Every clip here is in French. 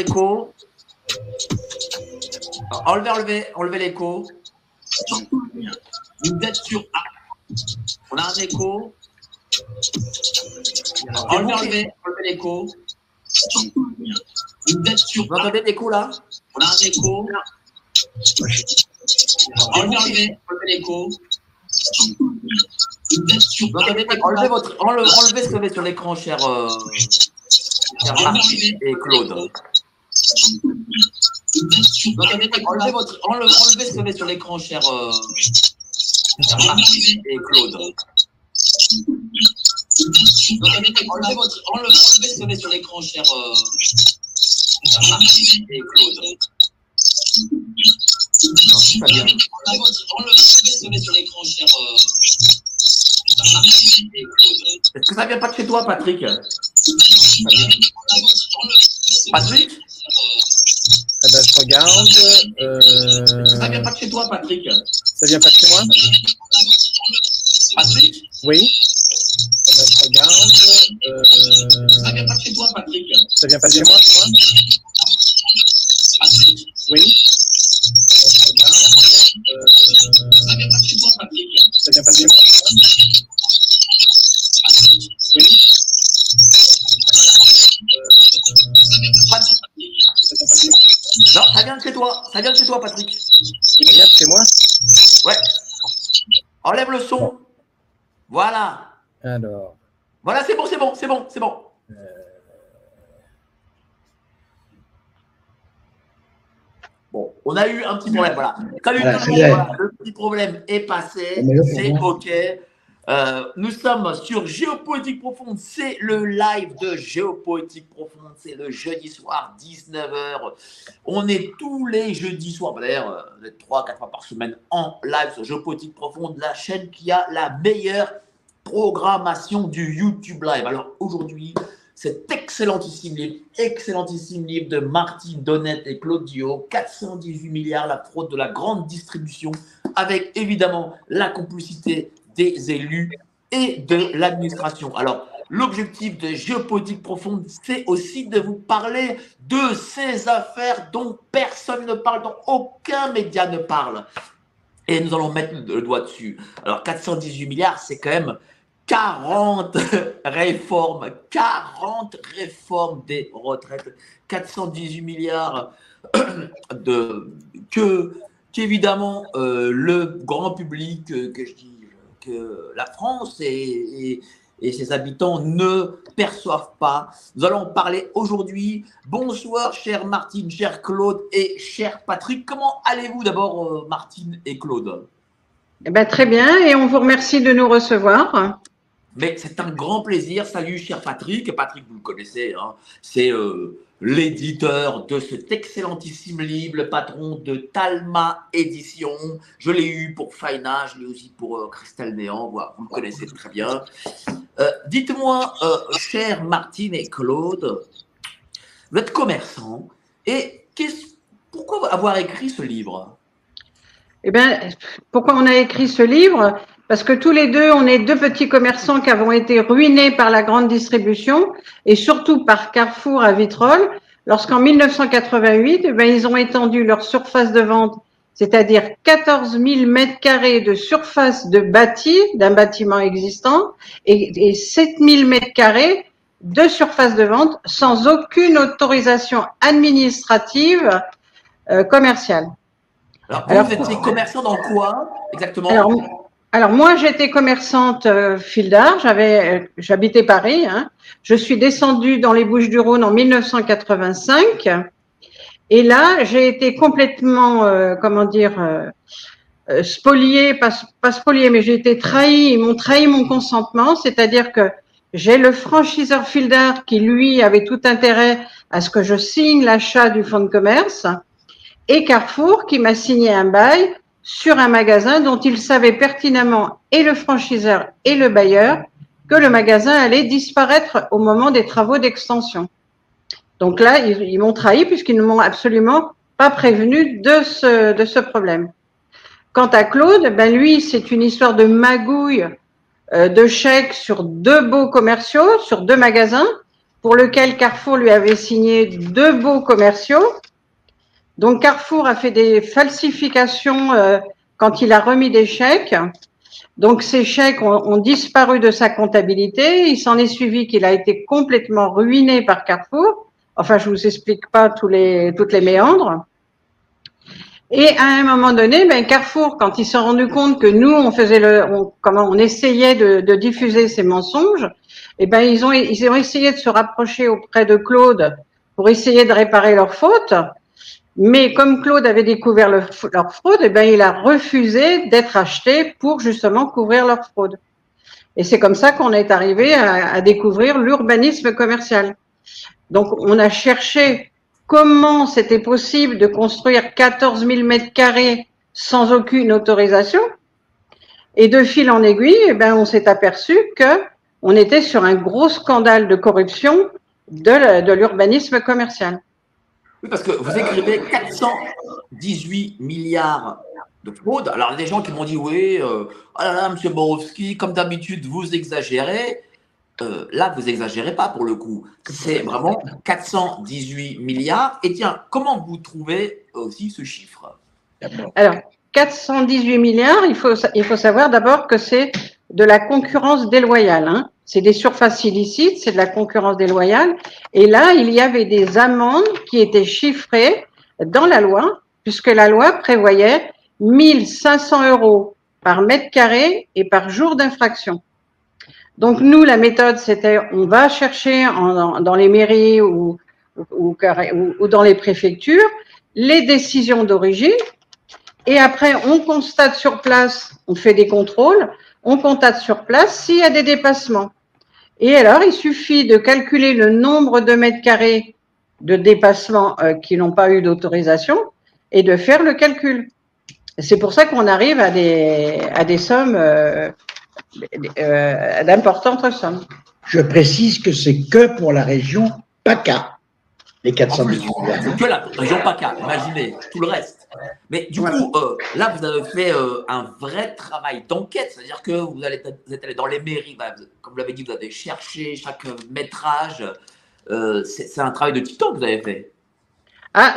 On a un écho. Enlevez, enlevez, enlevez l'écho. Vous êtes sur Ah. On a un écho. Enlevez, enlevez, enlevez l'écho. Vous êtes sur Vous entendez l'écho là? On a un écho. Enlevez, enlevez, enlevez l'écho. L'écho enlevez, votre, enlevez, enlevez ce que vous avez sur l'écran, cher, euh, cher Marc et Claude. Enlevez, votre, enlevez, enlevez ce que vous avez sur l'écran, cher, euh, cher Marc et Claude. Enlevez, votre, enlevez, enlevez ce que vous avez sur l'écran, cher, euh, cher Marc et Claude. Non, c'est pas bien. Enlevez, votre, enlevez ce que vous avez sur l'écran, cher, euh, cher Marc et Claude. Est-ce que ça vient pas de chez toi, Patrick? Non, c'est pas bien. Patrick? Eh ben, je regarde. Euh, Ça vient pas de chez toi, Patrick ça vient pas de chez moi Patrick Oui. Eh ben, je regarde. Euh, Ça vient pas de chez toi, Patrick ça vient pas de chez moi, moi Patrick Oui. Eh ben, je regarde. Euh, Ça vient pas de chez toi, Patrick ça vient pas de chez moi, moi Patrick Oui. Vient de chez toi. Ça vient de chez toi, Patrick. Ça vient de chez moi Ouais. Enlève le son. Voilà. Alors. Voilà, c'est bon, c'est bon, c'est bon, c'est bon. Bon, on a eu un petit problème, voilà. Salut Voilà, le voilà, petit problème est passé, c'est. OK. Euh, nous sommes sur Géopolitique Profonde, c'est le live de Géopolitique Profonde, c'est le jeudi soir, 19h. On est tous les jeudis soirs, bah, d'ailleurs, euh, vous êtes 3-4 fois par semaine en live sur Géopolitique Profonde, la chaîne qui a la meilleure programmation du YouTube Live. Alors aujourd'hui, cet excellentissime livre, excellentissime livre de Martine Donnette et Claudio, 418 milliards, la fraude de la grande distribution, avec évidemment la complicité des élus et de l'administration. Alors, l'objectif de Géopolitique Profonde, c'est aussi de vous parler de ces affaires dont personne ne parle, dont aucun média ne parle. Et nous allons mettre le doigt dessus. Alors, 418 milliards, c'est quand même 40 réformes, 40 réformes des retraites, 418 milliards de que qu'évidemment euh, le grand public, euh, que je dis que la France et, et- et ses habitants ne perçoivent pas. Nous allons parler aujourd'hui. Bonsoir, chère Martine, cher Claude et cher Patrick. Comment allez-vous d'abord, euh, Martine et Claude? Eh ben, très bien, et on vous remercie de nous recevoir. Mais c'est un grand plaisir. Salut, cher Patrick. Patrick, vous le connaissez, hein. c'est euh, l'éditeur de cet excellentissime livre, le patron de Talma Édition. Je l'ai eu pour Faina, je l'ai aussi pour euh, Néant. Voilà, vous le connaissez très bien. Euh, Dites-moi, euh, chers Martine et Claude, vous êtes commerçant et pourquoi avoir écrit ce livre? Eh bien, pourquoi on a écrit ce livre? Parce que tous les deux, on est deux petits commerçants qui avons été ruinés par la grande distribution et surtout par Carrefour à Vitrolles, lorsqu'en 1988, eh ben, ils ont étendu leur surface de vente, c'est-à-dire 14 000 mètres carrés de surface de bâti d'un bâtiment existant et, et 7 000 mètres carrés de surface de vente sans aucune autorisation administrative euh, commerciale. Alors, vous, Alors, vous étiez commerçant dans quoi exactement? Alors, Alors moi, j'étais commerçante euh, fil d'art, j'avais, euh, j'habitais Paris. Hein. Je suis descendue dans les Bouches-du-Rhône en 1985, et là, j'ai été complètement, euh, comment dire, euh, euh, spoliée, pas, pas spoliée, mais j'ai été trahie. Ils m'ont trahi mon consentement, c'est-à-dire que j'ai le franchiseur fil d'art qui lui avait tout intérêt à ce que je signe l'achat du fonds de commerce, et Carrefour qui m'a signé un bail sur un magasin dont il savait pertinemment, et le franchiseur et le bailleur, que le magasin allait disparaître au moment des travaux d'extension. Donc là, ils, m'ont trahi puisqu'ils ne m'ont absolument pas prévenu de ce, de ce problème. Quant à Claude, ben lui, c'est une histoire de magouille euh, de chèques sur deux beaux commerciaux, sur deux magasins, pour lequel Carrefour lui avait signé deux beaux commerciaux. Donc Carrefour a fait des falsifications euh, quand il a remis des chèques. Donc ces chèques ont, disparu de sa comptabilité. Il s'en est suivi qu'il a été complètement ruiné par Carrefour. Enfin, je vous explique pas toutes les méandres. Et à un moment donné, ben Carrefour, quand ils se sont rendus compte que nous, on faisait le, on, comment on essayait de, diffuser ces mensonges, eh ben ils ont, ils ont essayé de se rapprocher auprès de Claude pour essayer de réparer leurs fautes. Mais comme Claude avait découvert le- leur fraude, eh ben il a refusé d'être acheté pour justement couvrir leur fraude. Et c'est comme ça qu'on est arrivé à, découvrir l'urbanisme commercial. Donc, on a cherché comment c'était possible de construire 14 000 mètres carrés sans aucune autorisation. Et de fil en aiguille, eh ben, on s'est aperçu que on était sur un gros scandale de corruption de l'urbanisme commercial. Oui, parce que vous écrivez 418 milliards de fraude. Alors, il y a des gens qui m'ont dit oui, euh, oh là là, monsieur Borowski, comme d'habitude, vous exagérez. Euh, là, vous exagérez pas pour le coup. C'est vraiment 418 milliards. Et tiens, comment vous trouvez aussi ce chiffre? Alors, 418 milliards, il faut, sa- il faut savoir d'abord que c'est de la concurrence déloyale. Hein. C'est des surfaces illicites, c'est de la concurrence déloyale. Et là, il y avait des amendes qui étaient chiffrées dans la loi, puisque la loi prévoyait 1500 euros par mètre carré et par jour d'infraction. Donc nous, la méthode, c'était on va chercher dans les mairies ou- ou dans les préfectures les décisions d'origine et après, on constate sur place, on fait des contrôles, on constate sur place s'il y a des dépassements. Et alors, il suffit de calculer le nombre de mètres carrés de dépassements euh, qui n'ont pas eu d'autorisation et de faire le calcul. C'est pour ça qu'on arrive à des, à des sommes, euh, euh, d'importantes sommes. Je précise que c'est que pour la région PACA, les En 400 plus, millions. c'est que la région PACA, imaginez, tout le reste. Mais du Voilà. coup, euh, là, vous avez fait euh, un vrai travail d'enquête, c'est-à-dire que vous, allez, vous êtes allé dans les mairies, bah, vous- comme vous l'avez dit, vous avez cherché chaque métrage. Euh, c'est un travail de titan que vous avez fait. Ah,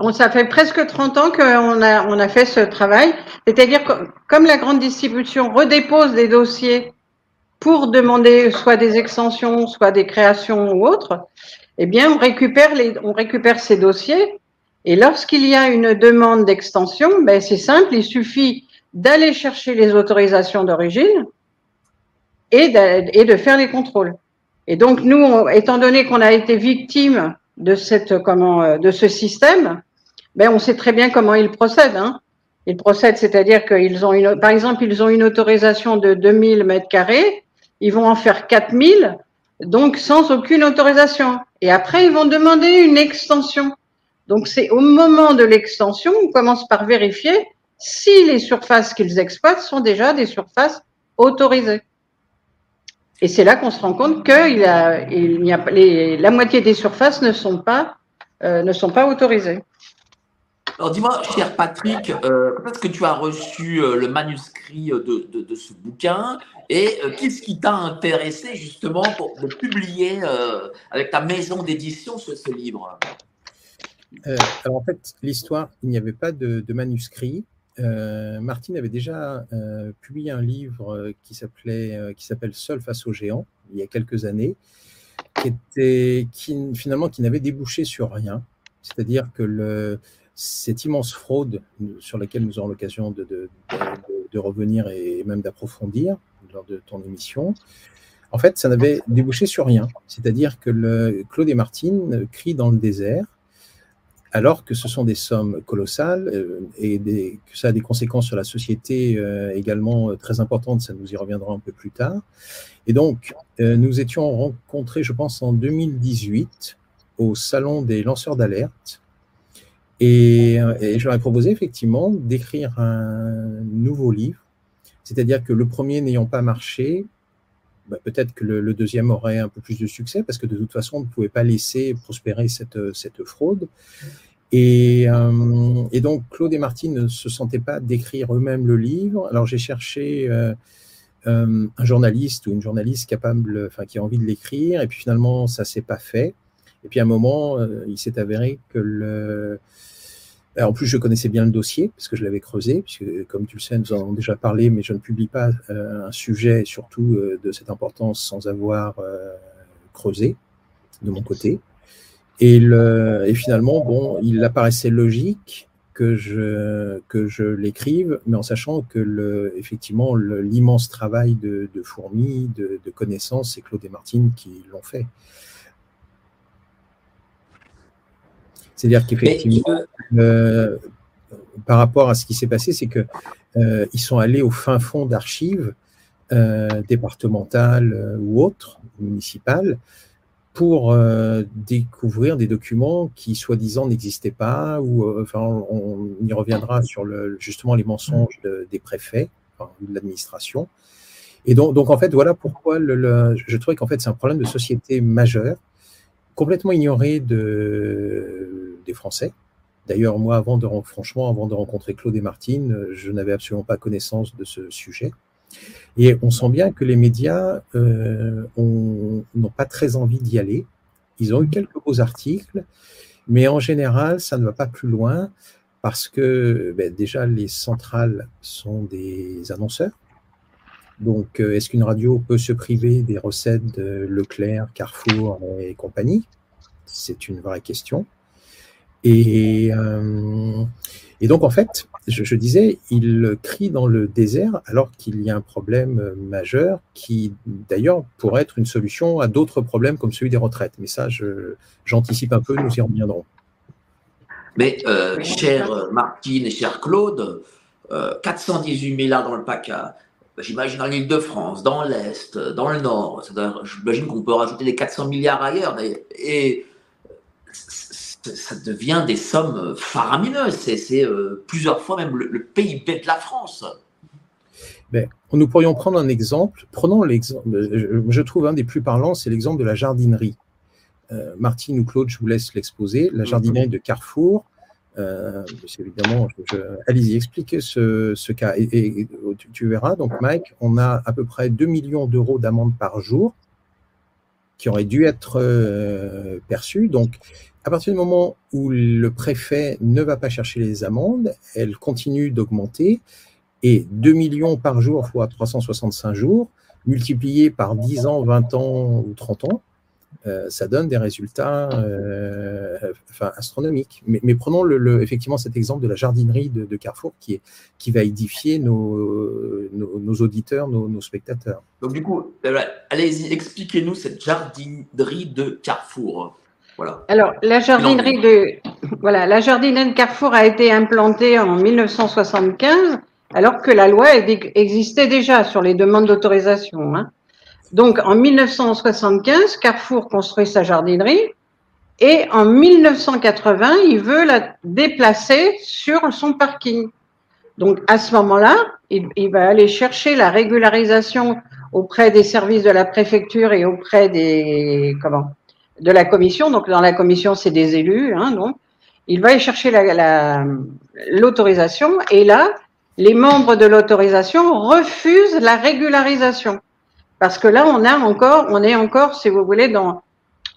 on, ça fait presque 30 ans qu'on a, on a fait ce travail. C'est-à-dire que comme la grande distribution redépose des dossiers pour demander soit des extensions, soit des créations ou autres, eh bien, on récupère, les, on récupère ces dossiers. Et lorsqu'il y a une demande d'extension, ben, c'est simple, il suffit d'aller chercher les autorisations d'origine et, et de faire les contrôles. Et donc, nous, étant donné qu'on a été victime de cette comment de ce système, ben on sait très bien comment ils procèdent. Hein. Ils procèdent, c'est-à-dire qu'ils ont une, par exemple, ils ont une autorisation de 2000 mètres carrés, ils vont en faire 4000, donc sans aucune autorisation. Et après, ils vont demander une extension. Donc c'est au moment de l'extension, on commence par vérifier si les surfaces qu'ils exploitent sont déjà des surfaces autorisées. Et c'est là qu'on se rend compte que la moitié des surfaces ne sont pas, euh, ne sont pas autorisées. Alors dis-moi, cher Patrick, euh, quand est-ce que tu as reçu euh, le manuscrit euh, de, ce bouquin et qu'est-ce qui t'a intéressé justement pour de publier avec ta maison d'édition ce, ce livre? Euh, alors en fait, l'histoire, il n'y avait pas de, manuscrit. Euh, Martine avait déjà euh, publié un livre qui s'appelait, qui s'appelle Seul face aux géants il y a quelques années, qui était, finalement, qui n'avait débouché sur rien. C'est-à-dire que cette immense fraude sur laquelle nous aurons l'occasion de, de revenir et même d'approfondir lors de ton émission. En fait, ça n'avait débouché sur rien. C'est-à-dire que le, Claude et Martine crient dans le désert, alors que ce sont des sommes colossales euh, et que ça a des conséquences sur la société euh, également euh, très importantes. Ça nous y reviendra un peu plus tard. Et donc, nous étions rencontrés, je pense, en 2018 au salon des lanceurs d'alerte. Et, et je leur ai proposé effectivement d'écrire un nouveau livre. C'est-à-dire que le premier n'ayant pas marché, bah, peut-être que le, deuxième aurait un peu plus de succès parce que de toute façon, on ne pouvait pas laisser prospérer cette, cette fraude. Et, euh, et donc, Claude et Martine ne se sentaient pas d'écrire eux-mêmes le livre. Alors, j'ai cherché euh, euh, un journaliste ou une journaliste capable, enfin, qui a envie de l'écrire. Et puis finalement, ça s'est pas fait. Et puis à un moment, euh, il s'est avéré que le. Alors, en plus, je connaissais bien le dossier parce que je l'avais creusé, puisque comme tu le sais, nous en avons déjà parlé, mais je ne publie pas euh, un sujet, surtout euh, de cette importance, sans avoir euh, creusé de mon côté. Et, le, et finalement, bon, il apparaissait logique que je, que je l'écrive, mais en sachant que le, effectivement l'immense travail de, de fourmi, de, de connaissances, c'est Claude et Martine qui l'ont fait. C'est-à-dire qu'effectivement, euh, par rapport à ce qui s'est passé, c'est que euh, ils sont allés au fin fond d'archives euh, départementales ou autres, municipales, pour découvrir des documents qui soi-disant n'existaient pas, ou enfin on, on y reviendra sur le, justement les mensonges de- des préfets, enfin, de l'administration. Et donc, donc en fait, voilà pourquoi le, le- je trouvais qu'en fait c'est un problème de société majeur, complètement ignoré de, des Français. D'ailleurs, moi, avant de, franchement, avant de rencontrer Claude et Martine, euh, je n'avais absolument pas connaissance de ce sujet. Et on sent bien que les médias euh, ont- n'ont pas très envie d'y aller. Ils ont eu quelques beaux articles, mais en général, ça ne va pas plus loin parce que ben, déjà, les centrales sont des annonceurs. Donc, euh, est-ce qu'une radio peut se priver des recettes de Leclerc, Carrefour et compagnie? C'est une vraie question. Et, euh, et donc, en fait, je, disais, il crie dans le désert alors qu'il y a un problème euh, majeur qui, d'ailleurs, pourrait être une solution à d'autres problèmes comme celui des retraites. Mais ça, j'anticipe un peu, nous y reviendrons. Mais, euh, chère Martine et cher Claude, euh, 418 milliards dans le PACA, j'imagine dans l'île de France, dans l'Est, dans le Nord, j'imagine qu'on peut rajouter les 400 milliards ailleurs, et ça devient des sommes faramineuses, c'est euh, plusieurs fois même le, PIB de la France. Nous pourrions prendre un exemple. Prenons l'exemple, je, je trouve un des plus parlants, c'est l'exemple de la jardinerie. Euh, Martine ou Claude, je vous laisse l'exposer. La jardinerie de Carrefour. Euh, évidemment, allez-y, expliquez ce, cas. Et, et tu, verras, donc Mike, on a à peu près 2 millions d'euros d'amende par jour qui auraient dû être euh, perçus. Donc, à partir du moment où le préfet ne va pas chercher les amendes, elles continuent d'augmenter. Et 2 millions par jour fois 365 jours, multiplié par 10 ans, 20 ans ou 30 ans, euh, ça donne des résultats euh, astronomiques. Mais, prenons effectivement cet exemple de la jardinerie de, Carrefour qui, va édifier nos, auditeurs, nos, spectateurs. Donc du coup, euh, allez-y, expliquez-nous cette jardinerie de Carrefour. Voilà. Alors, la jardinerie de, voilà, la jardinerie de Carrefour a été implantée en 1975, alors que la loi existait déjà sur les demandes d'autorisation. hein. Donc, en 1975, Carrefour construit sa jardinerie et en 1980, il veut la déplacer sur son parking. Donc, à ce moment-là, il, il va aller chercher la régularisation auprès des services de la préfecture et auprès des, comment, de la commission. Donc, dans la commission, c'est des élus. Hein, donc, il va aller chercher la- la- l'autorisation et là, les membres de l'autorisation refusent la régularisation. Parce que là, on a encore, on est encore, si vous voulez, dans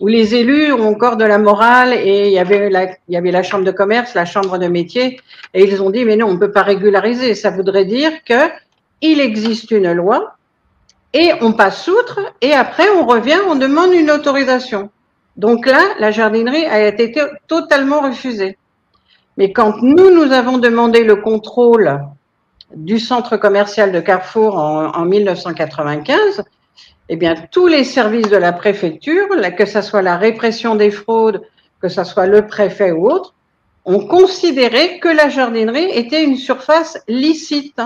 où les élus ont encore de la morale et il y avait la, y chambre de commerce, la chambre de métier et ils ont dit mais non, on peut pas régulariser. Ça voudrait dire que il existe une loi et on passe outre et après on revient, on demande une autorisation. Donc là, la jardinerie a été totalement refusée. Mais quand nous, nous avons demandé le contrôle du centre commercial de Carrefour en, en 1995, eh bien, tous les services de la préfecture, que ce soit la répression des fraudes, que ce soit le préfet ou autre, ont considéré que la jardinerie était une surface licite.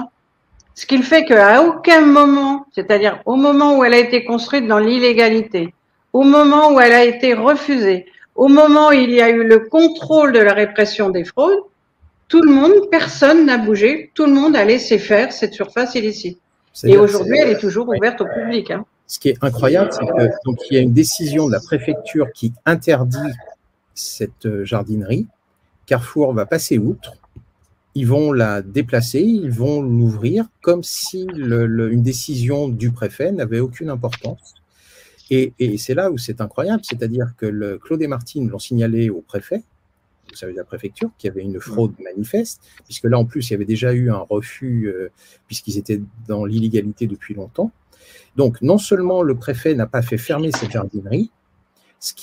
Ce qui fait qu'à aucun moment, c'est-à-dire au moment où elle a été construite dans l'illégalité, au moment où elle a été refusée, au moment où il y a eu le contrôle de la répression des fraudes, tout le monde, personne n'a bougé, tout le monde a laissé faire cette surface illicite. Et aujourd'hui, elle est toujours ouverte au public. hein. Ce qui est incroyable, c'est que donc il y a une décision de la préfecture qui interdit cette euh, jardinerie. Carrefour va passer outre. Ils vont la déplacer, ils vont l'ouvrir comme si le- le- une décision du préfet n'avait aucune importance. Et, et c'est là où c'est incroyable, c'est-à-dire que le, Claude et Martine l'ont signalé au préfet, vous savez, de la préfecture, qu'il y avait une fraude manifeste, puisque là, en plus, il y avait déjà eu un refus, euh, puisqu'ils étaient dans l'illégalité depuis longtemps. Donc, non seulement le préfet n'a pas fait fermer cette jardinerie, ce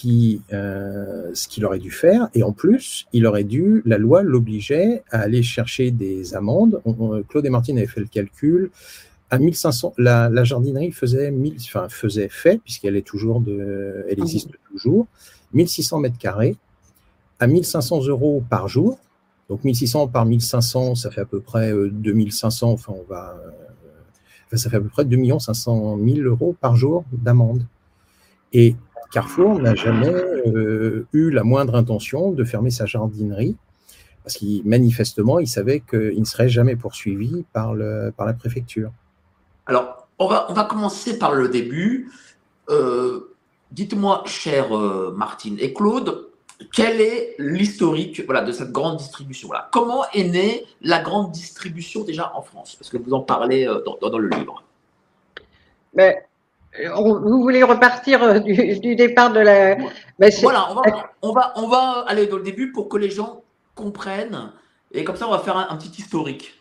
euh, ce qu'il aurait dû faire, et en plus, il aurait dû, la loi l'obligeait à aller chercher des amendes. On- on- Claude et Martine avaient fait le calcul. À 1500, la, la jardinerie faisait 1000, enfin, faisait fait, puisqu'elle est toujours de, elle existe toujours, 1600 mètres carrés, à 1500 euros par jour. Donc 1600 par 1500, ça fait à peu près euh, 2500, enfin, on va, euh, ça fait à peu près 2 500 000 euros par jour d'amende. Et Carrefour n'a jamais euh, eu la moindre intention de fermer sa jardinerie parce qu'il manifestement, il savait qu'il ne serait jamais poursuivi par, le, par la préfecture. Alors, on va, on va commencer par le début. Euh, Dites-moi, cher euh, Martine et Claude, quel est l'historique voilà, de cette grande distribution? Voilà. Comment est née la grande distribution déjà en France? Parce que vous en parlez euh, dans, dans- dans le livre? Mais, on- vous voulez repartir du, du départ de la. Ben, Voilà, on va, on, va, on va aller dans le début pour que les gens comprennent. Et comme ça, on va faire un, un petit historique.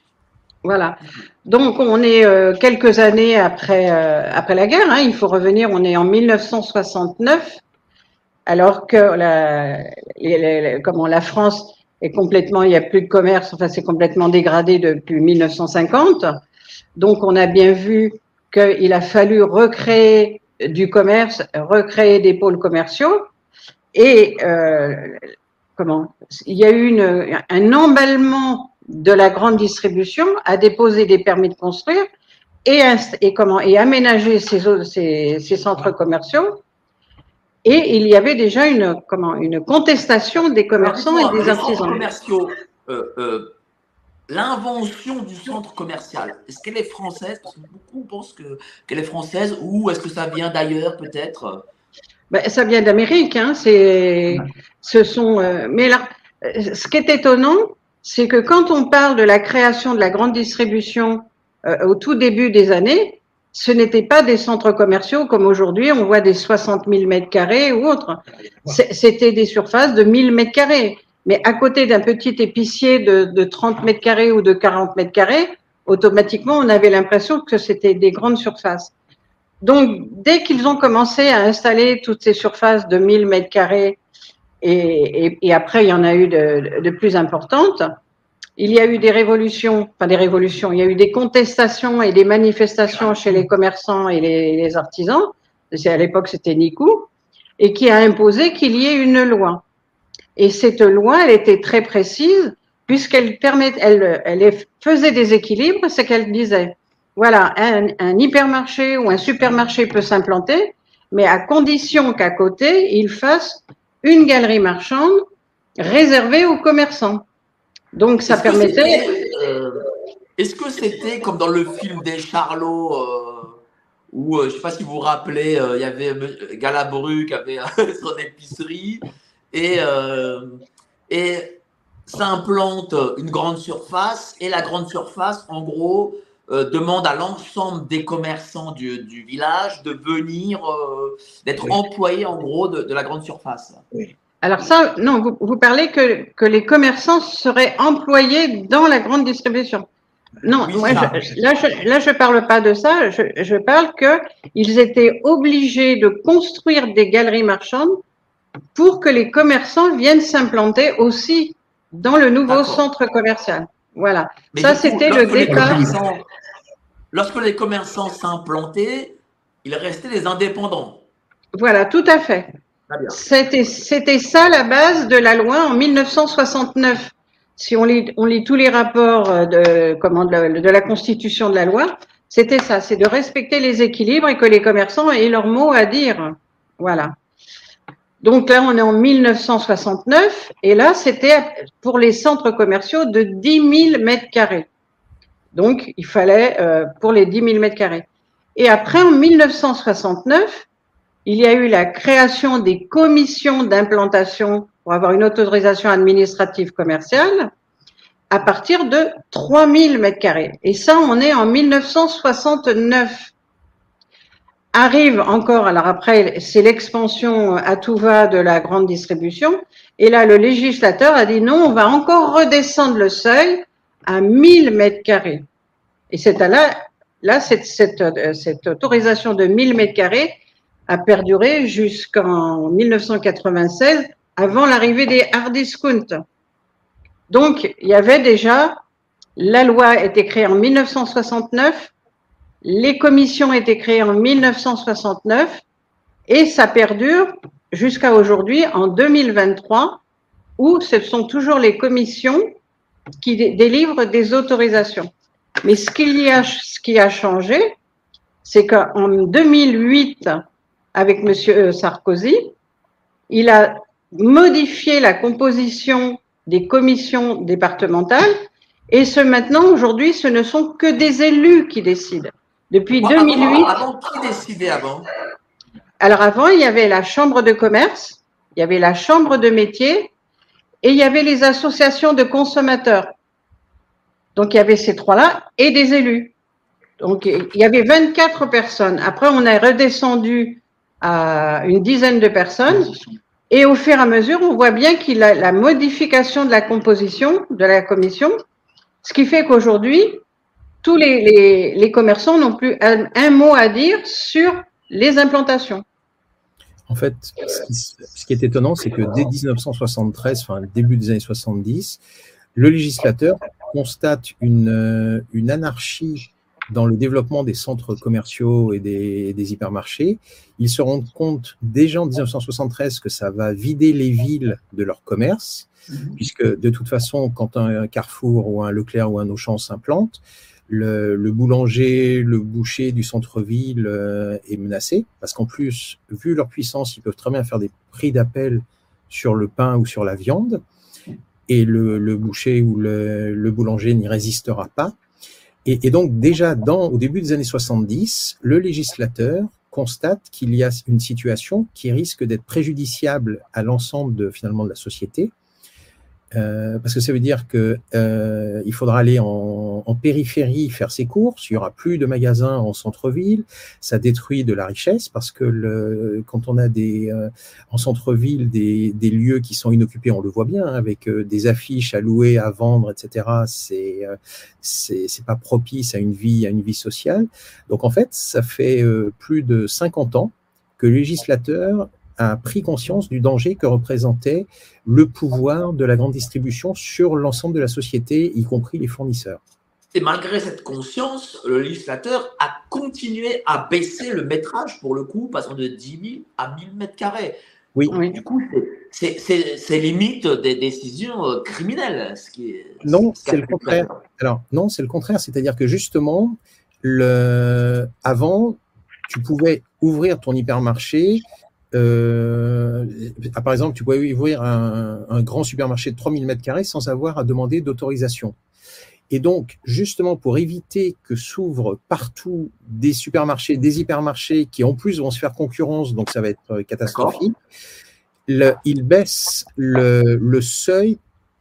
Voilà. Donc, on est euh, quelques années après, euh, après la guerre. hein. il faut revenir, on est en 1969, alors que la, comment, la France est complètement, il n'y a plus de commerce, enfin, c'est complètement dégradé depuis 1950. Donc, on a bien vu qu'il a fallu recréer du commerce, recréer des pôles commerciaux. Et euh, comment Il y a eu une, un emballement de la grande distribution à déposer des permis de construire et, et comment et aménager ces, au- ces, ces centres commerciaux. Et il y avait déjà une comment une contestation des commerçants Alors, et des dites-moi, les centres artisans. commerciaux, euh, euh, l'invention du centre commercial, est-ce qu'elle est française? Parce que beaucoup pensent que- qu'elle est française ou est-ce que ça vient d'ailleurs peut-être? Ben, ça vient d'Amérique, hein, c'est, ce sont, euh, mais là, ce qui est étonnant, c'est que quand on parle de la création de la grande distribution euh, au tout début des années, ce n'étaient pas des centres commerciaux comme aujourd'hui, on voit des 60 000 mètres carrés ou autres. C'est- C'était des surfaces de 1000 mètres carrés. Mais à côté d'un petit épicier de, de 30 mètres carrés ou de 40 mètres carrés, automatiquement, on avait l'impression que c'était des grandes surfaces. Donc, dès qu'ils ont commencé à installer toutes ces surfaces de 1000 mètres carrés, et, après, il y en a eu de, plus importantes, il y a eu des révolutions, enfin des révolutions, il y a eu des contestations et des manifestations chez les commerçants et les, les artisans, à l'époque c'était Nikou, et qui a imposé qu'il y ait une loi. Et cette loi, elle était très précise, puisqu'elle permet, elle, faisait des équilibres, c'est qu'elle disait, voilà, un hypermarché ou un supermarché peut s'implanter, mais à condition qu'à côté, il fasse une galerie marchande réservée aux commerçants. Donc, ça permettait. euh, Est-ce que c'était comme dans le film des Charlots euh, où, euh, je ne sais pas si vous vous rappelez, il y avait Galabru qui avait son épicerie et, et ça implante une grande surface et la grande surface, en gros, euh, demande à l'ensemble des commerçants du, du village de venir, euh, d'être Oui. employés en gros de, de la grande surface. Alors ça, non, vous, vous parlez que, que les commerçants seraient employés dans la grande distribution. Non, Oui, moi, je, là, je, là, je parle pas de ça. Je, je parle que ils étaient obligés de construire des galeries marchandes pour que les commerçants viennent s'implanter aussi dans le nouveau centre commercial. Voilà. Mais Ça, c'était le les commerçants- Lorsque les commerçants s'implantaient, ils restaient des indépendants. Voilà, tout à fait. C'était ça la base de la loi en 1969. Si on lit, on lit tous les rapports euh, de, comment, de, la, de la constitution de la loi, c'était ça, c'est de respecter les équilibres et que les commerçants aient leur mot à dire. Voilà. Donc là, on est en 1969 et là, c'était pour les centres commerciaux de 10 000 mètres carrés. Donc, il fallait euh, pour les 10 000 mètres carrés. Et après, en 1969, il y a eu la création des commissions d'implantation pour avoir une autorisation administrative commerciale à partir de 3000 mètres carrés. Et ça, on est en 1969. Arrive encore, alors après, c'est l'expansion à tout va de la grande distribution. Et là, le législateur a dit non, on va encore redescendre le seuil à 1000 mètres carrés. Et c'est à là, là, cette, cette, cette autorisation de 1000 mètres carrés a perduré jusqu'en 1996, avant l'arrivée des hard discount. Donc, il y avait déjà, la loi était créée en 1969, les commissions étaient créées en 1969, et ça perdure jusqu'à aujourd'hui, en 2023, où ce sont toujours les commissions qui dé- délivrent des autorisations. Mais ce, ce qui a changé, c'est qu'en 2008, avec Monsieur Sarkozy, il a modifié la composition des commissions départementales et ce maintenant, aujourd'hui, ce ne sont que des élus qui décident. Depuis Avant- 2008, Avant, qui décidait avant? Alors avant, il y avait la chambre de commerce, il y avait la chambre de métier et il y avait les associations de consommateurs. Donc il y avait ces trois-là et des élus. Donc il y avait 24 personnes. Après, on est redescendu à une dizaine de personnes. Et au fur et à mesure, on voit bien qu'il a la modification de la composition de la commission, ce qui fait qu'aujourd'hui, tous les, les, les commerçants n'ont plus un, un mot à dire sur les implantations. En fait, ce qui, ce qui est étonnant, c'est que dès 1973, enfin le début des années 70, le législateur constate une, euh, une anarchie dans le développement des centres commerciaux et des, des hypermarchés. Ils se rendent compte déjà en 1973 que ça va vider les villes de leur commerce, puisque de toute façon, quand un Carrefour ou un Leclerc ou un Auchan s'implante, le, boulanger, le boucher du centre-ville euh, est menacé, parce qu'en plus, vu leur puissance, ils peuvent très bien faire des prix d'appel sur le pain ou sur la viande, et le, boucher ou le, boulanger n'y résistera pas. Et, donc déjà au début des années 70, le législateur constate qu'il y a une situation qui risque d'être préjudiciable à l'ensemble de finalement de la société, euh, parce que ça veut dire que euh, il faudra aller en, en, périphérie faire ses courses. Il y aura plus de magasins en centre-ville. Ça détruit de la richesse parce que le, quand on a des euh, en centre-ville des, des, lieux qui sont inoccupés, on le voit bien hein, avec des affiches à louer, à vendre, etc. C'est c'est pas propice à une vie à une vie sociale. Donc en fait, ça fait plus de 50 ans que le législateur a pris conscience du danger que représentait le pouvoir de la grande distribution sur l'ensemble de la société, y compris les fournisseurs. Et malgré cette conscience, le législateur a continué à baisser le métrage, pour le coup, passant de 10 000 à 1000 mètres carrés. Oui. Donc, du coup, c'est limite des décisions euh, criminelles. Ce qui est, non, c'est le contraire. Alors, non, c'est le contraire. C'est-à-dire que justement, le... avant, tu pouvais ouvrir ton hypermarché euh, par exemple, tu pouvais ouvrir un, un, grand supermarché de 3000 mètres carrés sans avoir à demander d'autorisation. Et donc, justement, pour éviter que s'ouvrent partout des supermarchés, des hypermarchés qui en plus vont se faire concurrence, donc ça va être catastrophique, le, il baisse le, le, seuil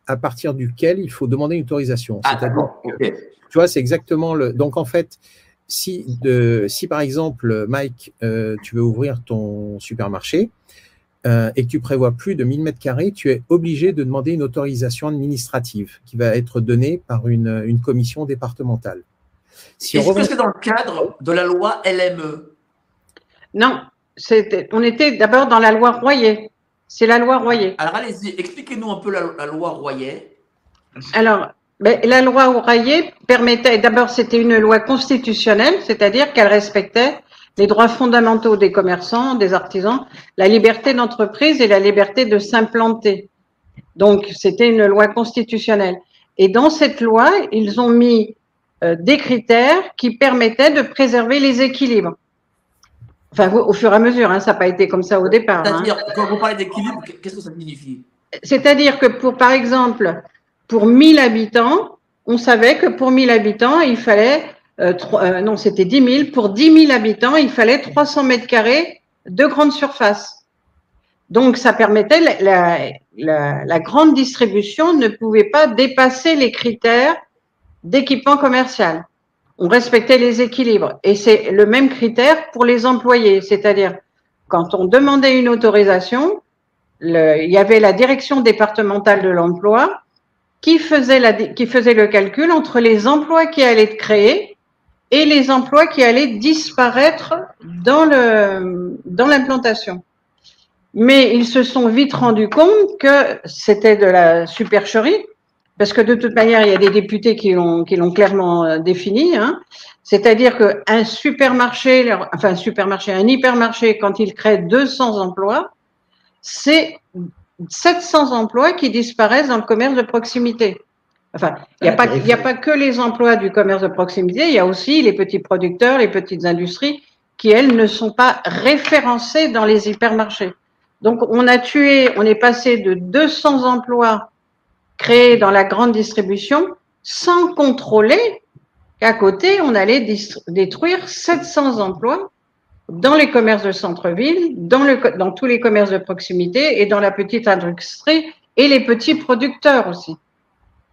à partir duquel il faut demander une autorisation. Ah, okay. Tu vois, c'est exactement le. Donc, en fait, si, de, si par exemple, Mike, euh, tu veux ouvrir ton supermarché euh, et que tu prévois plus de 1000 mètres carrés, tu es obligé de demander une autorisation administrative qui va être donnée par une, une commission départementale. Si Est-ce revient... que c'est dans le cadre de la loi LME Non, on était d'abord dans la loi Royer. C'est la loi Royer. Alors allez-y, expliquez-nous un peu la, la loi Royer. Alors, Ben, la loi Ouraillé permettait, d'abord c'était une loi constitutionnelle, c'est-à-dire qu'elle respectait les droits fondamentaux des commerçants, des artisans, la liberté d'entreprise et la liberté de s'implanter. Donc c'était une loi constitutionnelle. Et dans cette loi, ils ont mis euh, des critères qui permettaient de préserver les équilibres. Enfin, au fur et à mesure, hein, ça n'a pas été comme ça au départ. hein. C'est-à-dire, quand vous parlez d'équilibre, qu'est-ce que ça signifie? C'est-à-dire que pour, par exemple, pour 1000 habitants, on savait que pour 1000 habitants, il fallait, euh, euh, non, c'était 10 000, pour 10 000 habitants, il fallait 300 mètres carrés de grande surface. Donc, ça permettait, la, la, la- la grande distribution ne pouvait pas dépasser les critères d'équipement commercial. On respectait les équilibres. Et c'est le même critère pour les employés. C'est-à-dire, quand on demandait une autorisation, le- il y avait la direction départementale de l'emploi qui faisait, la, qui faisait le calcul entre les emplois qui allaient être créés et les emplois qui allaient disparaître dans dans l'implantation. Mais ils se sont vite rendus compte que c'était de la supercherie, parce que de toute manière, il y a des députés qui l'ont qui l'ont clairement euh, défini. Hein. C'est-à-dire qu'un supermarché, enfin un supermarché, un hypermarché, quand il crée 200 emplois, c'est 700 emplois qui disparaissent dans le commerce de proximité. Enfin, il n'y a, Ah, a pas que les emplois du commerce de proximité, il y a aussi les petits producteurs, les petites industries qui, elles, ne sont pas référencées dans les hypermarchés. Donc, on a tué, on est passé de 200 emplois créés dans la grande distribution sans contrôler qu'à côté, on allait détruire 700 emplois dans les commerces de centre-ville, dans, tous les commerces de proximité et dans la petite industrie et les petits producteurs aussi.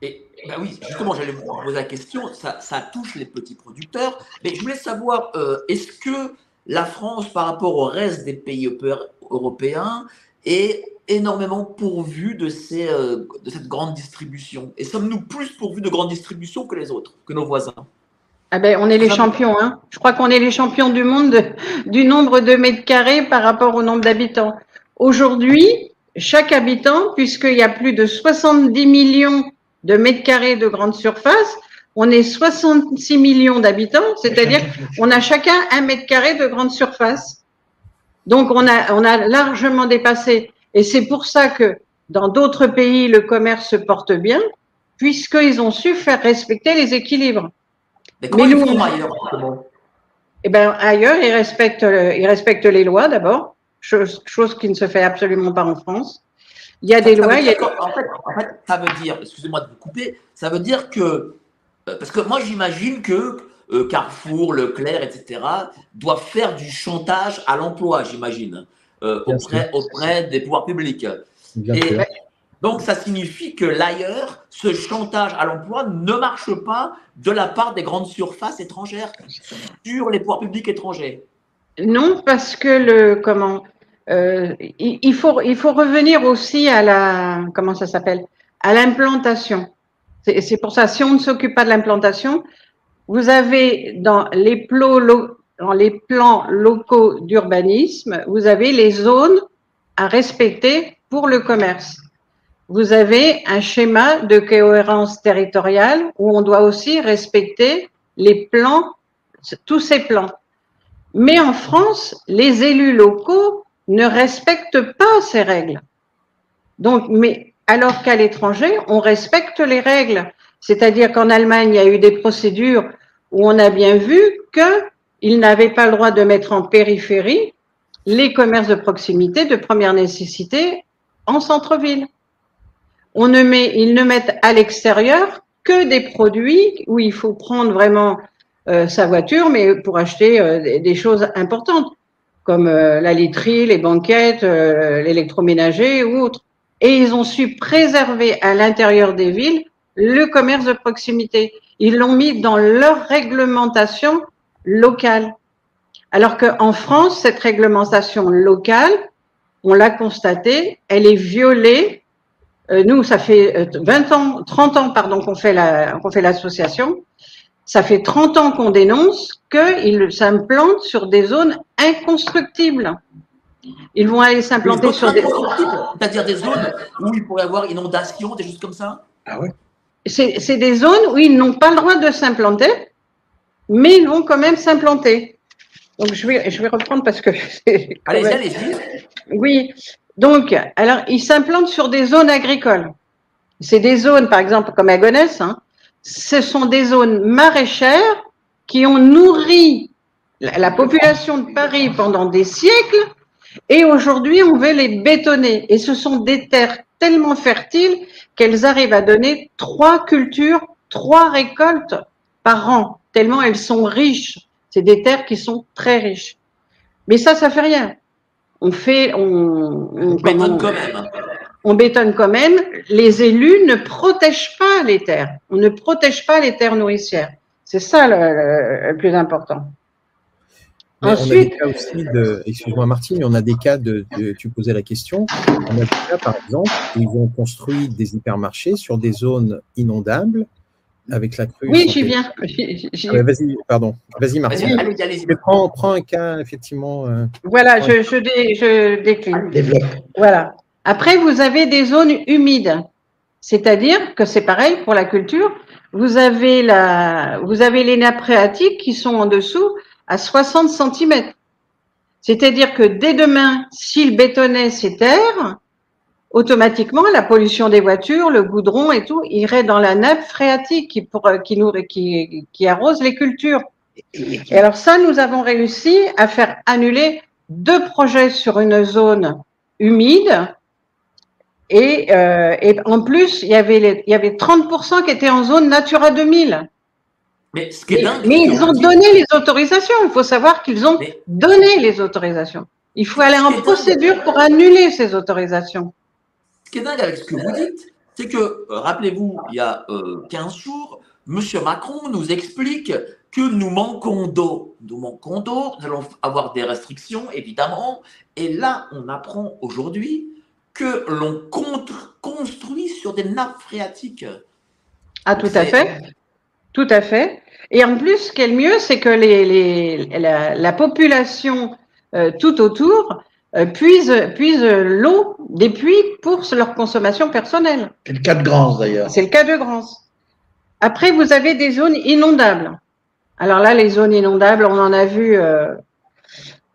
Et bah oui, justement, j'allais vous poser la question, ça, touche les petits producteurs, mais je voulais savoir, euh, est-ce que la France, par rapport au reste des pays europé- européens, est énormément pourvue de, euh, de cette grande distribution? Et sommes-nous plus pourvus de grande distribution que les autres, que nos voisins? Ah ben, on est les champions, hein. Je crois qu'on est les champions du monde de- du nombre de mètres carrés par rapport au nombre d'habitants. Aujourd'hui, chaque habitant, puisqu'il y a plus de 70 millions de mètres carrés de grande surface, on est 66 millions d'habitants, c'est-à-dire on a chacun un mètre carré de grande surface. Donc on a, on a largement dépassé. Et c'est pour ça que dans d'autres pays, le commerce se porte bien, puisqu'ils ont su faire respecter les équilibres. Mais comment Mais ils nous, font on- ailleurs Eh ben, ailleurs, ils respectent, ils respectent les lois d'abord, chose, chose qui ne se fait absolument pas en France. Il y a des Ça lois, il y a dire qu'en- en, fait, en fait, ça veut dire, excusez-moi de vous couper, ça veut dire que, euh, parce que moi j'imagine que euh, Carrefour, Leclerc, etc., doivent faire du chantage à l'emploi, j'imagine, euh, Bien auprès, auprès des pouvoirs publics. Bien Et. Donc ça signifie que l'ailleurs, ce chantage à l'emploi ne marche pas de la part des grandes surfaces étrangères sur les pouvoirs publics étrangers. Non, parce que le comment euh, il, il faut il faut revenir aussi à la comment ça s'appelle à l'implantation. C'est pour ça si on ne s'occupe pas de l'implantation, vous avez dans les plots lo- dans les plans locaux d'urbanisme, vous avez les zones à respecter pour le commerce. Vous avez un schéma de cohérence territoriale où on doit aussi respecter les plans, tous ces plans. Mais en France, les élus locaux ne respectent pas ces règles. Donc, mais alors qu'à l'étranger, on respecte les règles. C'est-à-dire qu'en Allemagne, il y a eu des procédures où on a bien vu qu'ils n'avaient pas le droit de mettre en périphérie les commerces de proximité de première nécessité en centre-ville. On ne met, ils ne mettent à l'extérieur que des produits où il faut prendre vraiment euh, sa voiture, mais pour acheter euh, des, choses importantes, comme euh, la literie, les banquettes, euh, l'électroménager ou autres. Et ils ont su préserver à l'intérieur des villes le commerce de proximité. Ils l'ont mis dans leur réglementation locale. Alors qu'en France, cette réglementation locale, on l'a constaté, elle est violée. Euh, nous, ça fait euh, 20 ans, 30 ans, pardon, qu'on fait la, qu'on fait l'association. Ça fait 30 ans qu'on dénonce qu'ils s'implantent sur des zones inconstructibles. Ils vont aller s'implanter sur des. C'est-à-dire des zones où il pourrait y avoir inondation, des choses comme ça? Ah ouais c'est c'est des zones où ils n'ont pas le droit de s'implanter, mais ils vont quand même s'implanter. Donc je vais, je vais reprendre parce que Allez-y, allez-y. Oui. Donc, alors, ils s'implantent sur des zones agricoles. C'est des zones, par exemple, comme à Gonesse, hein, ce sont des zones maraîchères qui ont nourri la, la population de Paris pendant des siècles et aujourd'hui, on veut les bétonner. Et ce sont des terres tellement fertiles qu'elles arrivent à donner trois cultures, trois récoltes par an, tellement elles sont riches. C'est des terres qui sont très riches. Mais ça, ça fait rien. On fait, on, on, On bétonne comment- quand même. on bétonne quand même. Les élus ne protègent pas les terres. On ne protège pas les terres nourricières. C'est ça le, le- le plus important. Mais Ensuite- excuse-moi Martine, mais on a des cas de, de- tu posais la question, on a des cas par exemple où ils ont construit des hypermarchés sur des zones inondables avec la crue. Oui, j'y viens. Ah ouais, vas-y, pardon, vas-y Martine. Mais prends, prends un cas effectivement. euh, Voilà, je, je, dé- je décline. Développe. Voilà. Après, vous avez des zones humides. C'est-à-dire que c'est pareil pour la culture. Vous avez la, vous avez les nappes phréatiques qui sont en dessous à 60 cm. C'est-à-dire que dès demain, s'ils bétonnaient ces terres, automatiquement, la pollution des voitures, le goudron et tout, irait dans la nappe phréatique qui, pour, qui, nourrit, qui, qui arrose les cultures. Et alors ça, nous avons réussi à faire annuler deux projets sur une zone humide. Et, euh, et en plus, il y avait, les- il y avait 30% qui étaient en zone Natura 2000. Mais ce qui est Mais, dingue, mais c'est ils ont donné les autorisations. Il faut savoir qu'ils ont Mais- donné les autorisations. Il faut aller en dingue. procédure pour annuler ces autorisations. Ce qui est dingue avec ce que vous dites, c'est que, euh, rappelez-vous, il y a euh, 15 jours, M. Macron nous explique que nous manquons d'eau. Nous manquons d'eau, nous allons avoir des restrictions, évidemment. Et là, on apprend aujourd'hui que l'on construit sur des nappes phréatiques. Ah, tout à fait. Tout à fait. Et en plus, ce qui est le mieux, c'est que les, les, la, la population euh, tout autour euh, puise, puise l'eau des puits pour leur consommation personnelle. C'est le cas de Grance d'ailleurs. C'est le cas de Grance. Après, vous avez des zones inondables. Alors là, les zones inondables, on en a vu. euh,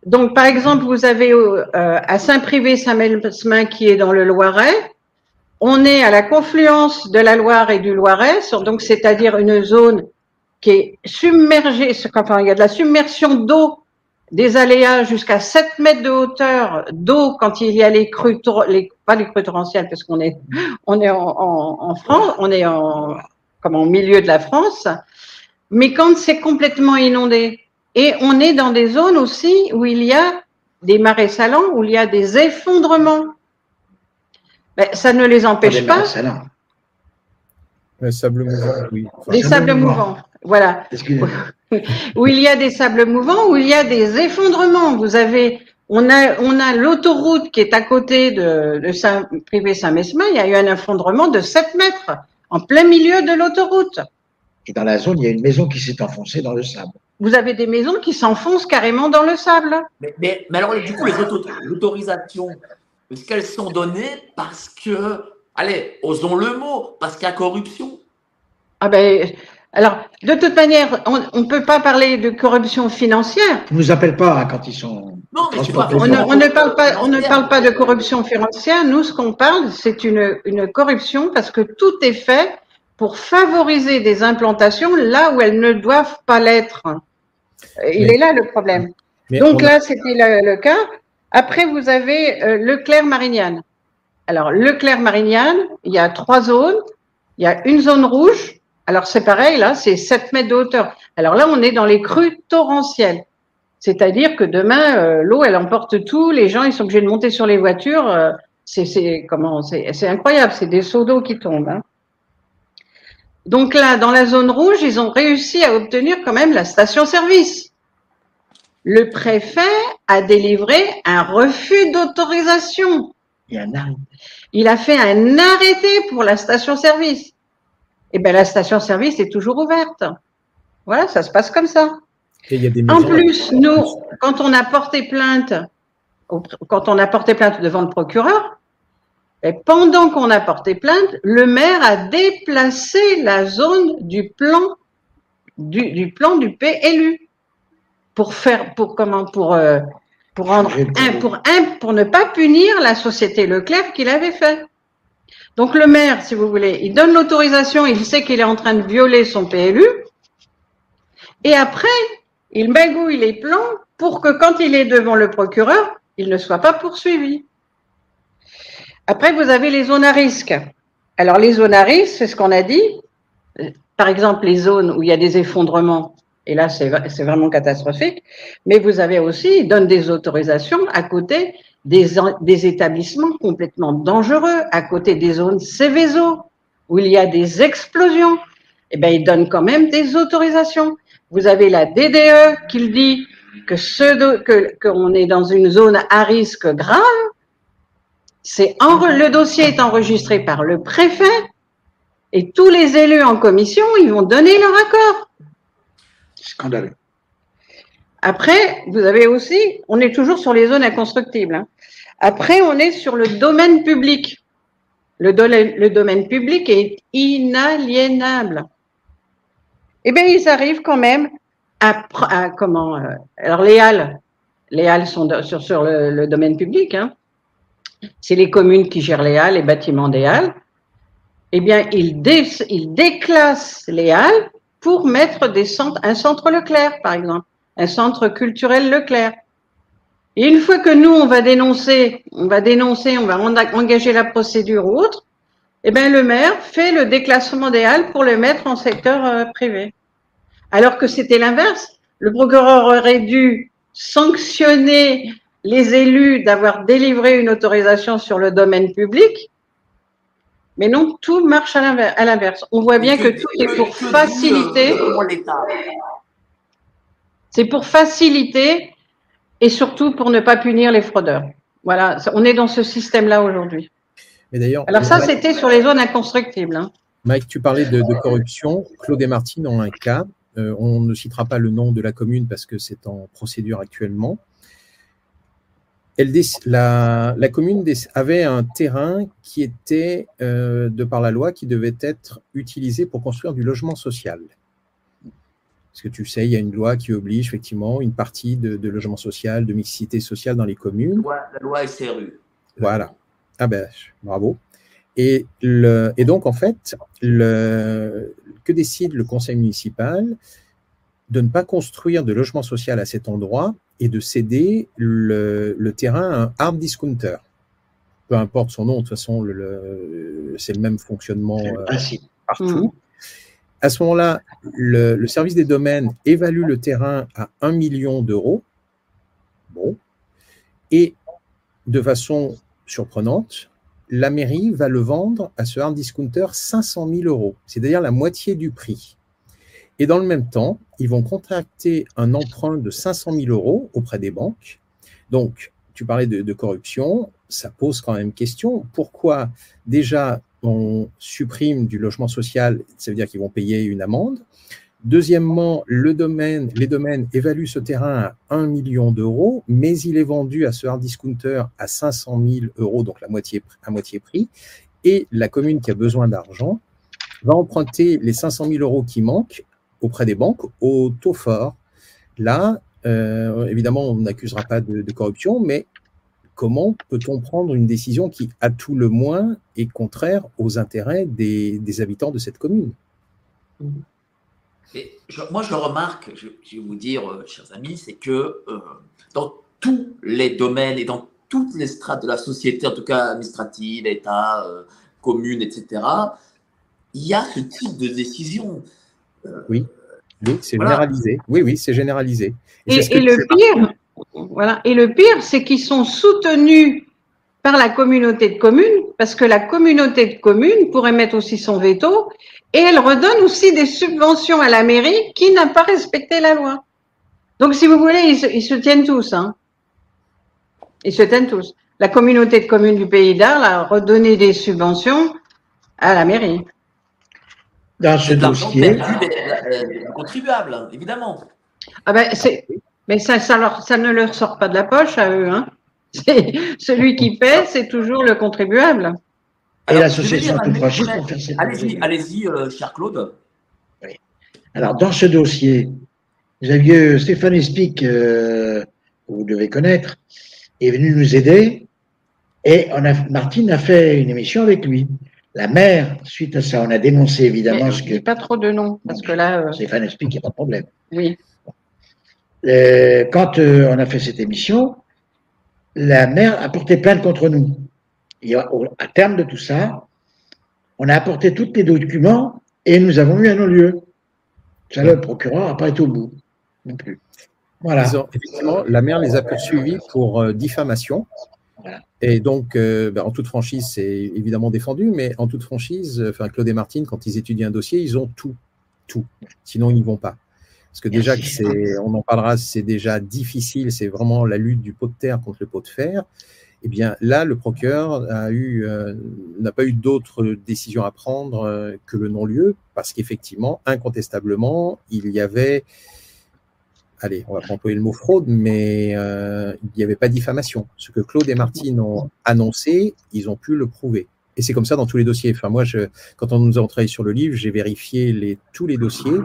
Donc, par exemple, vous avez euh, à Saint-Privé-Saint-Mesmin qui est dans le Loiret. On est à la confluence de la Loire et du Loiret, donc c'est-à-dire une zone qui est submergée. Enfin, il y a de la submersion d'eau, des aléas jusqu'à 7 mètres de hauteur d'eau quand il y a les crues, les, pas les crues torrentielles, parce qu'on est, on est en, en, en France, on est en, comme au milieu de la France, mais quand c'est complètement inondé. Et on est dans des zones aussi où il y a des marais salants, où il y a des effondrements. Ben, ça ne les empêche pas, salants. Le sable mouvant, oui. Enfin, des Sables sables mouvants. mouvants. Voilà. Excusez-moi. où il y a des sables mouvants, où il y a des effondrements. Vous avez, on a, on a l'autoroute qui est à côté de, de Saint, privé Saint-Mesmin. Il y a eu un effondrement de 7 mètres en plein milieu de l'autoroute. Et dans la zone, il y a une maison qui s'est enfoncée dans le sable. Vous avez des maisons qui s'enfoncent carrément dans le sable. Mais, mais, mais alors, du coup, les auto- l'autorisation, est-ce qu'elles sont données parce que, allez, osons le mot, parce qu'il y a corruption Ah ben, alors, de toute manière, on ne peut pas parler de corruption financière. Ils ne nous appellent pas hein, quand ils sont. Non, mais pas. On ne, on ne parle pas, on ne parle pas de corruption financière. Nous, ce qu'on parle, c'est une, une corruption parce que tout est fait pour favoriser des implantations là où elles ne doivent pas l'être. Il Mais- est là le problème. Donc a- là, c'était le, le cas. Après, vous avez euh, Leclerc-Marignane. Alors, Leclerc-Marignane, il y a trois zones. Il y a une zone rouge. Alors, c'est pareil, là, c'est 7 mètres de hauteur. Alors là, on est dans les crues torrentielles. C'est-à-dire que demain, euh, l'eau, elle emporte tout. Les gens, ils sont obligés de monter sur les voitures. euh, c'est, comment, c'est incroyable. C'est des seaux d'eau qui tombent. hein. Donc là, dans la zone rouge, ils ont réussi à obtenir quand même la station-service. Le préfet a délivré un refus d'autorisation. Il a un arrêt. Il a fait un arrêté pour la station-service. Eh bien, la station-service est toujours ouverte. Voilà, ça se passe comme ça. et il y a des En plus, nous, quand on a porté plainte, quand on a porté plainte devant le procureur, Et pendant qu'on a porté plainte, le maire a déplacé la zone du plan du, du plan du PLU pour faire pour comment pour euh, pour rendre un pour un pour ne pas punir la société Leclerc qu'il avait fait. Donc le maire, si vous voulez, il donne l'autorisation, il sait qu'il est en train de violer son PLU, et après, il magouille les plans pour que quand il est devant le procureur, il ne soit pas poursuivi. Après, vous avez les zones à risque. Alors les zones à risque, c'est ce qu'on a dit. Par exemple, les zones où il y a des effondrements, et là c'est vraiment catastrophique, mais vous avez aussi, ils donnent des autorisations à côté des, en- des établissements complètement dangereux, à côté des zones Céveso, où il y a des explosions. Eh bien, ils donnent quand même des autorisations. Vous avez la DDE qui dit que ce que qu'on est dans une zone à risque grave. C'est le dossier est enregistré par le préfet et tous les élus en commission, ils vont donner leur accord. Scandaleux. Après, vous avez aussi, on est toujours sur les zones inconstructibles. hein. Après, on est sur le domaine public. Le, do- le domaine public est inaliénable. Eh bien, ils arrivent quand même à, comment euh, Alors, les halles, les halles sont sur, le, domaine public. Hein. C'est les communes qui gèrent les halles, les bâtiments des halles. Eh bien, ils déclassent les halles pour mettre des centres, un centre Leclerc, par exemple, un centre culturel Leclerc. Et une fois que nous, on va dénoncer, on va dénoncer, on va en- engager la procédure ou autre, eh bien, le maire fait le déclassement des halles pour le mettre en secteur euh, privé. Alors que c'était l'inverse. Le procureur aurait dû sanctionner les élus d'avoir délivré une autorisation sur le domaine public. Mais non, tout marche à l'inver- à l'inverse. On voit bien que tout est pour faciliter. C'est pour faciliter et surtout pour ne pas punir les fraudeurs. Voilà, on est dans ce système-là aujourd'hui. Alors ça, c'était sur les zones inconstructibles. hein. Mike, tu parlais de, de corruption. Claude et Martine ont un cas. Euh, on ne citera pas le nom de la commune parce que c'est en procédure actuellement. Elle la, la commune avait un terrain qui était, euh, de par la loi, qui devait être utilisé pour construire du logement social. Parce que tu sais, il y a une loi qui oblige effectivement une partie de, de logement social, de mixité sociale dans les communes. la loi SRU. Voilà. Ah ben, bravo. Et, le, et donc, en fait, le, que décide le conseil municipal? De ne pas construire de logement social à cet endroit et de céder le, le terrain à un hard discounter. Peu importe son nom, de toute façon, le, le- c'est le même fonctionnement euh, partout. À ce moment-là, le, le service des domaines évalue le terrain à 1 million d'euros. Bon. Et de façon surprenante, la mairie va le vendre à ce hard discounter 500 000 euros, c'est-à-dire la moitié du prix. Et dans le même temps, ils vont contracter un emprunt de 500 000 euros auprès des banques. Donc, tu parlais de, corruption, ça pose quand même question. Pourquoi déjà on supprime du logement social, ça veut dire qu'ils vont payer une amende. Deuxièmement, les domaines évaluent ce terrain à 1 million d'euros, mais il est vendu à ce hard discounter à 500 000 euros, donc à moitié prix. Et la commune qui a besoin d'argent va emprunter les 500 000 euros qui manquent auprès des banques au taux fort. Là, euh, évidemment, on n'accusera pas de, corruption, mais comment peut-on prendre une décision qui, à tout le moins, est contraire aux intérêts des, habitants de cette commune? Moi, je remarque, je, vais vous dire, euh, chers amis, c'est que euh, dans tous les domaines et dans toutes les strates de la société, en tout cas administrative, État, commune, etc., il y a ce type de décision. Oui, c'est Voilà. généralisé. Oui, oui, c'est généralisé. Et, c'est le pire, voilà. Et le pire, c'est qu'ils sont soutenus par la communauté de communes, parce que la communauté de communes pourrait mettre aussi son veto, et elle redonne aussi des subventions à la mairie qui n'a pas respecté la loi. Donc, si vous voulez, ils se, ils se tiennent tous. Hein. Ils se tiennent tous. La communauté de communes du Pays d'Arles a redonné des subventions à la mairie. Dans ce dossier, euh, contribuables, hein, évidemment. Ah ben, c'est, mais ça, ça, leur, ça ne leur sort pas de la poche à eux. Hein. C'est- Celui qui paie, c'est toujours le contribuable. Alors, l'association extrait. pour faire cette Allez-y, allez-y, euh, cher Claude. Alors, dans ce dossier, Xavier Stéphane Espic, euh, que vous devez connaître, est venu nous aider et on a, Martine a fait une émission avec lui. La mère, suite à ça, on a dénoncé évidemment Mais ce je dis que pas trop de noms, parce que là, euh, Stéphane explique, il n'y a pas de problème. oui. Euh, quand euh, on a fait cette émission, la mère a porté plainte contre nous. Et au- à terme de tout ça, on a apporté tous les documents et nous avons eu un non-lieu. Ça, le procureur n'a pas été au bout non plus. Voilà. Ont- effectivement, la mère les a poursuivis pour euh, diffamation. Voilà. Et donc, euh, ben, en toute franchise, c'est évidemment défendu, mais en toute franchise, euh, enfin, Claude et Martine, quand ils étudient un dossier, ils ont tout, tout. Sinon, ils n'y vont pas. Parce que déjà, que on en parlera, c'est déjà difficile, c'est vraiment la lutte du pot de terre contre le pot de fer. Eh bien, là, le procureur eu, euh, n'a pas eu d'autre décision à prendre euh, que le non-lieu, parce qu'effectivement, incontestablement, il y avait allez, on va pas employer le mot fraude, mais euh, il n'y avait pas diffamation. Ce que Claude et Martine ont annoncé, ils ont pu le prouver. Et c'est comme ça dans tous les dossiers. Enfin, moi, quand on nous a travaillé sur le livre, j'ai vérifié tous les dossiers.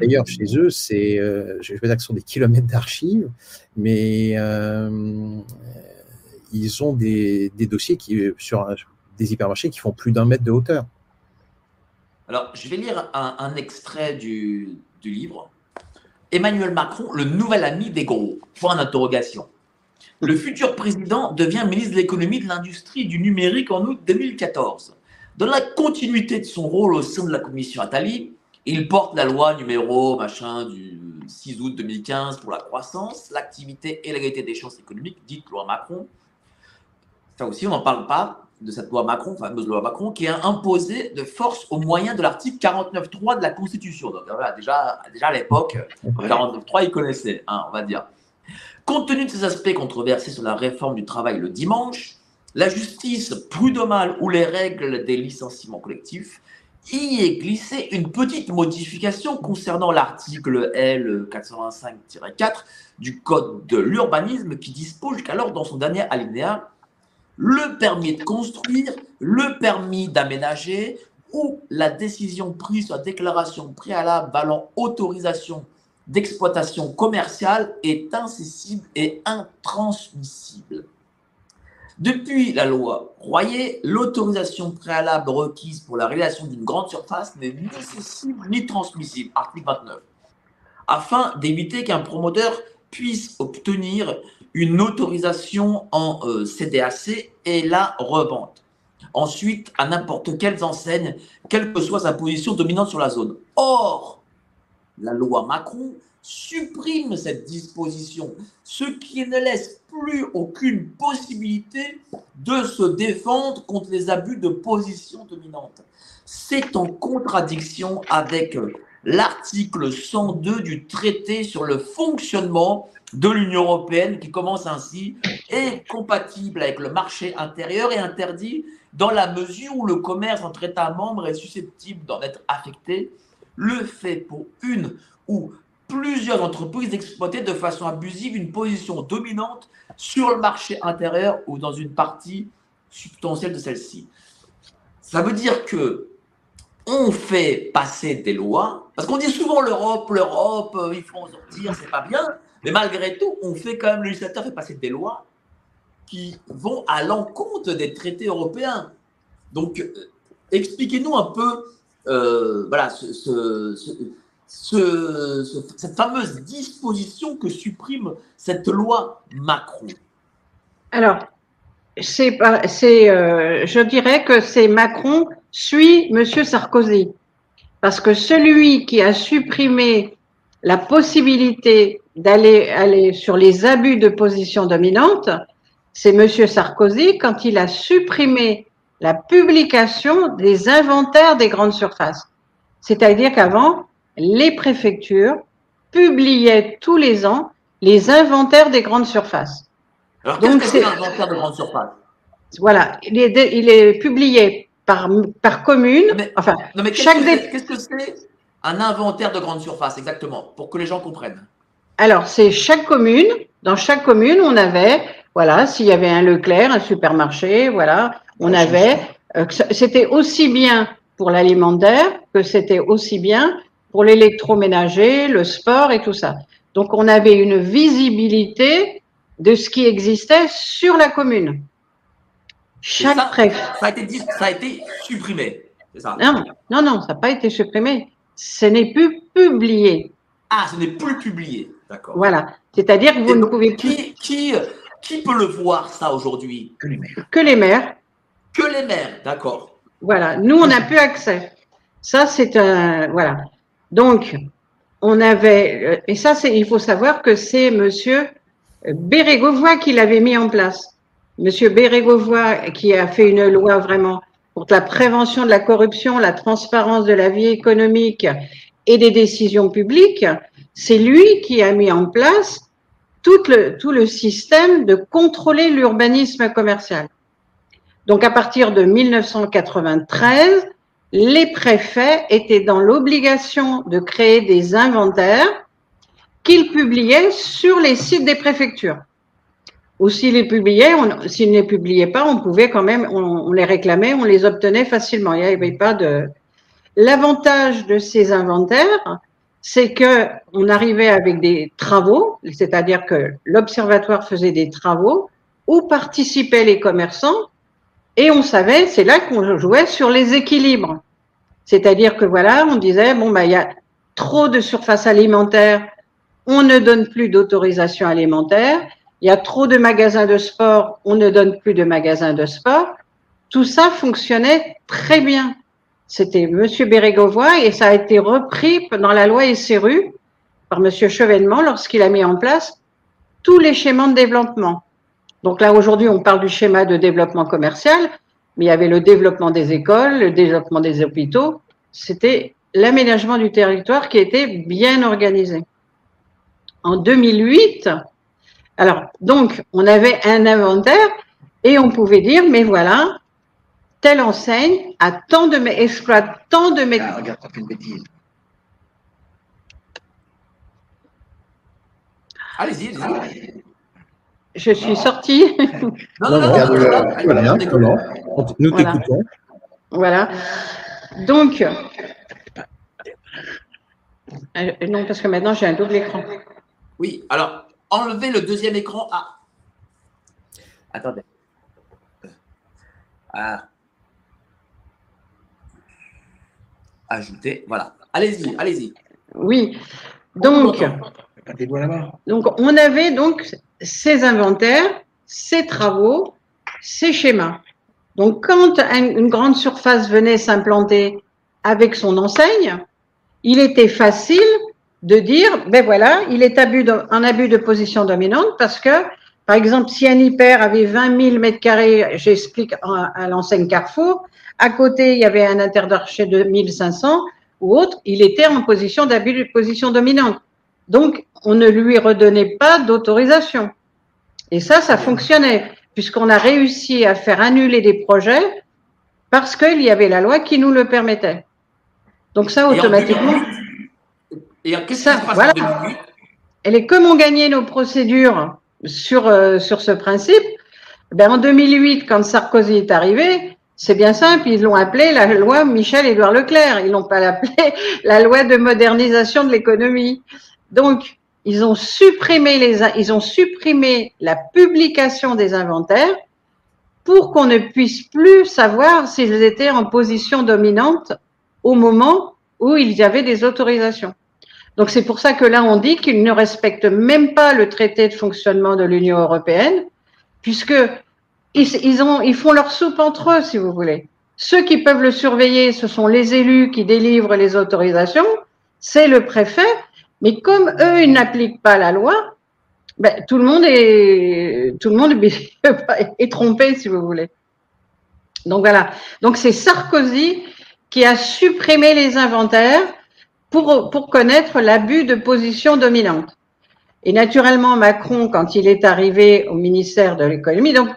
D'ailleurs, chez eux, c'est, euh, je vais pas dire que ce sont des kilomètres d'archives, mais euh, ils ont des, dossiers qui, sur des hypermarchés qui font plus d'un mètre de hauteur. Alors, je vais lire un, extrait du livre. Emmanuel Macron, le nouvel ami des gros. Point d'interrogation. Le futur président devient ministre de l'économie, de l'industrie et du numérique en août 2014. Dans la continuité de son rôle au sein de la commission Attali, il porte la loi numéro machin du 6 août 2015 pour la croissance, l'activité et l'égalité des chances économiques, dite loi Macron. Ça aussi, on n'en parle pas de cette loi Macron, fameuse loi Macron, qui a imposé de force au moyen de l'article 49.3 de la Constitution. Donc voilà, déjà, déjà à l'époque, 49.3, ils connaissaient, hein, on va dire. Compte tenu de ces aspects controversés sur la réforme du travail le dimanche, la justice prud'homale ou les règles des licenciements collectifs, y est glissée une petite modification concernant l'article L425-4 du Code de l'urbanisme qui dispose qu'alors dans son dernier alinéa, le permis de construire, le permis d'aménager ou la décision prise sur la déclaration préalable valant autorisation d'exploitation commerciale est incessible et intransmissible. Depuis la loi Royer, l'autorisation préalable requise pour la réalisation d'une grande surface n'est ni cessible ni transmissible, article 29, afin d'éviter qu'un promoteur puisse obtenir une autorisation en euh, CDAC et la revente. Ensuite, à n'importe quelle enseigne, quelle que soit sa position dominante sur la zone. Or, la loi Macron supprime cette disposition, ce qui ne laisse plus aucune possibilité de se défendre contre les abus de position dominante. C'est en contradiction avec l'article 102 du traité sur le fonctionnement de l'Union européenne qui commence ainsi est compatible avec le marché intérieur et interdit dans la mesure où le commerce entre États membres est susceptible d'en être affecté, le fait pour une ou plusieurs entreprises d'exploiter de façon abusive une position dominante sur le marché intérieur ou dans une partie substantielle de celle-ci. Ça veut dire que on fait passer des lois, parce qu'on dit souvent l'Europe, l'Europe, euh, il faut en sortir, c'est pas bien, mais malgré tout, on fait quand même, le législateur fait passer des lois qui vont à l'encontre des traités européens. Donc, euh, expliquez-nous un peu, euh, voilà, ce, ce- ce- ce- ce- cette fameuse disposition que supprime cette loi Macron. Alors, euh, je dirais que c'est Macron suit Monsieur Sarkozy, parce que celui qui a supprimé la possibilité d'aller aller sur les abus de position dominante, c'est Monsieur Sarkozy quand il a supprimé la publication des inventaires des grandes surfaces. C'est-à-dire qu'avant, les préfectures publiaient tous les ans les inventaires des grandes surfaces. Alors, Donc, qu'est-ce que c'est l'inventaire de grande surface Voilà, il est, dé- il est publié par, par commune. Mais- Enfin, Non, mais qu'est-ce Chaque que c'est qu'est-ce que c'est un inventaire de grande surface, exactement, pour que les gens comprennent? Alors c'est chaque commune. Dans chaque commune, on avait, voilà, s'il y avait un Leclerc, un supermarché, voilà, on avait euh, c'était aussi bien pour l'alimentaire que c'était aussi bien pour l'électroménager, le sport et tout ça. Donc on avait une visibilité de ce qui existait sur la commune. Chaque ça, préfet. Ça a été, dis- ça a été supprimé, c'est ça? Non, non, non, ça n'a pas été supprimé. Ce n'est plus publié. Ah, ce n'est plus publié. D'accord. Voilà. C'est-à-dire que vous ne pouvez plus Qui, qui, qui peut le voir, ça, aujourd'hui? Que les maires. que les maires. Que les maires, d'accord. Voilà. Nous, on n'a plus accès. Ça, c'est un. Voilà. Donc, on avait. euh, Et ça, c'est. Il faut savoir que c'est monsieur Bérégovoy qui l'avait mis en place. Monsieur Bérégovoy qui a fait une loi vraiment pour la prévention de la corruption, la transparence de la vie économique et des décisions publiques. C'est lui qui a mis en place tout le, tout le système de contrôler l'urbanisme commercial. Donc, à partir de 1993, les préfets étaient dans l'obligation de créer des inventaires qu'ils publiaient sur les sites des préfectures. Ou s'ils les publiaient, s'ils ne les publiaient pas, on pouvait quand même, on les réclamait, on les obtenait facilement. Il n'y avait pas de. L'avantage de ces inventaires, c'est que on arrivait avec des travaux, c'est-à-dire que l'observatoire faisait des travaux où participaient les commerçants et on savait, c'est là qu'on jouait sur les équilibres. C'est-à-dire que voilà, on disait, bon, bah, il y a trop de surface alimentaire, on ne donne plus d'autorisation alimentaire. Il y a trop de magasins de sport, on ne donne plus de magasins de sport. Tout ça fonctionnait très bien. C'était Monsieur Bérégovoy et ça a été repris dans la loi SRU par Monsieur Chevènement lorsqu'il a mis en place tous les schémas de développement. Donc là, aujourd'hui, on parle du schéma de développement commercial, mais il y avait le développement des écoles, le développement des hôpitaux. C'était l'aménagement du territoire qui était bien organisé. En 2008, alors, donc, on avait un inventaire et on pouvait dire, mais voilà, telle enseigne a tant de, exploite tant de mètres. Ah, regarde, t'as fait une bêtise. Allez-y, allez-y. Je suis sortie. Non, Non, non, non, non, non, euh, non, non, allez, voilà. Nous Voilà. t'écoutons. Voilà. Donc, euh, non, parce que maintenant j'ai un double écran. Oui, alors, enlevez le deuxième écran. Ah. Attendez. Ah. Ajouter, voilà. Allez-y, allez-y. Oui. Donc, donc, on avait donc ces inventaires, ces travaux, ces schémas. Donc, quand un- une grande surface venait s'implanter avec son enseigne, il était facile de dire, ben voilà, il est abus de- abus de position dominante parce que, par exemple, si un hyper avait 20 000 mètres carrés, j'explique à l'enseigne Carrefour, à côté, il y avait un intermarché de 1500 ou autre, il était en position d'abus de position dominante. Donc, on ne lui redonnait pas d'autorisation. Et ça, ça fonctionnait, puisqu'on a réussi à faire annuler des projets parce qu'il y avait la loi qui nous le permettait. Donc ça, Et en automatiquement, 2008, Et qu'est-ce Ça, voilà. en 2008 elle est comme on gagnait nos procédures sur, euh, sur ce principe, ben en 2008, quand Sarkozy est arrivé, c'est bien simple, ils l'ont appelé la loi Michel-Édouard Leclerc, ils l'ont pas appelé la loi de modernisation de l'économie. Donc, ils ont supprimé les, ils ont supprimé la publication des inventaires pour qu'on ne puisse plus savoir s'ils étaient en position dominante au moment où il y avait des autorisations. Donc c'est pour ça que là on dit qu'ils ne respectent même pas le traité de fonctionnement de l'Union européenne, puisque ils, ont, ils font leur soupe entre eux, si vous voulez. Ceux qui peuvent le surveiller, ce sont les élus qui délivrent les autorisations, c'est le préfet, mais comme eux, ils n'appliquent pas la loi, ben, tout le monde est tout le monde est trompé, si vous voulez. Donc voilà. Donc c'est Sarkozy qui a supprimé les inventaires pour, pour connaître l'abus de position dominante. Et naturellement, Macron, quand il est arrivé au ministère de l'économie, donc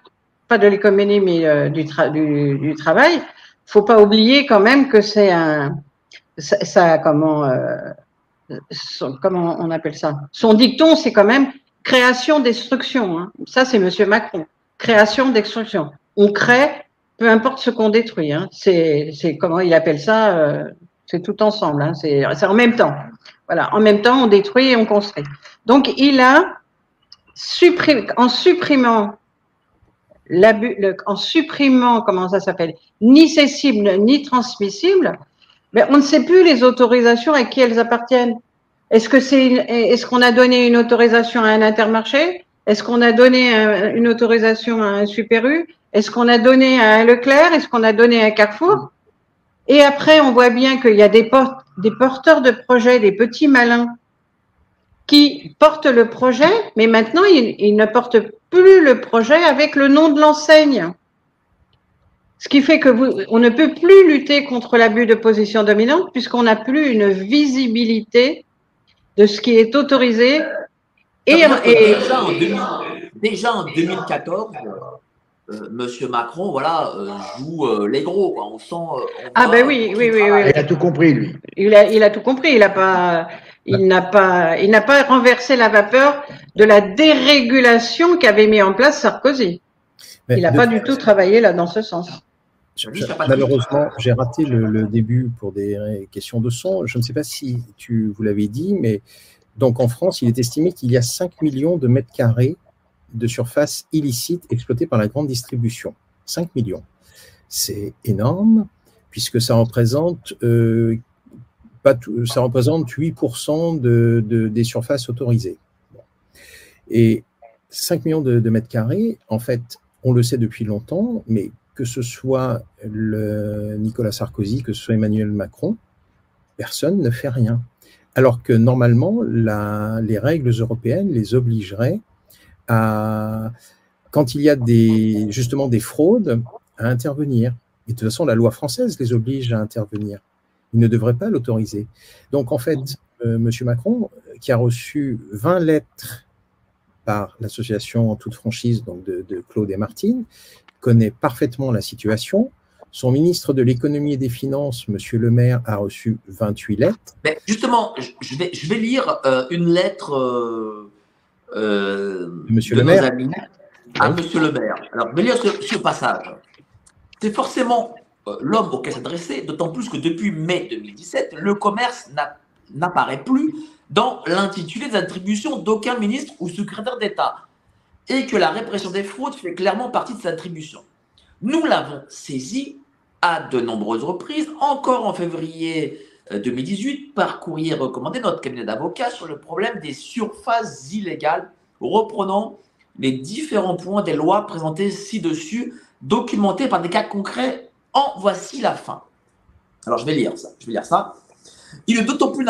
pas de l'économie, mais euh, du, tra du, du, faut pas oublier quand même que c'est un, ça, comment, euh, comment on appelle ça? Son dicton, c'est quand même création destruction. Hein. Ça, c'est Monsieur Macron. Création destruction. On crée peu importe ce qu'on détruit. Hein. C'est, comment il appelle ça euh, C'est tout ensemble. Hein. C'est, en même temps. Voilà, en même temps, on détruit et on construit. Donc, il a supprimé, en supprimant en supprimant, comment ça s'appelle, ni cessible ni transmissible, mais on ne sait plus les autorisations à qui elles appartiennent. Est-ce que c'est, est-ce qu'on a donné une autorisation à un intermarché? Est-ce qu'on a donné une autorisation à un Super U Est-ce qu'on a donné à un Leclerc? Est-ce qu'on a donné à un Carrefour? Et après, on voit bien qu'il y a des porteurs de projets, des petits malins, qui portent le projet, mais maintenant, ils ne portent plus le projet avec le nom de l'enseigne. Ce qui fait que vous, on ne peut plus lutter contre l'abus de position dominante puisqu'on n'a plus une visibilité de ce qui est autorisé. Et, et... Déjà, en 2000, déjà, en 2014, euh, Monsieur Macron, voilà, euh, joue euh, les gros. Quoi. On sent. On ah ben oui, oui, oui, oui, Il a tout compris, lui. Il a, il a tout compris. Il n'a pas, il n'a pas, il n'a pas renversé la vapeur de la dérégulation qu'avait mis en place Sarkozy. Mais il n'a pas du tout travaillé là dans ce sens. Malheureusement, j'ai raté le, le, début pour des questions de son. Je ne sais pas si tu vous l'avez dit, mais donc en France, il est estimé qu'il y a 5 millions de mètres carrés de surface illicite exploitée par la grande distribution. 5 millions. C'est énorme, puisque ça représente, euh, pas tout, ça représente 8% de, de, des surfaces autorisées. Et 5 millions de, de mètres carrés, en fait, on le sait depuis longtemps, mais que ce soit le Nicolas Sarkozy, que ce soit Emmanuel Macron, personne ne fait rien. Alors que normalement, la, les règles européennes les obligeraient à, quand il y a des, justement des fraudes, à intervenir. Et de toute façon, la loi française les oblige à intervenir. Ils ne devraient pas l'autoriser. Donc, en fait, euh, M. Macron, qui a reçu 20 lettres par l'association en toute franchise donc de, de Claude et Martine, connaît parfaitement la situation. Son ministre de l'économie et des finances, M. Le Maire, a reçu 28 lettres. Justement, je vais, je vais lire euh, une lettre euh, euh, de, Monsieur le Maire. Amis à M. Le Maire. Alors, je vais lire ce, ce passage. C'est forcément euh, l'homme auquel s'adresser, d'autant plus que depuis mai 2017, le commerce n'apparaît plus dans l'intitulé des attributions d'aucun ministre ou secrétaire d'État et que la répression des fraudes fait clairement partie de sa attribution. Nous l'avons saisi à de nombreuses reprises, encore en février 2018, par courrier recommandé notre cabinet d'avocats sur le problème des surfaces illégales, reprenant les différents points des lois présentés ci-dessus, documentés par des cas concrets. En voici la fin. Alors je vais lire ça. Je vais lire ça. Il est d'autant plus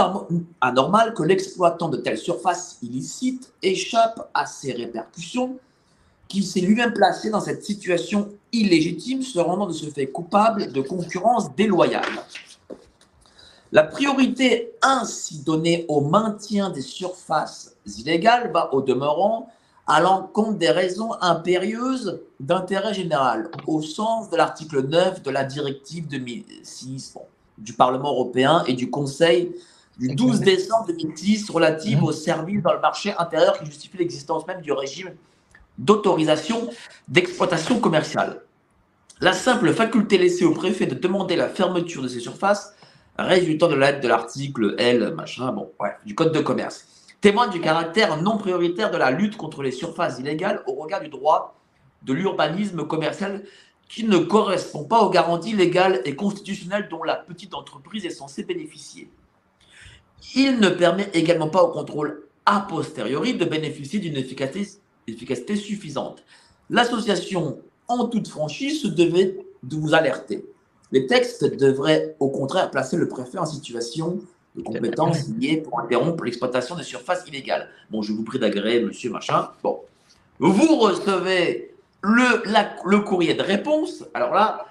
anormal que l'exploitant de telles surfaces illicites échappe à ces répercussions qu'il s'est lui-même placé dans cette situation illégitime, se rendant de ce fait coupable de concurrence déloyale. La priorité ainsi donnée au maintien des surfaces illégales va au demeurant à l'encontre des raisons impérieuses d'intérêt général, au sens de l'article 9 de la directive 2006 du Parlement européen et du Conseil du 12 décembre 2010 relative aux services dans le marché intérieur qui justifie l'existence même du régime d'autorisation d'exploitation commerciale. La simple faculté laissée au préfet de demander la fermeture de ces surfaces, résultant de l'aide de l'article L, machin, bon, ouais, du Code de commerce, témoigne du caractère non prioritaire de la lutte contre les surfaces illégales au regard du droit de l'urbanisme commercial qui ne correspond pas aux garanties légales et constitutionnelles dont la petite entreprise est censée bénéficier. Il ne permet également pas au contrôle a posteriori de bénéficier d'une efficacité, suffisante. L'association, en toute franchise, se devait de vous alerter. Les textes devraient au contraire placer le préfet en situation de compétence liée pour interrompre l'exploitation des surfaces illégales. Bon, je vous prie d'agréer, monsieur machin. Bon. Vous recevez le, le courrier de réponse, alors là,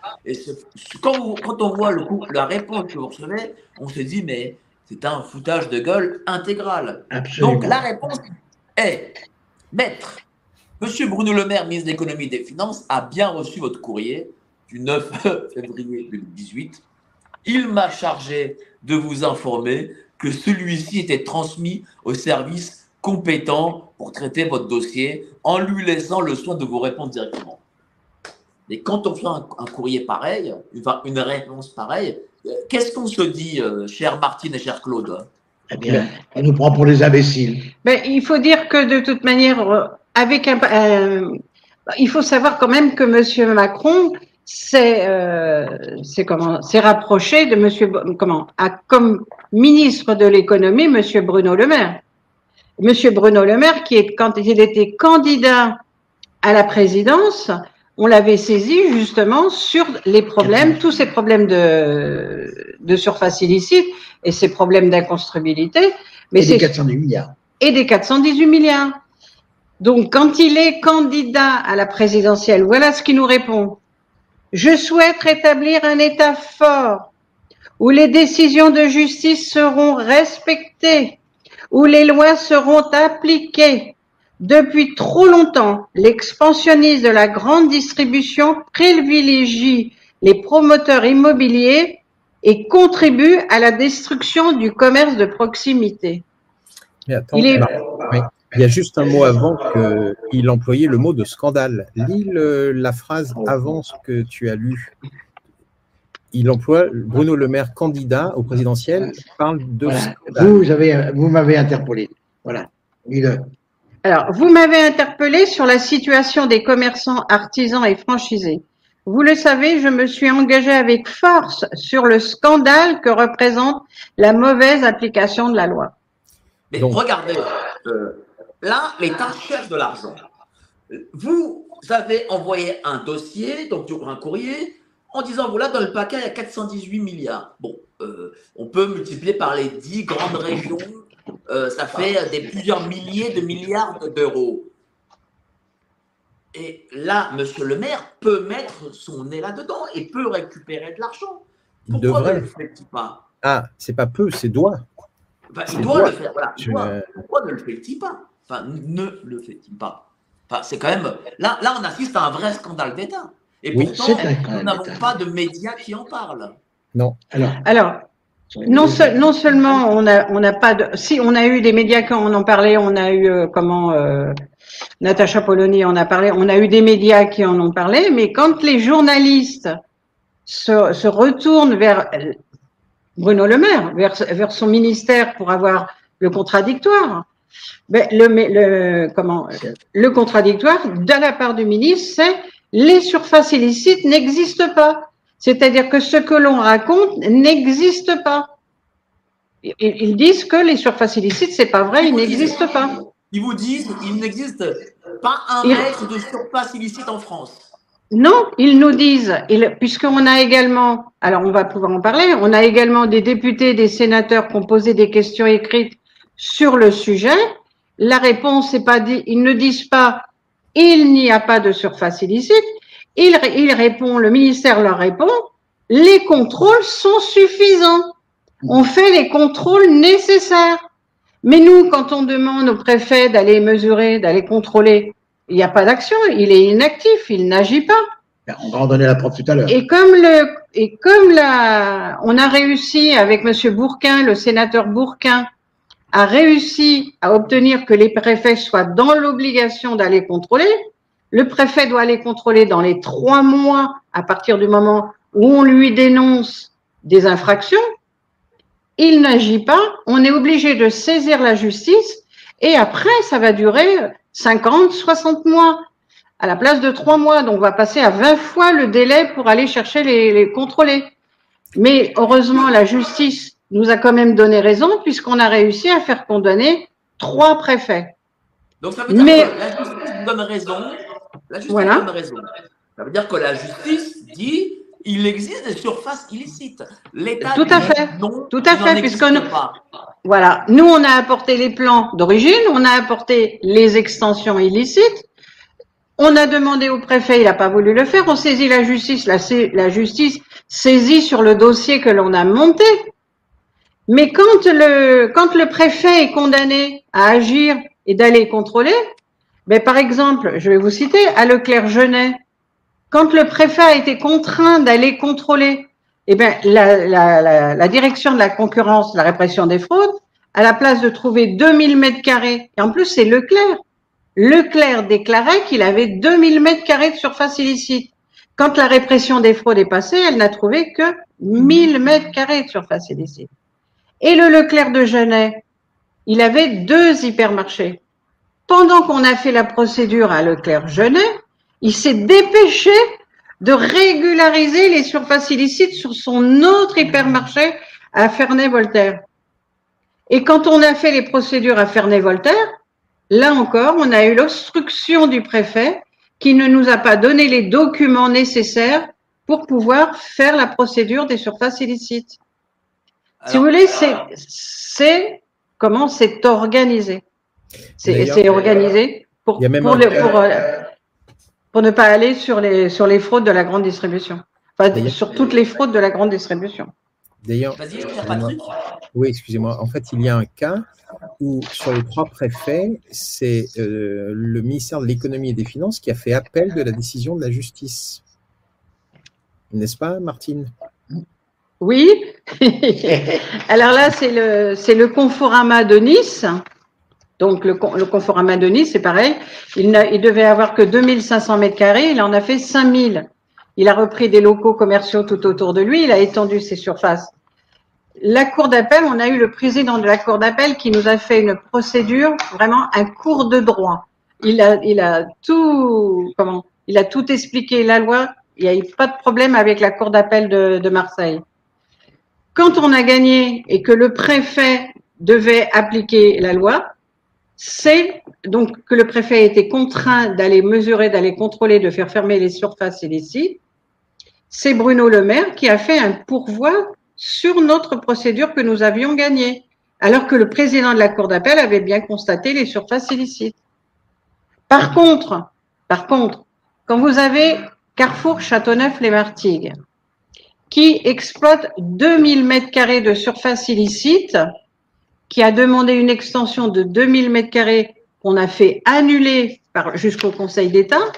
quand, quand, on voit le, la réponse que vous recevez, on se dit, mais c'est un foutage de gueule intégral. Absolument. Donc la réponse est, maître, Monsieur Bruno Le Maire, ministre de l'économie et des finances, a bien reçu votre courrier du 9 février 2018. Il m'a chargé de vous informer que celui-ci était transmis au service compétent pour traiter votre dossier en lui laissant le soin de vous répondre directement. Mais quand on fait un, courrier pareil, enfin, une réponse pareille, euh, qu'est-ce qu'on se dit, euh, cher Martine et cher Claude? Eh bien, il nous prend pour des imbéciles. Il faut dire que de toute manière, euh, avec un, euh, il faut savoir quand même que Monsieur Macron s'est, euh, comment, s'est rapproché de Monsieur, comment, a comme ministre de l'économie Monsieur Bruno Le Maire. Monsieur Bruno Le Maire, qui est quand il était candidat à la présidence, on l'avait saisi justement sur les problèmes, tous ces problèmes de, de surface illicite et ces problèmes d'inconstructibilité. Mais Et des c'est 410 milliards. et des 418 milliards. Donc, quand il est candidat à la présidentielle, voilà ce qu'il nous répond. Je souhaite rétablir un État fort où les décisions de justice seront respectées, où les lois seront appliquées. Depuis trop longtemps, l'expansionnisme de la grande distribution privilégie les promoteurs immobiliers et contribue à la destruction du commerce de proximité. Mais attends, Il est- alors, oui, il y a juste un mot avant qu'il employait le mot de scandale. Lis le- la phrase avant ce que tu as lu. Il emploie Bruno Le Maire, candidat au présidentiel, parle de Voilà. scandale. Vous, avez, vous m'avez interpellé. Voilà. Lis-le. Alors, vous m'avez interpellé sur la situation des commerçants, artisans et franchisés. Vous le savez, je me suis engagé avec force sur le scandale que représente la mauvaise application de la loi. Mais Donc- regardez, euh, là, l'État cherche de l'argent. Vous avez envoyé un dossier, donc un courrier, en disant voilà, dans le paquet, il y a 418 milliards. Bon, euh, on peut multiplier par les 10 grandes régions, euh, ça fait des plusieurs milliers de milliards de- d'euros. Et là, monsieur le maire peut mettre son nez là-dedans et peut récupérer de l'argent. Il Pourquoi devrait. ne le fait-il pas? Ah, c'est pas peu, c'est doigt. Enfin, C'est il doit doit. le faire. Voilà, doit. Pourquoi ne le fait-il pas? Enfin, ne le fait-il pas Enfin, c'est quand même. Là, là, on assiste à un vrai scandale d'État. Et Oui, pourtant, nous n'avons pas de médias qui en parlent. Alors, Alors, non, seul- non seulement on a, on n'a pas de, si on a eu des médias qui en ont parlé, on a eu euh, comment euh, Natacha Polony en a parlé, on a eu des médias qui en ont parlé, mais quand les journalistes se, se retournent vers euh, Bruno Le Maire, vers, vers son ministère pour avoir le contradictoire, ben, le, comment le contradictoire de la part du ministre, c'est les surfaces illicites n'existent pas. C'est-à-dire que ce que l'on raconte n'existe pas. Ils, ils disent que les surfaces illicites, c'est pas vrai, ils n'existent pas. Ils vous disent il n'existe pas un Il- mètre de surface illicite en France. Non, ils nous disent, ils- puisqu'on a également, alors on va pouvoir en parler, on a également des députés, des sénateurs qui ont posé des questions écrites sur le sujet. La réponse n'est pas dit, ils ne disent pas il n'y a pas de surface illicite. Il, il répond, le ministère leur répond, les contrôles sont suffisants. On fait les contrôles nécessaires. Mais nous, quand on demande au préfet d'aller mesurer, d'aller contrôler, il n'y a pas d'action, il est inactif, il n'agit pas. ben, on va en donner la preuve tout à l'heure. Et comme le, et comme la, on a réussi avec Monsieur Bourquin, le sénateur Bourquin, a réussi à obtenir que les préfets soient dans l'obligation d'aller contrôler. Le préfet doit aller contrôler dans les trois mois à partir du moment où on lui dénonce des infractions. Il n'agit pas. On est obligé de saisir la justice et après, ça va durer 50, 60 mois à la place de trois mois. Donc, on va passer à 20 fois le délai pour aller chercher les, les contrôler. Mais heureusement, la justice nous a quand même donné raison puisqu'on a réussi à faire condamner trois préfets. Donc ça veut dire Mais- que la justice vous donne raison. La justice Voilà. donne raison. Ça veut dire que la justice dit il existe des surfaces illicites. L'État Tout à fait. non, Tout à fait, puisque nous-. Voilà. Nous, on a apporté les plans d'origine, on a apporté les extensions illicites. On a demandé au préfet, il n'a pas voulu le faire. On saisit la justice, la justice saisit sur le dossier que l'on a monté. Mais quand le, quand le préfet est condamné à agir et d'aller contrôler, ben, par exemple, je vais vous citer, à Leclerc-Genet, quand le préfet a été contraint d'aller contrôler, eh ben, la, la, la, la direction de la concurrence, la répression des fraudes, à la place de trouver 2000 mètres carrés, et en plus c'est Leclerc, Leclerc déclarait qu'il avait 2000 mètres carrés de surface illicite. Quand la répression des fraudes est passée, elle n'a trouvé que 1000 mètres carrés de surface illicite. Et le Leclerc de Genet, il avait deux hypermarchés. Pendant qu'on a fait la procédure à Leclerc-Genet, il s'est dépêché de régulariser les surfaces illicites sur son autre hypermarché à Ferney-Voltaire. Et quand on a fait les procédures à Ferney-Voltaire, là encore, on a eu l'obstruction du préfet qui ne nous a pas donné les documents nécessaires pour pouvoir faire la procédure des surfaces illicites. Si vous voulez, c'est comment c'est organisé. C'est organisé pour, pour, pour, euh, pour, ne pas aller sur les, sur les fraudes de la grande distribution. Enfin, sur toutes les fraudes de la grande distribution. D'ailleurs, oui, excusez-moi. En fait, il y a un cas où, sur les trois préfets, c'est euh, le ministère de l'économie et des finances qui a fait appel de la décision de la justice. N'est-ce pas, Martine? Oui. Alors là, c'est le, c'est le Conforama de Nice. Donc, le, le Conforama de Nice, c'est pareil. Il, il devait avoir que 2500 mètres carrés. Il en a fait 5000. Il a repris des locaux commerciaux tout autour de lui. Il a étendu ses surfaces. La cour d'appel, on a eu le président de la cour d'appel qui nous a fait une procédure, vraiment un cours de droit. Il a, il a tout, comment, il a tout expliqué la loi. Il n'y a eu pas de problème avec la cour d'appel de Marseille. Quand on a gagné et que le préfet devait appliquer la loi, c'est donc que le préfet été contraint d'aller mesurer, d'aller contrôler, de faire fermer les surfaces illicites c'est Bruno Le Maire qui a fait un pourvoi sur notre procédure que nous avions gagnée, alors que le président de la Cour d'appel avait bien constaté les surfaces illicites. Par contre, par contre, quand vous avez Carrefour Châteauneuf-les-Martigues, qui exploite 2000 mètres carrés de surface illicite, qui a demandé une extension de 2000 mètres carrés qu'on a fait annuler jusqu'au Conseil d'État,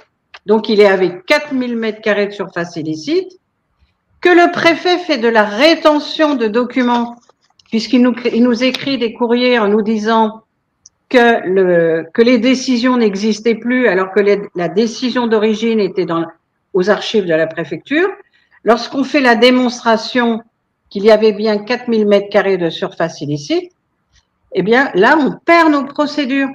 donc il est avec 4000 mètres carrés de surface illicite, que le préfet fait de la rétention de documents, puisqu'il nous, écrit des courriers en nous disant que les décisions n'existaient plus alors que la décision d'origine était dans, aux archives de la préfecture. Lorsqu'on fait la démonstration qu'il y avait bien 4000 mètres carrés de surface illicite, eh bien là, on perd nos procédures.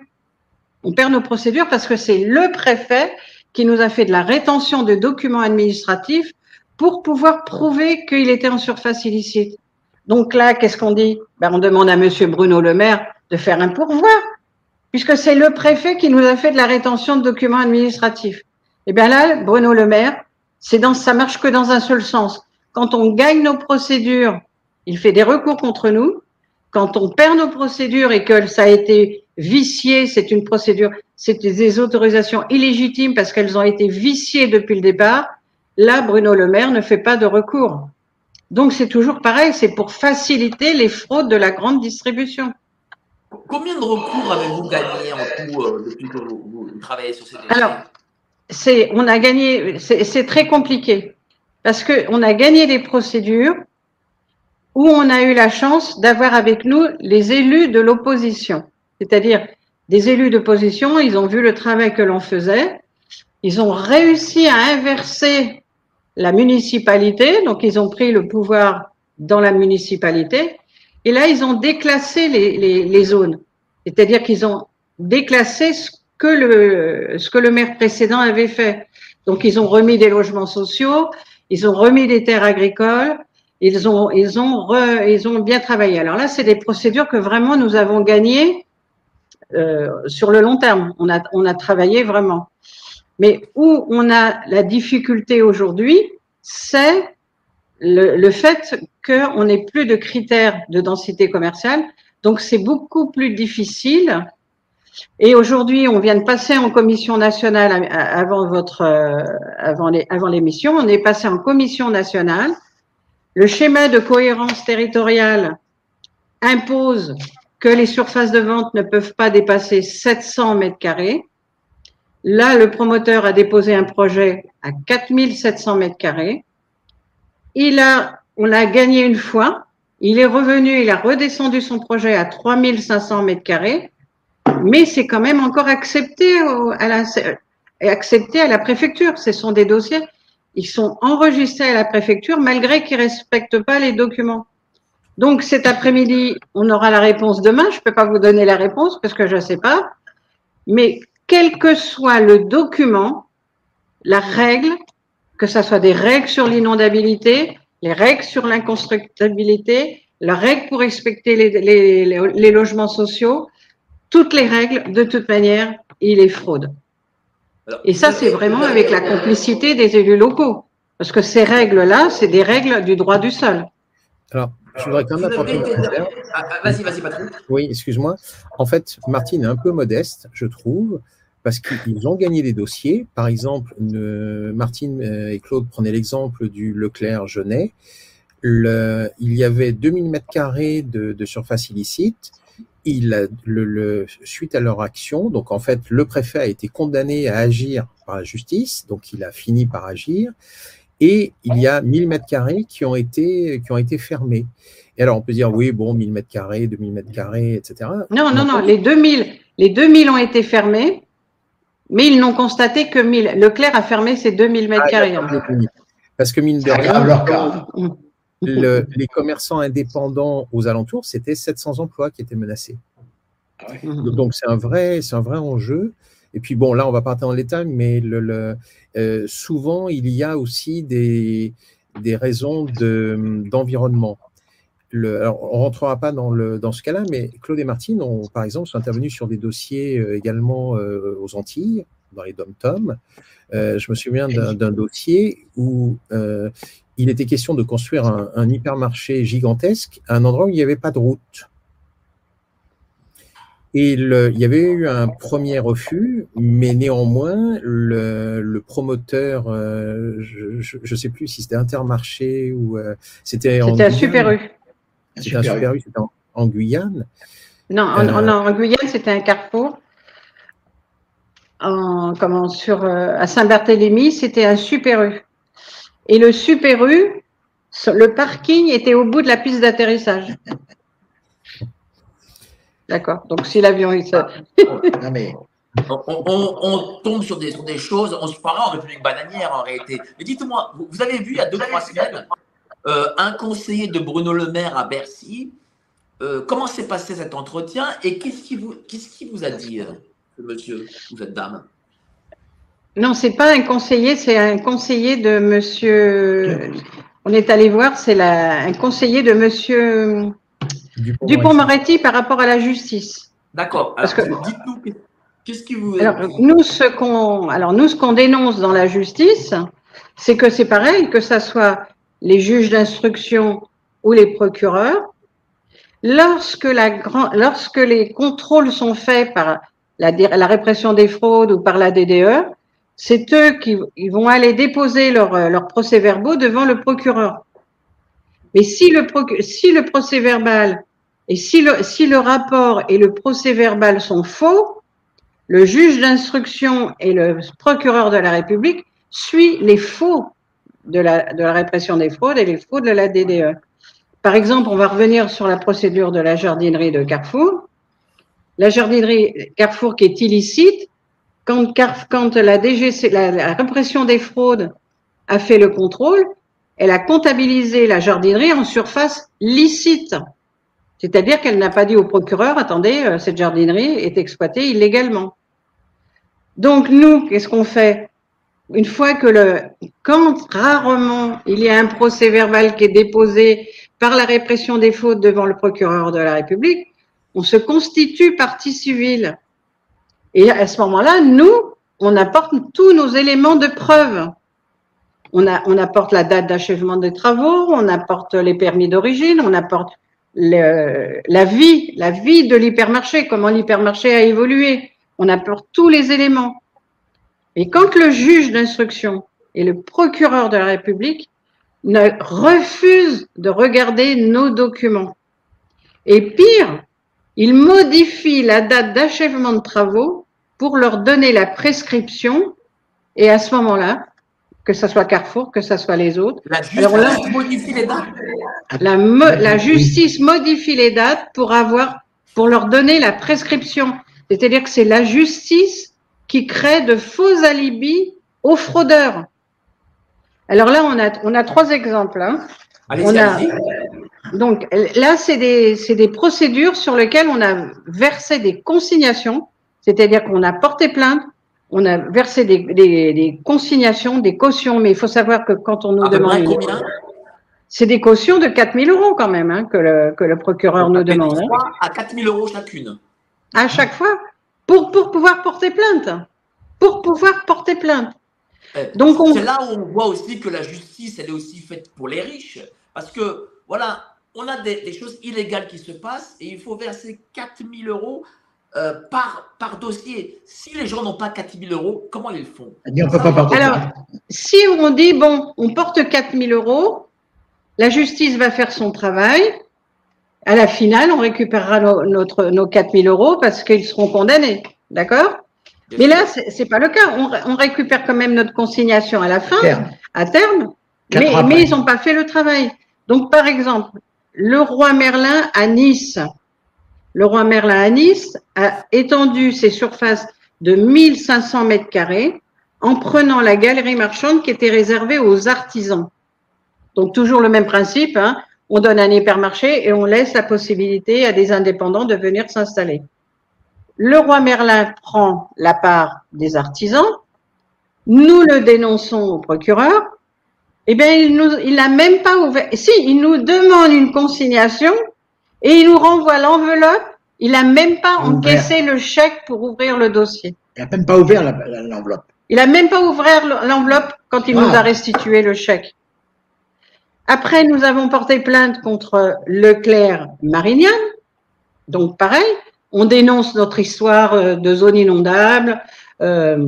On perd nos procédures parce que c'est le préfet qui nous a fait de la rétention de documents administratifs pour pouvoir prouver qu'il était en surface illicite. Donc là, qu'est-ce qu'on dit? Ben, On demande à Monsieur Bruno Le Maire de faire un pourvoi, puisque c'est le préfet qui nous a fait de la rétention de documents administratifs. Eh bien là, Bruno Le Maire, c'est dans, ça marche que dans un seul sens. Quand on gagne nos procédures, il fait des recours contre nous. Quand on perd nos procédures et que ça a été vicié, c'est une procédure, c'est des autorisations illégitimes parce qu'elles ont été viciées depuis le départ. Là, Bruno Le Maire ne fait pas de recours. Donc c'est toujours pareil, c'est pour faciliter les fraudes de la grande distribution. Combien de recours avez-vous gagné en tout euh, depuis que vous, travaillez sur ces dossiers? Alors, c'est, on a gagné, c'est très compliqué. Parce que on a gagné des procédures où on a eu la chance d'avoir avec nous les élus de l'opposition, c'est-à-dire des élus d'opposition, ils ont vu le travail que l'on faisait, ils ont réussi à inverser la municipalité, donc ils ont pris le pouvoir dans la municipalité, et là ils ont déclassé les, les, les zones, c'est-à-dire qu'ils ont déclassé ce que le ce que le maire précédent avait fait. Donc ils ont remis des logements sociaux, ils ont remis des terres agricoles, ils ont ils ont ils ont bien travaillé. Alors là, c'est des procédures que vraiment nous avons gagnées euh, sur le long terme. On a, on a travaillé vraiment. Mais où on a la difficulté aujourd'hui, c'est le, le, fait qu'on n'ait plus de critères de densité commerciale. Donc, c'est beaucoup plus difficile. Et aujourd'hui, on vient de passer en commission nationale avant votre, euh, avant les, avant l'émission. On est passé en commission nationale. Le schéma de cohérence territoriale impose que les surfaces de vente ne peuvent pas dépasser 700 mètres carrés. Là, le promoteur a déposé un projet à 4700 mètres carrés. Il a, on a gagné une fois. Il est revenu, il a redescendu son projet à 3500 mètres carrés, mais c'est quand même encore accepté à la, accepté à la préfecture. Ce sont des dossiers ils sont enregistrés à la préfecture malgré qu'ils respectent pas les documents. Donc cet après-midi, on aura la réponse demain. Je peux pas vous donner la réponse parce que je sais pas. Mais quel que soit le document, la règle, que ce soit des règles sur l'inondabilité, les règles sur l'inconstructibilité, la règle pour respecter les, les, les logements sociaux, toutes les règles, de toute manière, il est fraude. Alors, Et ça, c'est vraiment avec la complicité des élus locaux. Parce que ces règles-là, c'est des règles du droit du sol. Alors, je voudrais quand même apporter une. Ah, Vas-y, vas-y, Patrick. Oui, excuse-moi. En fait, Martine est un peu modeste, je trouve, parce qu'ils ont gagné des dossiers. Par exemple, une- Martine euh, et Claude prenaient l'exemple du Leclerc-Genet. Le- il y avait 2000 mètres carrés de, de surface illicite. Il a- le, le- suite à leur action, donc en fait, le préfet a été condamné à agir par la justice, donc il a fini par agir. Et il y a 1000 mètres carrés qui ont été, qui ont été fermés. Et alors, on peut dire, oui, bon, 1000 mètres carrés, 2000 mètres carrés, etc. Non, non, non, les 2000, les 2000 ont été fermés, mais ils n'ont constaté que 1000. Leclerc a fermé ses 2000 mètres Ah, carrés. Parce que mine de Ça rien, leur cas. Le- les commerçants indépendants aux alentours, c'était 700 emplois qui étaient menacés. Donc c'est un vrai, c'est un vrai enjeu. Et puis bon, là on va pas entrer dans les détails, mais le, le- euh, souvent il y a aussi des, des raisons de- d'environnement. Le, alors, on rentrera pas dans, le, dans ce cas-là, mais Claude et Martine ont, par exemple, sont intervenus sur des dossiers euh, également euh, aux Antilles, dans les dom-toms. Euh, je me souviens d'un d'un dossier où euh, il était question de construire un, un hypermarché gigantesque à un endroit où il n'y avait pas de route. Et le- il y avait eu un premier refus, mais néanmoins, le, le promoteur, euh, je ne sais plus si c'était Intermarché ou euh, c'était C'était à. Super U. C'était un Super U, c'était en, en Guyane. Non, en, Euh, en- en Guyane, c'était un carrefour. En, comment, sur, à Saint-Barthélemy, c'était un Super U. Et le Super U, le parking était au bout de la piste d'atterrissage. D'accord. Donc, si l'avion, il se- Non, mais On, on- on- on tombe sur des, sur des choses, on se croirait en République bananière en réalité. Mais dites-moi, vous, vous avez vu il y a deux, trois semaines euh, un conseiller de Bruno Le Maire à Bercy. euh, comment s'est passé cet entretien et qu'est-ce qui vous, qu'est-ce qui vous a dit, euh, monsieur ou cette dame? Non, c'est pas un conseiller, c'est un conseiller de monsieur. On est allé voir, c'est la, un conseiller de monsieur Dupont-Moretti. Par rapport à la justice. D'accord. Parce que- dites-nous, qu'est-ce qui vous. Alors nous, ce qu'on, alors nous, ce qu'on dénonce dans la justice, c'est que c'est pareil, que ça soit les juges d'instruction ou les procureurs, lorsque la grand, lorsque les contrôles sont faits par la, la répression des fraudes ou par la DDE, c'est eux qui ils vont aller déposer leurs leur procès-verbaux devant le procureur. Mais si le, procès-verbal et si le, si le rapport et le procès-verbal sont faux, le juge d'instruction et le procureur de la République suit les faux de la, de la répression des fraudes et les faux de la DDE. Par exemple, on va revenir sur la procédure de la jardinerie de Carrefour. La jardinerie Carrefour qui est illicite, quand, quand la la, la répression des fraudes a fait le contrôle, elle a comptabilisé la jardinerie en surface licite. C'est-à-dire qu'elle n'a pas dit au procureur, attendez, euh, cette jardinerie est exploitée illégalement. Donc nous, qu'est-ce qu'on fait? Une fois que le, quand rarement il y a un procès verbal qui est déposé par la répression des fautes devant le procureur de la République, on se constitue partie civile. Et à ce moment-là, nous, on apporte tous nos éléments de preuve. On, apporte la date d'achèvement des travaux, on apporte les permis d'origine, on apporte la vie, la vie de l'hypermarché, comment l'hypermarché a évolué. On apporte tous les éléments. Et quand le juge d'instruction et le procureur de la République ne refusent de regarder nos documents, et pire, ils modifient la date d'achèvement de travaux pour leur donner la prescription, et à ce moment-là, que ce soit Carrefour, que ce soit les autres, La justice Alors là- modifie les dates. la, mo- la justice modifie les dates pour avoir, pour leur donner la prescription. C'est-à-dire que c'est la justice qui crée de faux alibis aux fraudeurs. Alors là, on a, on a trois exemples. hein. Allez, On a, allez-y. donc là, c'est des, c'est des procédures sur lesquelles on a versé des consignations, c'est-à-dire qu'on a porté plainte, on a versé des, des, des consignations, des cautions, mais il faut savoir que quand on nous À demande, combien c'est des cautions de 4000 euros quand même hein, que, le, que le procureur nous demande. hein. 3 à 4 000 euros chacune. à chaque fois pour, pour pouvoir porter plainte. Pour pouvoir porter plainte. Euh, Donc, on- C'est là où on voit aussi que la justice, elle est aussi faite pour les riches. Parce que, voilà, on a des, des choses illégales qui se passent et il faut verser 4 000 euros euh, par, par dossier. Si les gens n'ont pas 4 000 euros, comment ils le font? Elle dit on ne peut pas porter Alors. Si on dit, bon, on porte 4000 euros, la justice va faire son travail. À la finale, on récupérera nos, notre, nos 4000 euros parce qu'ils seront condamnés. D'accord? Mais là, c'est c'est pas le cas. On, ré- on récupère quand même notre consignation à la fin. Terme. à terme, mais, ils n'ont pas fait le travail. Donc, par exemple, le roi Merlin à Nice, le roi Merlin à Nice a étendu ses surfaces de 1500 mètres carrés en prenant la galerie marchande qui était réservée aux artisans. Donc, toujours le même principe, hein, on donne un hypermarché et on laisse la possibilité à des indépendants de venir s'installer. Le roi Merlin prend la part des artisans, nous le dénonçons au procureur, eh bien, il nous, il n'a même pas ouvert. Si, il nous demande une consignation et il nous renvoie l'enveloppe. Il n'a même pas Ouvert. encaissé le chèque pour ouvrir le dossier. Il n'a même pas ouvert l'enveloppe. Il n'a même pas ouvert l'enveloppe quand il Ah. nous a restitué le chèque. Après, nous avons porté plainte contre Leclerc Marignan. Donc, pareil, on dénonce notre histoire euh, de zone inondable, euh,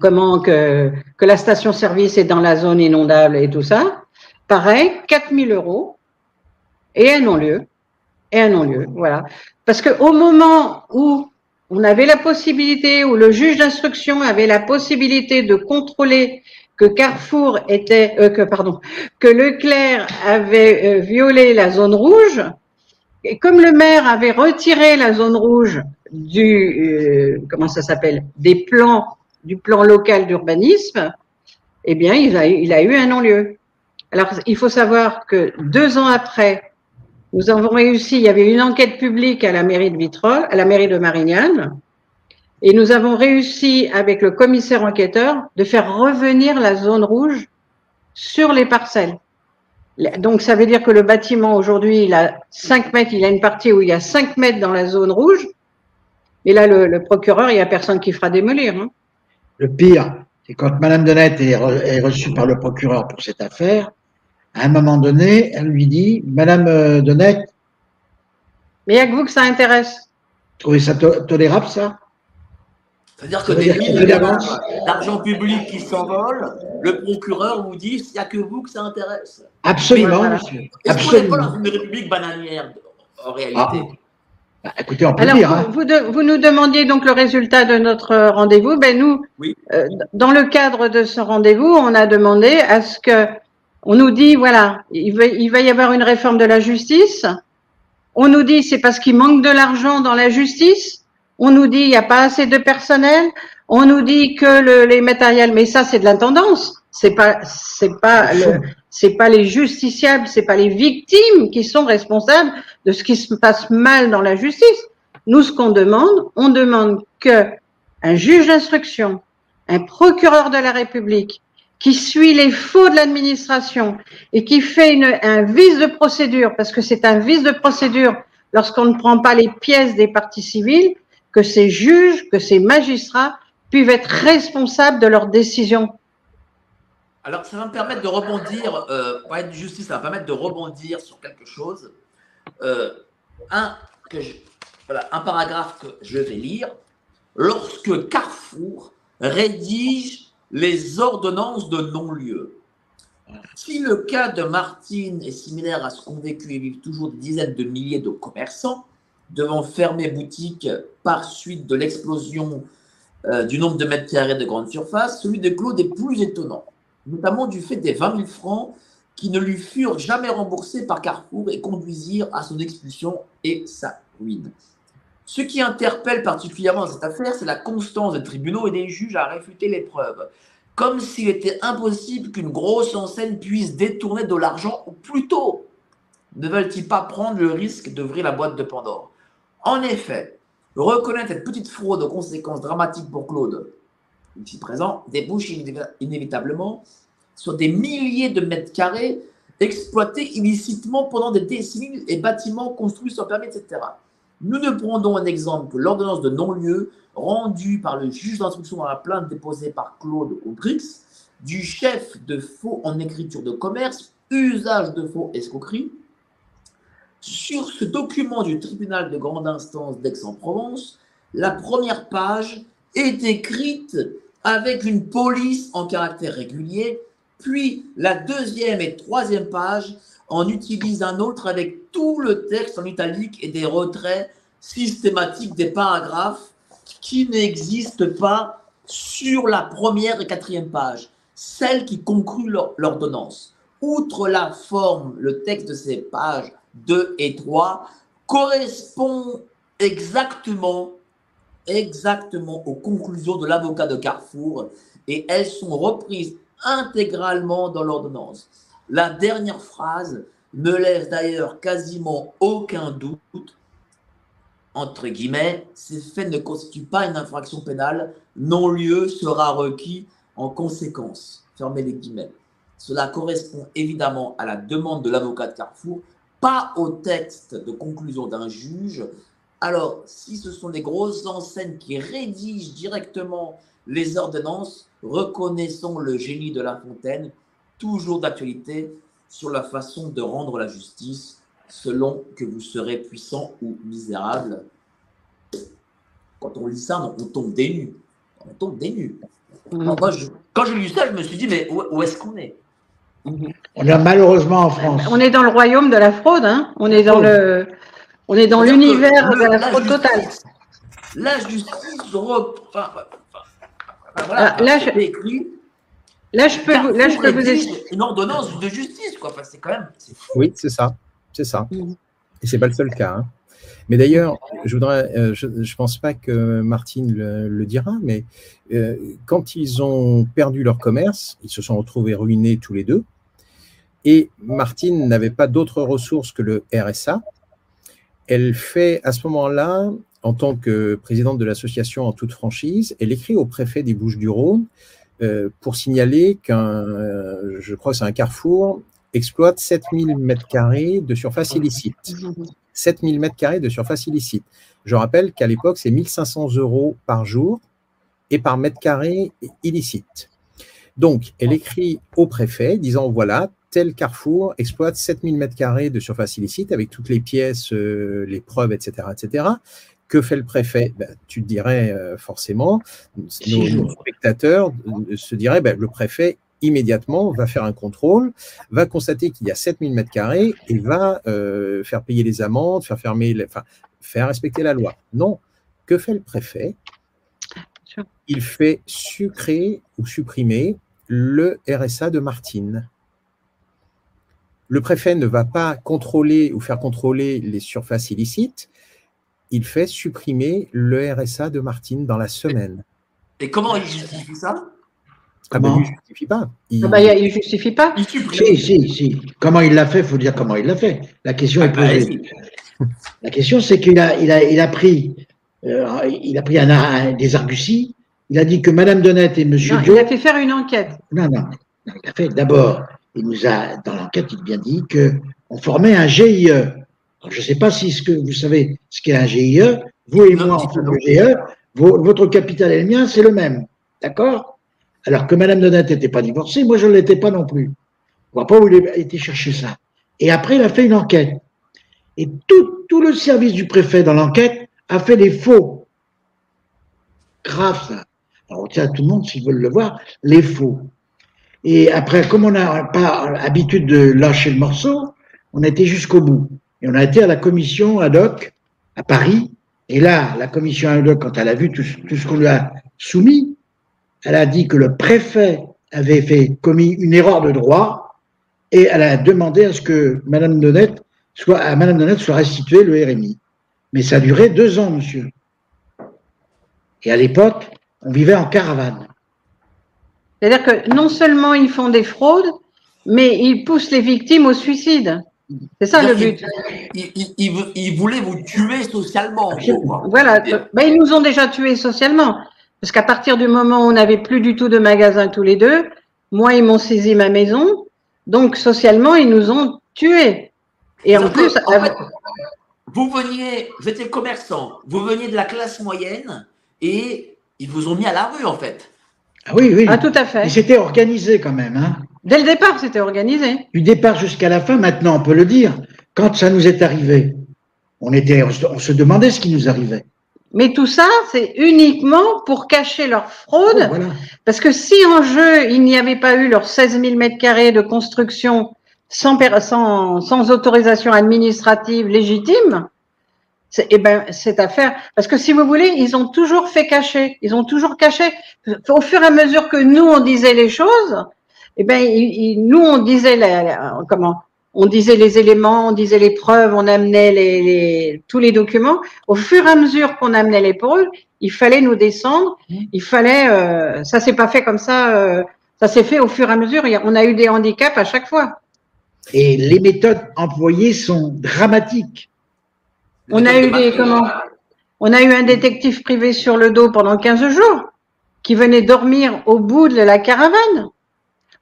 comment que, que la station-service est dans la zone inondable et tout ça. Pareil, 4000 euros et un non-lieu. Et un non-lieu, voilà. Parce que au moment où on avait la possibilité, où le juge d'instruction avait la possibilité de contrôler que Carrefour était, euh, que pardon, que Leclerc avait euh, violé la zone rouge, et comme le maire avait retiré la zone rouge du, euh, comment ça s'appelle, des plans, du plan local d'urbanisme, eh bien, il a, il a eu un non-lieu. Alors, il faut savoir que deux ans après, nous avons réussi, il y avait une enquête publique à la mairie de Vitrolles, à la mairie de Marignane, et nous avons réussi, avec le commissaire enquêteur, de faire revenir la zone rouge sur les parcelles. Donc, ça veut dire que le bâtiment, aujourd'hui, il a 5 mètres, il a une partie où il y a 5 mètres dans la zone rouge. Et là, le, procureur, il n'y a personne qui fera démolir. hein. Le pire, c'est quand Madame Denette est reçue par le procureur pour cette affaire, à un moment donné, elle lui dit, Madame euh, Denette, Mais il n'y a que vous que ça intéresse. vous trouvez ça to- tolérable, ça C'est-à-dire que des dire qu'il y a milliards d'avance. d'argent public qui s'envolent, le procureur vous dit il n'y a que vous que ça intéresse. Absolument, Voilà. monsieur. Est-ce qu'on n'est pas dans une république bananière en réalité Ah. Bah, écoutez, on peut Alors, dire, hein. vous, vous de- vous nous demandiez donc le résultat de notre euh, rendez-vous. Ben nous, Oui. euh, dans le cadre de ce rendez-vous, on a demandé à ce que on nous dit voilà, il va, il va y avoir une réforme de la justice. On nous dit c'est parce qu'il manque de l'argent dans la justice. On nous dit il n'y a pas assez de personnel. On nous dit que le- les matériels, mais ça c'est de l'intendance. C'est pas, c'est pas le, c'est pas les justiciables, c'est pas les victimes qui sont responsables de ce qui se passe mal dans la justice. Nous, ce qu'on demande, on demande que un juge d'instruction, un procureur de la République, qui suit les faux de l'administration et qui fait un vice de procédure, parce que c'est un vice de procédure lorsqu'on ne prend pas les pièces des parties civiles, que ces juges, que ces magistrats puissent être responsables de leurs décisions. Alors, ça va me permettre de rebondir, euh, parler de justice, ça va me permettre de rebondir sur quelque chose. Euh, un paragraphe que je vais lire. Lorsque Carrefour rédige les ordonnances de non-lieu. Si le cas de Martine est similaire à ce qu'ont vécu et vivent toujours des dizaines de milliers de commerçants devant fermer boutique par suite de l'explosion euh, du nombre de mètres carrés de grande surface, celui de Claude est plus étonnant notamment du fait des 20 000 francs qui ne lui furent jamais remboursés par Carrefour et conduisirent à son expulsion et sa ruine. Ce qui interpelle particulièrement cette affaire, c'est la constance des tribunaux et des juges à réfuter les preuves. comme s'il était impossible qu'une grosse enseigne puisse détourner de l'argent, ou plutôt, ne veulent-ils pas prendre le risque d'ouvrir la boîte de Pandore? En effet, reconnaître cette petite fraude aux conséquences dramatiques pour Claude, ici présent, débouche inévitablement sur des milliers de mètres carrés exploités illicitement pendant des décennies et bâtiments construits sans permis, etc. Nous ne prendons un exemple que l'ordonnance de non-lieu rendue par le juge d'instruction dans la plainte déposée par Claude Audrix du chef de faux en écriture de commerce, usage de faux escroquerie. Sur ce document du tribunal de grande instance d'Aix-en-Provence, la première page est écrite avec une police en caractère régulier, puis la deuxième et troisième page en utilise un autre avec tout le texte en italique et des retraits systématiques des paragraphes qui n'existent pas sur la première et quatrième page, celle qui conclut l'ordonnance. Outre la forme, le texte de ces pages 2 et 3 correspond exactement, exactement aux conclusions de l'avocat de Carrefour et elles sont reprises intégralement dans l'ordonnance. La dernière phrase ne laisse d'ailleurs quasiment aucun doute. Entre guillemets, ces faits ne constituent pas une infraction pénale. Non-lieu sera requis en conséquence. Fermez les guillemets. Cela correspond évidemment à la demande de l'avocat de Carrefour, pas au texte de conclusion d'un juge. Alors, si ce sont les grosses enseignes qui rédigent directement les ordonnances, reconnaissons le génie de La Fontaine toujours d'actualité sur la façon de rendre la justice selon que vous serez puissant ou misérable. Quand on lit ça, on tombe des nues. On tombe des nues. Mm. quand je lis ça, je me suis dit, mais où, est-ce qu'on est, On est malheureusement en France. On est dans le royaume de la fraude. Hein on est dans le, on est dans l'univers de la, fraude totale. La justice reprend. voilà, ah, là, je... écrit Là, je peux, vous, là, je peux vous expliquer. Une ordonnance de justice, quoi. Enfin, c'est quand même. Fou. Oui, c'est ça. C'est ça. Mm. Et c'est pas le seul cas. Hein. Mais d'ailleurs, je voudrais, euh, je ne pense pas que Martine le, dira, mais euh, quand ils ont perdu leur commerce, ils se sont retrouvés ruinés tous les deux. Et Martine n'avait pas d'autres ressources que le RSA. Elle fait à ce moment-là, en tant que présidente de l'association en toute franchise, elle écrit au préfet des Bouches-du-Rhône euh, pour signaler qu'un, euh, je crois que c'est un carrefour, exploite 7000 m2 de surface illicite. 7000 m2 de surface illicite. Je rappelle qu'à l'époque, c'est 1500 euros par jour et par mètre carré illicite. Donc, elle écrit au préfet disant voilà, tel carrefour exploite 7000 m2 de surface illicite avec toutes les pièces, euh, les preuves, etc., etc. Que fait le préfet? Ben, Tu te dirais euh, forcément, nos, spectateurs se diraient, ben, le préfet immédiatement va faire un contrôle, va constater qu'il y a 7000 mètres carrés et va euh, faire payer les amendes, faire fermer, enfin, faire respecter la loi. Non. Que fait le préfet? Il fait sucrer ou supprimer le RSA de Martine. Le préfet ne va pas contrôler ou faire contrôler les surfaces illicites, il fait supprimer le RSA de Martine dans la semaine. Et comment il justifie ça? Ah ben, il ne justifie pas. Il... Ah ben, il justifie pas. Il si, si, si. Comment il l'a fait, il faut dire comment il l'a fait. La question est ah, posée. La question, c'est qu'il a, il a, il a pris, euh, il a pris un, des arguties. Il a dit que Madame Donnette et Monsieur Il a fait faire une enquête. Non, non. Il a fait d'abord, il nous a, dans l'enquête, il a bien dit qu'on formait un GIE je ne sais pas si ce que vous savez ce qu'est un GIE, vous et moi en tant que GIE, votre capital et le mien, c'est le même. D'accord? Alors que Madame Donat n'était pas divorcée, moi je ne l'étais pas non plus. Je ne vois pas où il a été chercher ça. Et après, il a fait une enquête. Et tout, tout le service du préfet dans l'enquête a fait des faux. Grave ça. Alors on tient à tout le monde, s'ils veulent le voir, les faux. Et après, comme on n'a pas l'habitude de lâcher le morceau, on a été jusqu'au bout. On a été à la commission ad hoc à Paris. Et là, la commission ad hoc, quand elle a vu tout, ce qu'on lui a soumis, elle a dit que le préfet avait commis une erreur de droit et elle a demandé à ce que Madame Donnette soit, à le RMI. Mais ça a duré deux ans, monsieur. Et à l'époque, on vivait en caravane. C'est-à-dire que non seulement ils font des fraudes, mais ils poussent les victimes au suicide. C'est ça le but. Ils, ils- ils vou- ils voulaient vous tuer socialement. Voilà. Ben, ils nous ont déjà tués socialement. Parce qu'à partir du moment où on n'avait plus du tout de magasin tous les deux, moi, ils m'ont saisi ma maison. Donc, socialement, ils nous ont tués. Et en plus, en fait, vous veniez, vous étiez commerçant, vous veniez de la classe moyenne et ils vous ont mis à la rue en fait. Ah oui, oui. ah, tout à fait. Et c'était organisé quand même. Hein. Dès le départ, c'était organisé. Du départ jusqu'à la fin, maintenant, on peut le dire. Quand ça nous est arrivé, on, était, on se- demandait ce qui nous arrivait. Mais tout ça, c'est uniquement pour cacher leur fraude. Voilà. Parce que si en jeu, il n'y avait pas eu leurs 16 000 mètres carrés de construction sans, sans, sans autorisation administrative légitime, c'est, eh ben, cette affaire, parce que si vous voulez, ils ont toujours fait cacher, ils ont toujours caché. Au fur et à mesure que nous, on disait les choses, eh ben, ils- ils- nous, on disait la- la- comment, on disait les éléments, on disait les preuves, on amenait les, les- tous les documents. Au fur et à mesure qu'on amenait les preuves, il fallait nous descendre. Il fallait, euh, ça s'est pas fait comme ça. euh, ça s'est fait au fur et à mesure. Il On a eu des handicaps à chaque fois. Et les méthodes employées sont dramatiques. On a eu des comment On a eu un détective privé sur le dos pendant 15 jours qui venait dormir au bout de la caravane.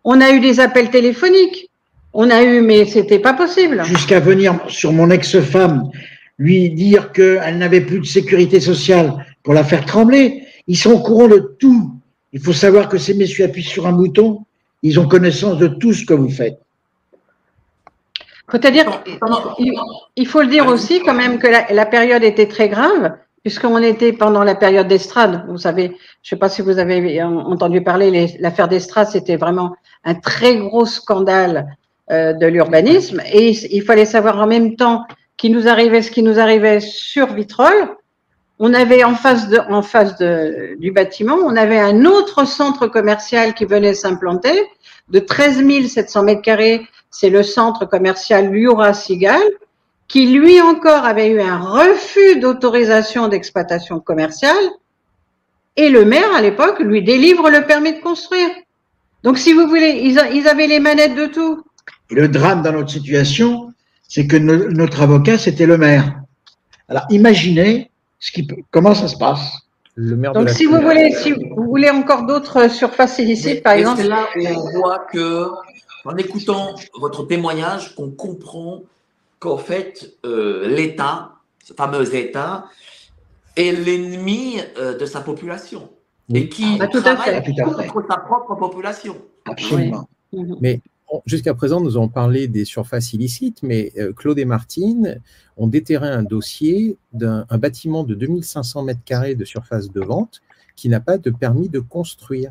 On a eu des appels téléphoniques. On a eu, mais c'était pas possible. Jusqu'à venir sur mon ex-femme, lui dire qu'elle n'avait plus de sécurité sociale pour la faire trembler. Ils sont au courant de tout. Il faut savoir que ces messieurs appuient sur un bouton. Ils ont connaissance de tout ce que vous faites. C'est-à-dire, il, il faut le dire aussi quand même que la, la période était très grave, puisqu'on était pendant la période d'Estrade. Vous savez, je ne sais pas si vous avez entendu parler, l'affaire d'Estrade, c'était vraiment un très gros scandale euh, de l'urbanisme. Et il, fallait savoir en même temps qu'il nous arrivait ce qui nous arrivait sur Vitrolles. On avait en face, de, en face de, du bâtiment, on avait un autre centre commercial qui venait s'implanter de 13 700 mètres carrés c'est le centre commercial Liura Sigal, qui lui encore avait eu un refus d'autorisation d'exploitation commerciale, et le maire à l'époque lui délivre le permis de construire. Donc si vous voulez, ils, a- ils avaient les manettes de tout. Et le drame dans notre situation, c'est que no- notre avocat, c'était le maire. Alors, imaginez ce qui peut- comment ça se passe. Le maire de Donc la si vous voulez, si vous voulez encore d'autres surfaces illicites, par exemple, c'est là où on voit que, en écoutant votre témoignage, qu'on comprend qu'en fait, euh, l'État, ce fameux État, est l'ennemi euh, de sa population. Et qui Ah, tout à travaille fait. Tout à fait. contre sa propre population. Absolument. Mhm. Bon, Jusqu'à présent, nous avons parlé des surfaces illicites, mais euh, Claude et Martine ont déterré un dossier d'un un bâtiment de 2500 mètres carrés de surface de vente qui n'a pas de permis de construire.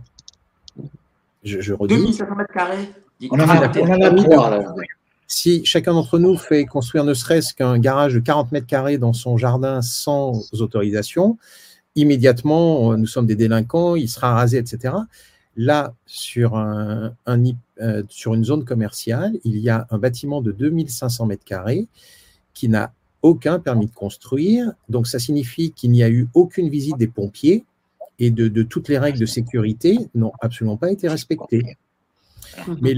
Je, je redis, 2500 mètres carrés. On en a, on en a trois, là. Si chacun d'entre nous fait construire ne serait-ce qu'un garage de 40 mètres carrés dans son jardin sans autorisation, immédiatement, euh, nous sommes des délinquants, il sera rasé, etc. Là, euh, sur une zone commerciale, il y a un bâtiment de 2500 mètres carrés qui n'a aucun permis de construire. Donc, ça signifie qu'il n'y a eu aucune visite des pompiers et de, de toutes les règles de sécurité n'ont absolument pas été respectées. Mais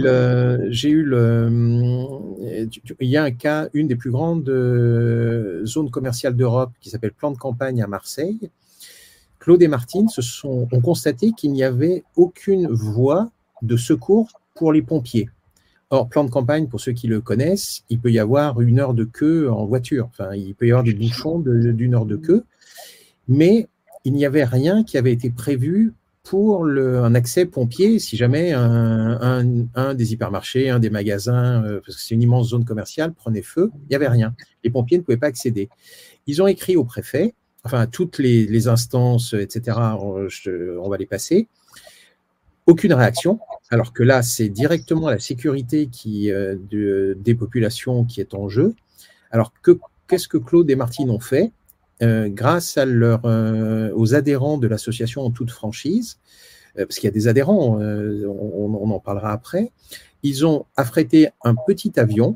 j'ai eu le. tu- Il y a un cas, une des plus grandes euh, zones commerciales d'Europe qui s'appelle Plan de campagne à Marseille. Claude et Martine ont constaté qu'il n'y avait aucune voie de secours pour les pompiers. Or, plan de campagne, pour ceux qui le connaissent, il peut y avoir une heure de queue en voiture. Enfin, il peut y avoir des bouchons d'une heure de queue. Mais il n'y avait rien qui avait été prévu pour un accès pompier si jamais un, des hypermarchés, un des magasins, euh, parce que c'est une immense zone commerciale, prenait feu. Il n'y avait rien. Les pompiers ne pouvaient pas accéder. Ils ont écrit au préfet, enfin à toutes les, instances, etc. On, va les passer. Aucune réaction, alors que là, c'est directement la sécurité euh, de- des populations qui est en jeu. Alors que qu'est-ce que Claude et Martine ont fait? Euh, grâce à leur, euh, aux adhérents de l'association en toute franchise, euh, parce qu'il y a des adhérents, euh, on, on en parlera après, ils ont affrété un petit avion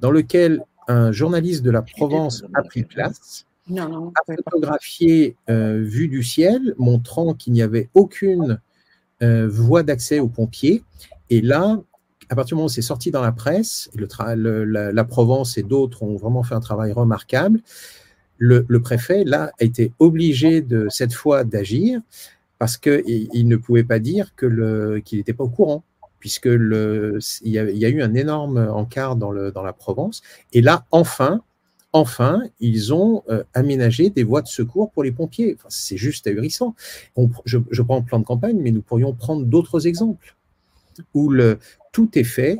dans lequel un journaliste de la Provence a pris place, non, non, a photographié euh, vue du ciel, montrant qu'il n'y avait aucune euh, voie d'accès aux pompiers. Et là, à partir du moment où c'est sorti dans la presse, le tra- le- la, la Provence et d'autres ont vraiment fait un travail remarquable. Le, préfet, là, a été obligé de cette fois d'agir parce qu'il il ne pouvait pas dire qu'il n'était pas au courant, puisque il, y a, eu un énorme encart dans, la Provence. Et là, enfin, enfin, ils ont euh, aménagé des voies de secours pour les pompiers. Enfin, c'est juste ahurissant. Je, prends le plan de campagne, mais nous pourrions prendre d'autres exemples où tout est fait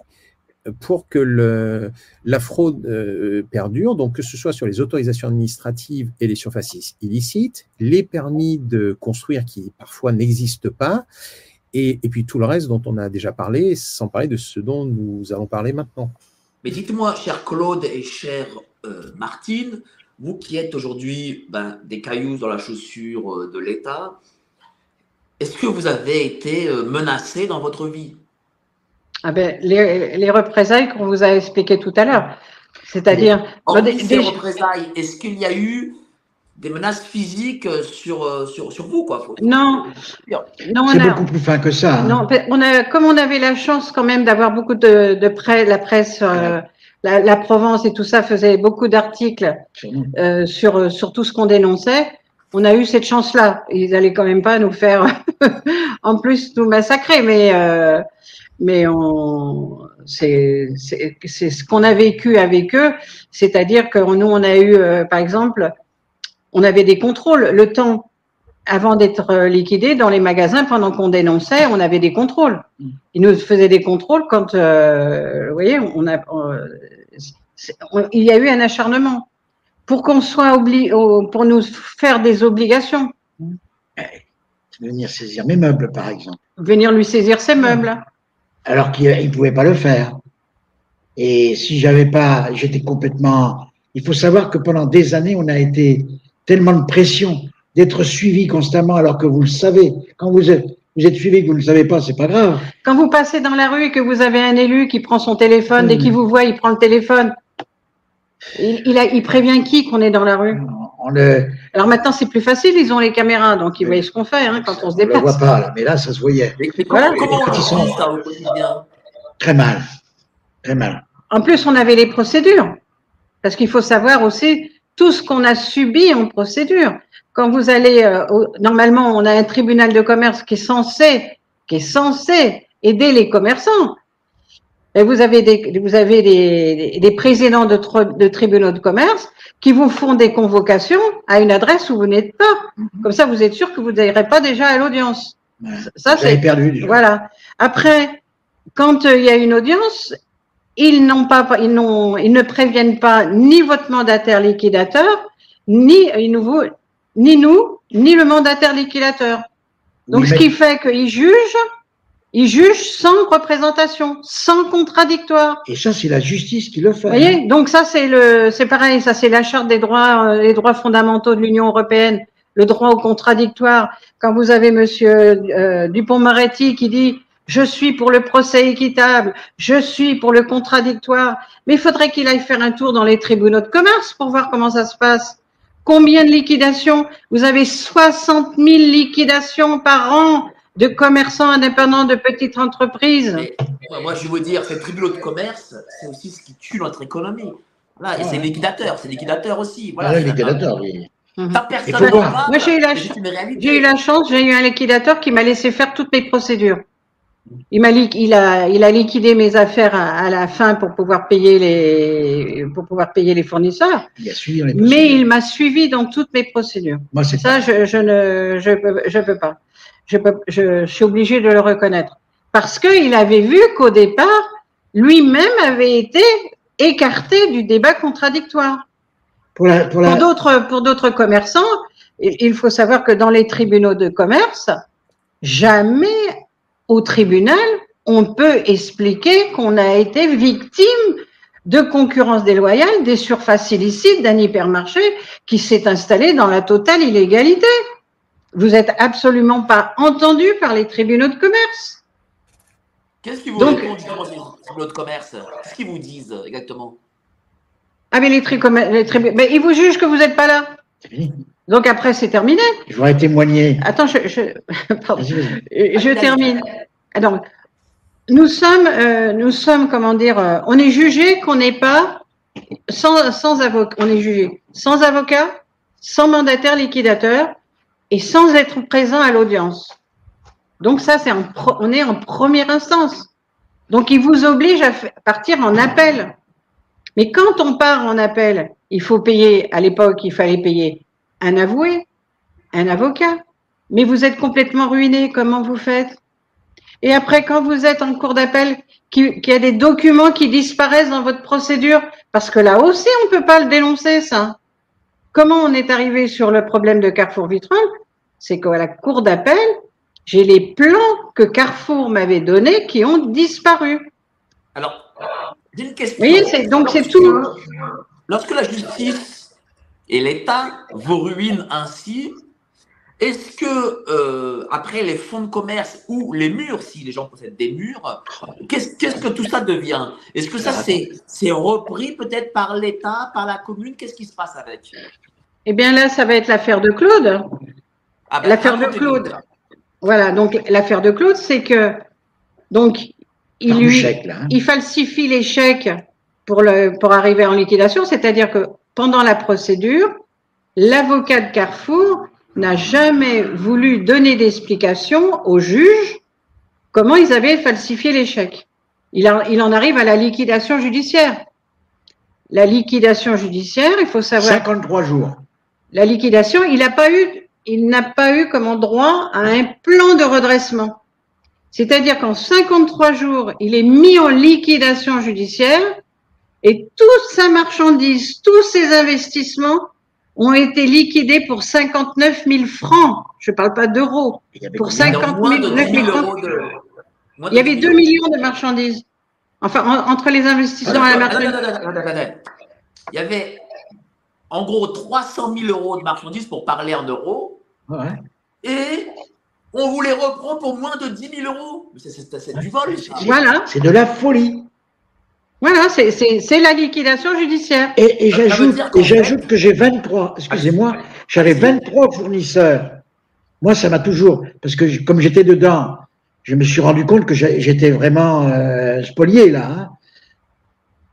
pour que la fraude euh, perdure, donc que ce soit sur les autorisations administratives et les surfaces ill- illicites, les permis de construire qui parfois n'existent pas, et, puis tout le reste dont on a déjà parlé, sans parler de ce dont nous allons parler maintenant. Mais dites-moi, cher Claude et cher euh, Martine, vous qui êtes aujourd'hui ben, des cailloux dans la chaussure euh, de l'État, est-ce que vous avez été euh, menacé dans votre vie? Ah ben, les, les représailles qu'on vous a expliquées tout à l'heure. C'est-à-dire, Hormis des- des- représailles, est-ce qu'il y a eu des menaces physiques sur, euh, sur, sur vous quoi? Faut- non, non, on C'est beaucoup plus fin que ça. hein. non, on a, comme on avait la chance quand même d'avoir beaucoup de, de presse, la presse, euh, la, la Provence et tout ça faisait beaucoup d'articles euh, sur, sur tout ce qu'on dénonçait. On a eu cette chance-là. Ils allaient quand même pas nous faire, en plus, nous massacrer, mais, euh, mais on, c'est, c'est, c'est ce qu'on a vécu avec eux. C'est-à-dire que nous, on a eu, euh, par exemple, on avait des contrôles. Le temps avant d'être euh, liquidé dans les magasins, pendant qu'on dénonçait, on avait des contrôles. Ils nous faisaient des contrôles quand, euh, vous voyez, on a, on- c'est- on- il y a eu un acharnement pour qu'on soit obligé, pour nous faire des obligations, Venir saisir mes meubles, par exemple. venir lui saisir ses meubles. Alors qu'il ne pouvait pas le faire. Et si j'avais pas, j'étais complètement. Il faut savoir que pendant des années, on a été tellement de pression d'être suivi constamment, alors que vous le savez. Quand vous êtes, vous êtes suivi, que vous ne le savez pas, c'est pas grave. Quand vous passez dans la rue et que vous avez un élu qui prend son téléphone, dès qu'il vous voit, il prend le téléphone. Il, il, a, il prévient qui qu'on est dans la rue? On le, Alors maintenant, c'est plus facile, ils ont les caméras, donc ils Oui. voient ce qu'on fait hein, quand on se on le voit déplace. pas là, mais là, ça se voyait Mais, mais comment, Voilà. comment on Quand ils vit sont- ça au quotidien très mal, très mal. En plus, on avait les procédures. Parce qu'il faut savoir aussi tout ce qu'on a subi en procédure. Quand vous allez, euh, au- normalement, on a un tribunal de commerce qui est censé, qui est censé aider les commerçants. Et vous avez des, vous avez des, des présidents de tribunaux de commerce qui vous font des convocations à une adresse où vous n'êtes pas. Comme ça, vous êtes sûr que vous n'irez pas déjà à l'audience. Ça, c'est perdu déjà. voilà. Après, quand euh, il y a une audience, ils n'ont pas, ils n'ont, ils ne préviennent pas ni votre mandataire liquidateur, ni ils nous, ni nous, ni le mandataire liquidateur. Donc, Oui, ce mais- qui fait qu'ils jugent, ils jugent sans représentation, sans contradictoire. Et ça, c'est la justice qui le fait. Vous voyez Donc ça c'est le c'est pareil, ça c'est la charte des droits euh, les droits fondamentaux de l'Union européenne, le droit au contradictoire. Quand vous avez monsieur euh, Dupont-Moretti qui dit je suis pour le procès équitable, je suis pour le contradictoire, mais il faudrait qu'il aille faire un tour dans les tribunaux de commerce pour voir comment ça se passe. Combien de liquidations? Vous avez 60 000 liquidations par an de commerçants indépendants de petites entreprises. Mais, moi, je vais vous dire, ces tribunaux de commerce, c'est aussi ce qui tue notre économie. Voilà, et c'est liquidateur, c'est liquidateur aussi. Voilà, le liquidateur, oui. Personne à voir. combattre, Moi, j'ai eu la. J'ai eu la chance, j'ai eu un liquidateur qui m'a laissé faire toutes mes procédures. Il m'a li- il a il a liquidé mes affaires à, à la fin pour pouvoir payer les pour pouvoir payer les fournisseurs, Il a suivi dans les mais il m'a suivi dans toutes mes procédures. Moi, Ça, je, je ne je peux je peux pas. Je peux je, je suis obligée de le reconnaître parce que il avait vu qu'au départ lui-même avait été écarté du débat contradictoire. pour la, pour Pour la, d'autres, pour d'autres commerçants, il il faut savoir que dans les tribunaux de commerce, jamais au tribunal on peut expliquer qu'on a été victime de concurrence déloyale, des surfaces illicites, d'un hypermarché qui s'est installé dans la totale illégalité. Vous êtes absolument pas entendu par les tribunaux de commerce. Qu'est-ce qu'ils vous Donc- répondent justement ces tribunaux de commerce? Qu'est-ce qu'ils vous disent exactement? Ah mais les, tri- les tribunaux, mais ils vous jugent que vous n'êtes pas là. c'est fini. Donc après, c'est terminé. Je voudrais témoigner. Attends, je, je, pardon. Je termine. Ah, Donc, nous sommes, euh, nous sommes, comment dire, euh, on est jugé qu'on n'est pas sans, sans avocat, on est jugé sans avocat, sans mandataire liquidateur et sans être présent à l'audience. Donc ça, c'est on est en première instance. Donc il vous oblige à partir en appel. Mais quand on part en appel, il faut payer, à l'époque, il fallait payer un avoué, un avocat. Mais vous êtes complètement ruiné. Comment vous faites? Et après, quand vous êtes en cours d'appel, qu'il y a des documents qui disparaissent dans votre procédure, parce que là aussi, on peut pas le dénoncer, ça. Comment on est arrivé sur le problème de Carrefour Vitrolles? C'est qu'à la cour d'appel, j'ai les plans que Carrefour m'avait donnés qui ont disparu. Alors, j'ai une question. C'est- donc c'est tout. Lorsque la justice et l'État vous ruinent ainsi, est-ce que euh, après les fonds de commerce ou les murs, si les gens possèdent des murs, qu'est-ce qu'est-ce que tout ça devient? Est-ce que ça c'est c'est repris peut-être par l'État, par la commune? Qu'est-ce qui se passe avec? Eh bien là, ça va être l'affaire de Claude. Ah ben, L'affaire de Claude. ça. Voilà, donc l'affaire de Claude, c'est que donc il lui, chèque, là. hein. il falsifie les chèques pour, le, pour arriver en liquidation, c'est-à-dire que pendant la procédure, l'avocat de Carrefour n'a jamais voulu donner d'explication au juge comment ils avaient falsifié les chèques. Il, en- il en arrive à la liquidation judiciaire. La liquidation judiciaire, il faut savoir 53 jours. la liquidation, il n'a pas eu, il n'a pas eu comme droit à un plan de redressement. C'est-à-dire qu'en 53 jours, il est mis en liquidation judiciaire et toute sa marchandise, tous ses investissements ont été liquidés pour 59 000 francs. Je ne parle pas d'euros. Pour combien 50 Donc, moins de 000, 10 000 9 000 euros de. moins Il y avait 10 2 000 millions de marchandises. Enfin, en- entre les investissements et la marchandise. Il y avait en gros 300 000 euros de marchandises pour parler en euros Ouais. et on vous les reprend pour moins de 10 000 euros. C'est- C'est c'est du vol, ça. Voilà, C'est de la folie. voilà, c'est- c'est c'est la liquidation judiciaire. Et, j'ajoute, que j'ai 23, excusez-moi, j'avais 23 fournisseurs. Moi, ça m'a toujours, parce que je- comme j'étais dedans, je me suis rendu compte que j'étais vraiment euh, spolié là. hein.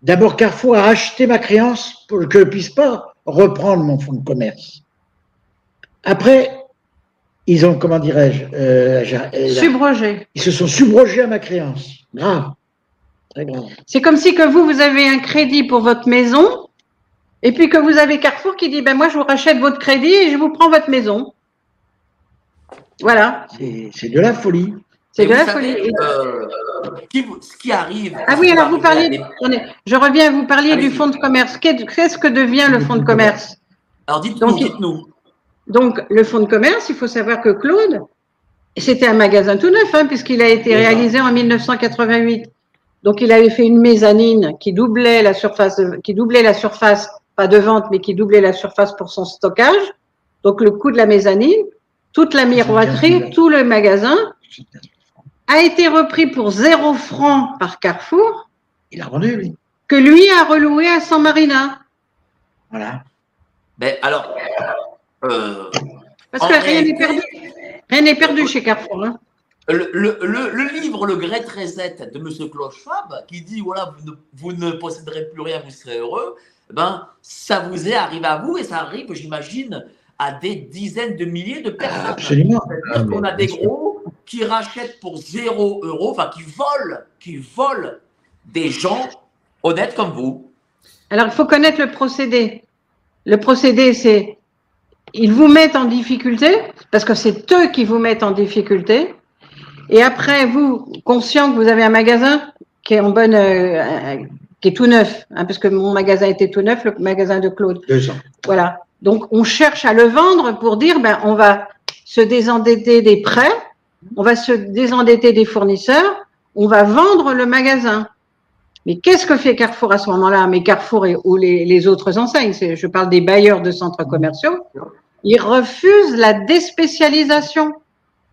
D'abord, Carrefour a acheté ma créance pour que je ne puisse pas reprendre mon fonds de commerce. Après, ils ont, comment dirais-je, euh, euh, Subrogé. ils se sont subrogés à ma créance. Grave. Très grave. C'est comme si que vous, vous avez un crédit pour votre maison, et puis que vous avez Carrefour qui dit, ben moi, je vous rachète votre crédit et je vous prends votre maison. Voilà, C'est c'est de la folie. c'est de la savez, folie. euh, qui ce qui arrive? Ah oui, alors vous parliez, des- je reviens, vous parliez du fonds de commerce. Qu'est- Qu'est-ce que devient le fonds de commerce? Alors dites-nous, Donc, dites-nous. Donc, le fonds de commerce, il faut savoir que Claude, c'était un magasin tout neuf, hein, puisqu'il a été réalisé en 1988. Donc, il avait fait une mezzanine qui doublait la surface, de- qui doublait la surface, pas de vente, mais qui doublait la surface pour son stockage. Donc, le coût de la mezzanine, toute la miroiterie, tout le magasin a été repris pour zéro franc par Carrefour, Il a rendu, lui. que lui a reloué à San Marina. Voilà. Ben, alors, euh, Parce que rien n'est perdu. Rien n'est perdu chez Carrefour. Hein. le, le, le, le livre Le Great Reset de M. Clochefab, qui dit voilà, vous ne, vous ne posséderez plus rien, vous serez heureux, ben, ça vous est arrivé à vous et ça arrive, j'imagine, à des dizaines de milliers de personnes. Ah, Absolument. Qu'on a des gros qui rachètent pour zéro euro, enfin qui volent, qui volent des gens honnêtes comme vous. Alors, il faut connaître le procédé. Le procédé, c'est ils vous mettent en difficulté parce que c'est eux qui vous mettent en difficulté. Et après, vous, conscient que vous avez un magasin qui est en bonne, euh, qui est tout neuf, hein, parce que mon magasin était tout neuf, le magasin de Claude. Deux ans. Voilà. Donc, on cherche à le vendre pour dire, ben, on va se désendetter des prêts, on va se désendetter des fournisseurs, on va vendre le magasin. Mais qu'est-ce que fait Carrefour à ce moment-là? Mais Carrefour et, ou les, autres enseignes, je parle des bailleurs de centres commerciaux, ils refusent la déspécialisation.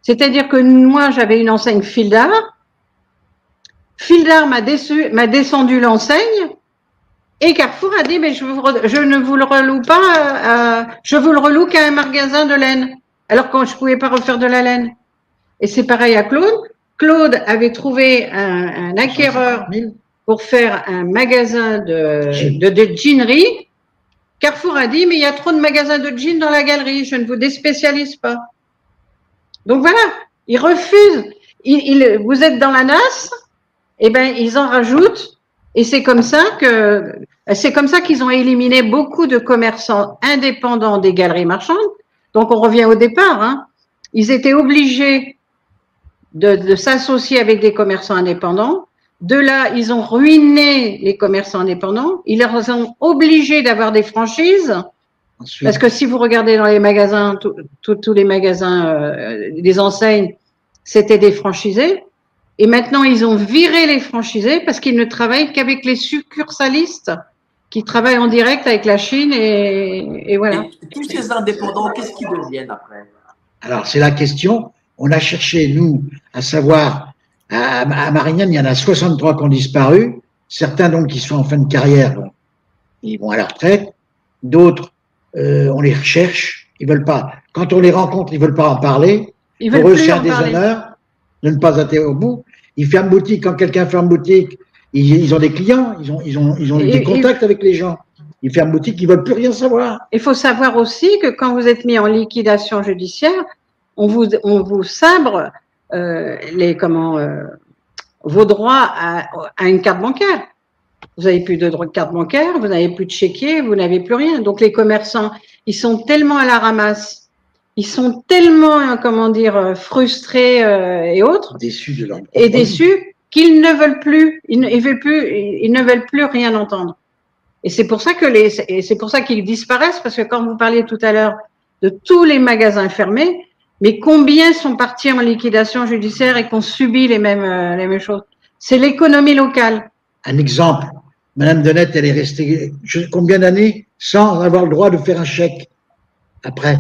C'est-à-dire que moi, j'avais une enseigne Fildar. Fildar m'a descendu l'enseigne Et Carrefour a dit, mais je, ne vous le reloue pas, euh, euh, je vous le reloue qu'à un magasin de laine. Alors quand je pouvais pas refaire de la laine. Et c'est pareil à Claude. Claude avait trouvé un, un acquéreur 1000. pour faire un magasin de, de, de jeanerie. Carrefour a dit, mais il y a trop de magasins de jeans dans la galerie, je ne vous déspécialise pas. Donc voilà, ils refusent. Ils, ils- vous êtes dans la NAS, eh ben ils en rajoutent, et c'est comme ça que c'est comme ça qu'ils ont éliminé beaucoup de commerçants indépendants des galeries marchandes. Donc on revient au départ. Hein. Ils étaient obligés de, de s'associer avec des commerçants indépendants. De là, ils ont ruiné les commerçants indépendants. Ils les ont obligés d'avoir des franchises. Ensuite, Parce que si vous regardez dans les magasins, tous les magasins, euh, les enseignes, c'était des franchisés. Et maintenant, ils ont viré les franchisés parce qu'ils ne travaillent qu'avec les succursalistes qui travaillent en direct avec la Chine et, et voilà. Et tous ces indépendants, qu'est-ce qu'ils deviennent après? Alors c'est la question. On a cherché, nous, à savoir, à, à Marignane, il y en a 63 qui ont disparu. Certains, donc, qui sont en fin de carrière, ils vont à la retraite. D'autres, euh, on les recherche, ils veulent pas. Quand on les rencontre, ils veulent pas en parler. Ils Pour veulent eux, c'est un déshonneur de ne pas être au bout. Ils ferment boutique. Quand quelqu'un ferme boutique, ils, ils ont des clients, ils ont, ils ont, ils ont Et- des et- contacts avec les gens. Ils ferment boutique, ils veulent plus rien savoir. Il faut savoir aussi que quand vous êtes mis en liquidation judiciaire, on vous, on vous sabre euh, les, comment, euh, vos droits à, à une carte bancaire. Vous n'avez plus de droit de carte bancaire, vous n'avez plus de chéquier, vous n'avez plus rien. Donc les commerçants, ils sont tellement à la ramasse, ils sont tellement, euh, comment dire, euh, frustrés euh, et autres, Déçus de leur et déçus qu'ils ne veulent plus, ils ne, ils veulent plus, ils ne veulent plus rien entendre. Et c'est pour ça que les, et c'est pour ça qu'ils disparaissent parce que quand vous parliez tout à l'heure de tous les magasins fermés, mais combien sont partis en liquidation judiciaire et qui ont subi les mêmes, euh, les mêmes choses? C'est l'économie locale. Un exemple, Madame Denette, elle est restée je- combien d'années sans avoir le droit de faire un chèque après?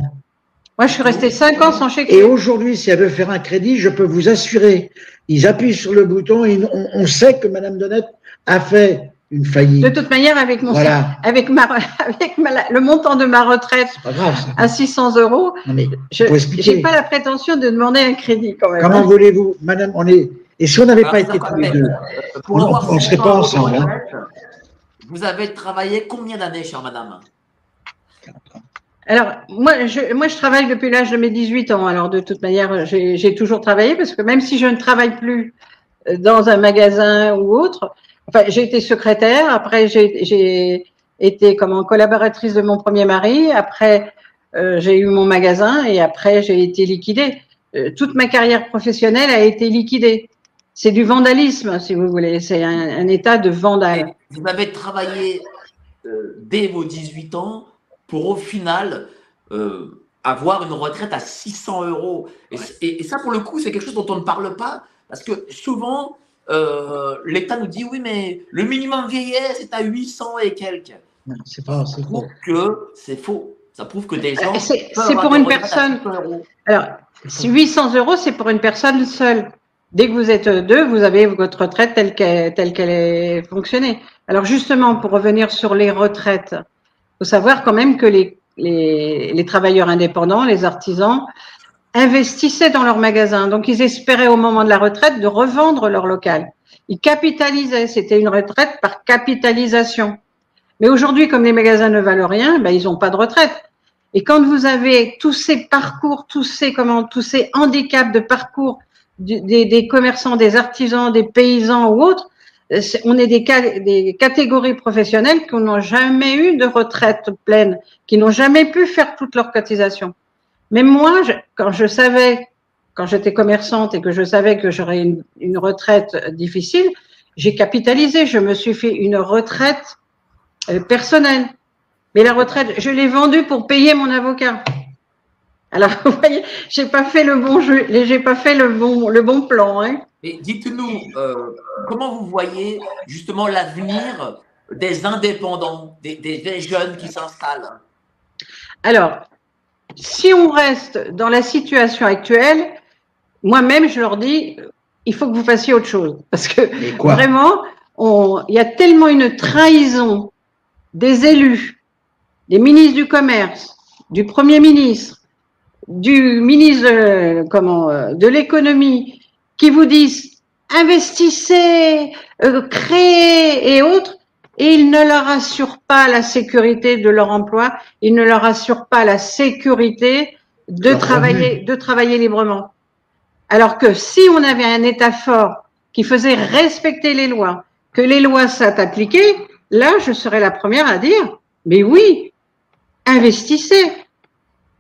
Moi, je suis restée cinq ans sans chèque. Et aujourd'hui, si elle veut faire un crédit, je peux vous assurer, ils appuient sur le bouton, et on, on sait que Madame Denette a fait une De faillite. toute manière, avec mon, Voilà, avec ma, avec ma- le montant de ma retraite grave. à 600 euros, Non, mais je j'ai pas la prétention de demander un crédit quand même. Comment hein. voulez-vous, Madame, on est. Et si on n'avait Ah, pas été tous les deux, euh, Pour On- avoir on serait 100 pas de ensemble, hein. Vous avez travaillé combien d'années, chère madame? Alors, moi je, moi, je travaille depuis l'âge de mes 18 ans. Alors, de toute manière, j'ai j'ai toujours travaillé parce que même si je ne travaille plus euh, dans un magasin ou autre, enfin, j'ai été secrétaire. Après, j'ai été comme collaboratrice de mon premier mari. Après, euh, j'ai eu mon magasin et après, j'ai été liquidée. Euh, toute ma carrière professionnelle a été liquidée. C'est du vandalisme, si vous voulez. C'est un, un état de vandale. Vous avez travaillé euh, dès vos 18 ans pour au final euh, avoir une retraite à 600 euros. Et, et- et ça, pour le coup, c'est quelque chose dont on ne parle pas parce que souvent, euh, l'État nous dit oui, mais le minimum vieillesse est à 800 et quelques. c'est pas, c'est faux. prouve que c'est faux. Ça prouve que des gens. Euh, c'est- peuvent c'est pour une personne. 600 euros. Alors, si 800 euros, c'est pour une personne seule. Dès que vous êtes deux, vous avez votre retraite telle qu'elle telle qu'elle est fonctionnée. Alors justement, pour revenir sur les retraites, faut savoir quand même que les, les, les travailleurs indépendants, les artisans, investissaient dans leur magasin. Donc, ils espéraient au moment de la retraite de revendre leur local. Ils capitalisaient. C'était une retraite par capitalisation. Mais aujourd'hui, comme les magasins ne valent rien, ben, ils n'ont pas de retraite. Et quand vous avez tous ces parcours, tous ces comment, tous ces handicaps de parcours des, commerçants, des artisans, des paysans ou autres, euh, on est des, ca- des catégories professionnelles qui n'ont jamais eu de retraite pleine, qui n'ont jamais pu faire toute leur cotisation. Même moi, je- quand je savais, quand j'étais commerçante et que je savais que j'aurais une, une retraite euh, difficile, j'ai capitalisé. Je me suis fait une retraite euh, personnelle. Mais la retraite, je l'ai vendue pour payer mon avocat. Alors, vous voyez, j'ai pas fait le bon jeu, j'ai pas fait le bon, le bon plan. Hein. Mais dites-nous, euh, comment vous voyez justement l'avenir des indépendants, des, des- des jeunes qui s'installent? Alors, si on reste dans la situation actuelle, moi-même, je leur dis, il faut que vous fassiez autre chose. Parce que vraiment, il y a tellement une trahison des élus, des ministres du commerce, du premier ministre, du ministre euh, comment, euh, de l'économie, qui vous disent investissez, euh, créez et autres, et ils ne leur assurent pas la sécurité de leur emploi, ils ne leur assurent pas la sécurité de Leur travailler, revenu. de travailler librement. Alors que si on avait un État fort qui faisait respecter les lois, que les lois soient appliquées, là, je serais la première à dire, mais oui, investissez,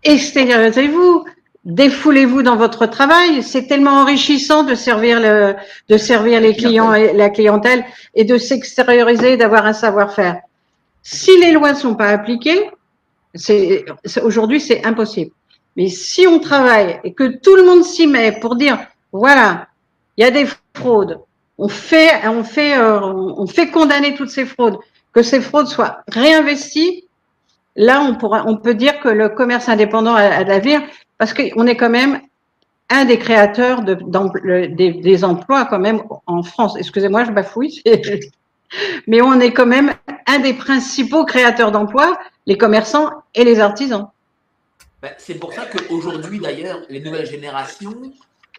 extériorisez-vous, défoulez-vous dans votre travail. C'est tellement enrichissant de servir le, de servir les clients et la clientèle et de s'extérioriser, d'avoir un savoir-faire. Si les lois ne sont pas appliquées, c'est, aujourd'hui, c'est impossible. Mais si on travaille et que tout le monde s'y met pour dire, voilà, il y a des fraudes, on fait, on fait, euh, on fait condamner toutes ces fraudes, que ces fraudes soient réinvesties, là, on pourra, on peut dire que le commerce indépendant a, a de l'avenir parce qu'on est quand même un des créateurs des emplois quand même en France. Excusez-moi, je bafouille, mais on est quand même un des principaux créateurs d'emplois, les commerçants et les artisans. Ben, c'est pour ça qu'aujourd'hui, d'ailleurs, les nouvelles générations,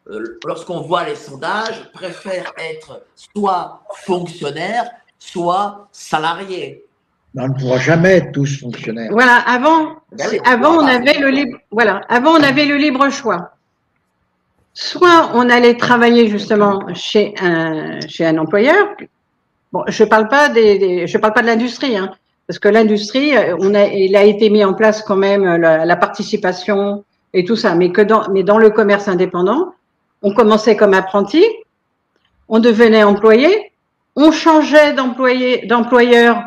euh, lorsqu'on voit les sondages, préfèrent être soit fonctionnaires, soit salariés. Mais on ne pourra jamais être tous fonctionnaires. Voilà, avant, avant on avait le libre, voilà, avant on avait le libre choix. Soit on allait travailler justement chez un chez un employeur. Bon, je parle pas des, des- je parle pas de l'industrie, hein, parce que l'industrie, euh, on a, il a été mis en place quand même euh, la, la participation et tout ça, mais que dans, mais dans le commerce indépendant, on commençait comme apprenti, on devenait employé, on changeait d'employé, d'employeur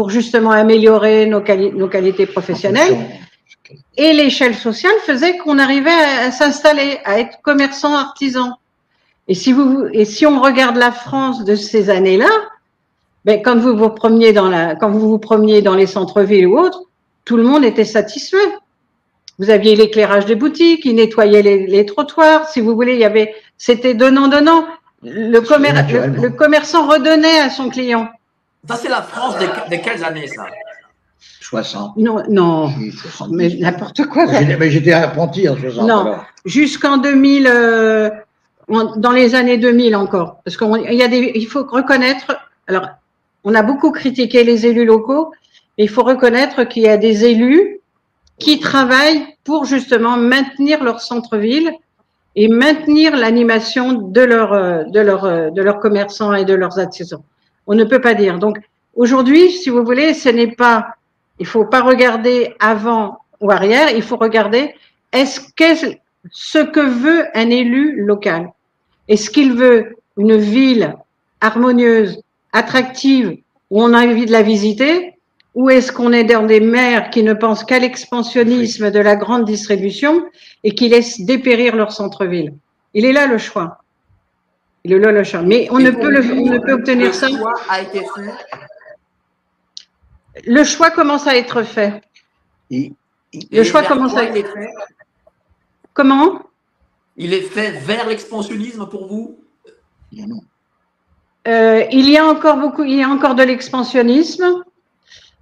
pour justement améliorer nos, quali- nos qualités professionnelles. Et l'échelle sociale faisait qu'on arrivait à, à s'installer, à être commerçant, artisan. Et si vous, et si on regarde la France de ces années-là, ben, quand vous vous promeniez dans la, quand vous vous promeniez dans les centres-villes ou autres, tout le monde était satisfait. Vous aviez l'éclairage des boutiques, ils nettoyaient les, les trottoirs. Si vous voulez, il y avait, c'était donnant donnant. Le, commer- le commerçant redonnait à son client. Ça, c'est la France de, de quelles années, ça? 60. Non, non, oui, 70. mais n'importe quoi. Mais j'étais apprenti en 60. Non. jusqu'en 2000, euh, en- dans les années 2000 encore. Parce qu'il y a des, il faut reconnaître, alors, on a beaucoup critiqué les élus locaux, mais il faut reconnaître qu'il y a des élus qui travaillent pour justement maintenir leur centre-ville et maintenir l'animation de leurs euh, de euh, de leurs commerçants et de leurs artisans. On ne peut pas dire. Donc aujourd'hui, si vous voulez, ce n'est pas, il faut pas regarder avant ou arrière, il faut regarder est-ce que ce que veut un élu local? Est-ce qu'il veut une ville harmonieuse, attractive, où on a envie de la visiter, ou est-ce qu'on est dans des maires qui ne pensent qu'à l'expansionnisme de la grande distribution et qui laissent dépérir leur centre-ville? Il est là le choix. Le choix. Mais on ne peut, le, vous, on ne peut obtenir le ça. choix a été fait. Le choix commence à être fait. Le choix commence à est fait Comment? Il est fait vers l'expansionnisme pour vous? Non. Euh, il y a encore beaucoup, il y a encore de l'expansionnisme,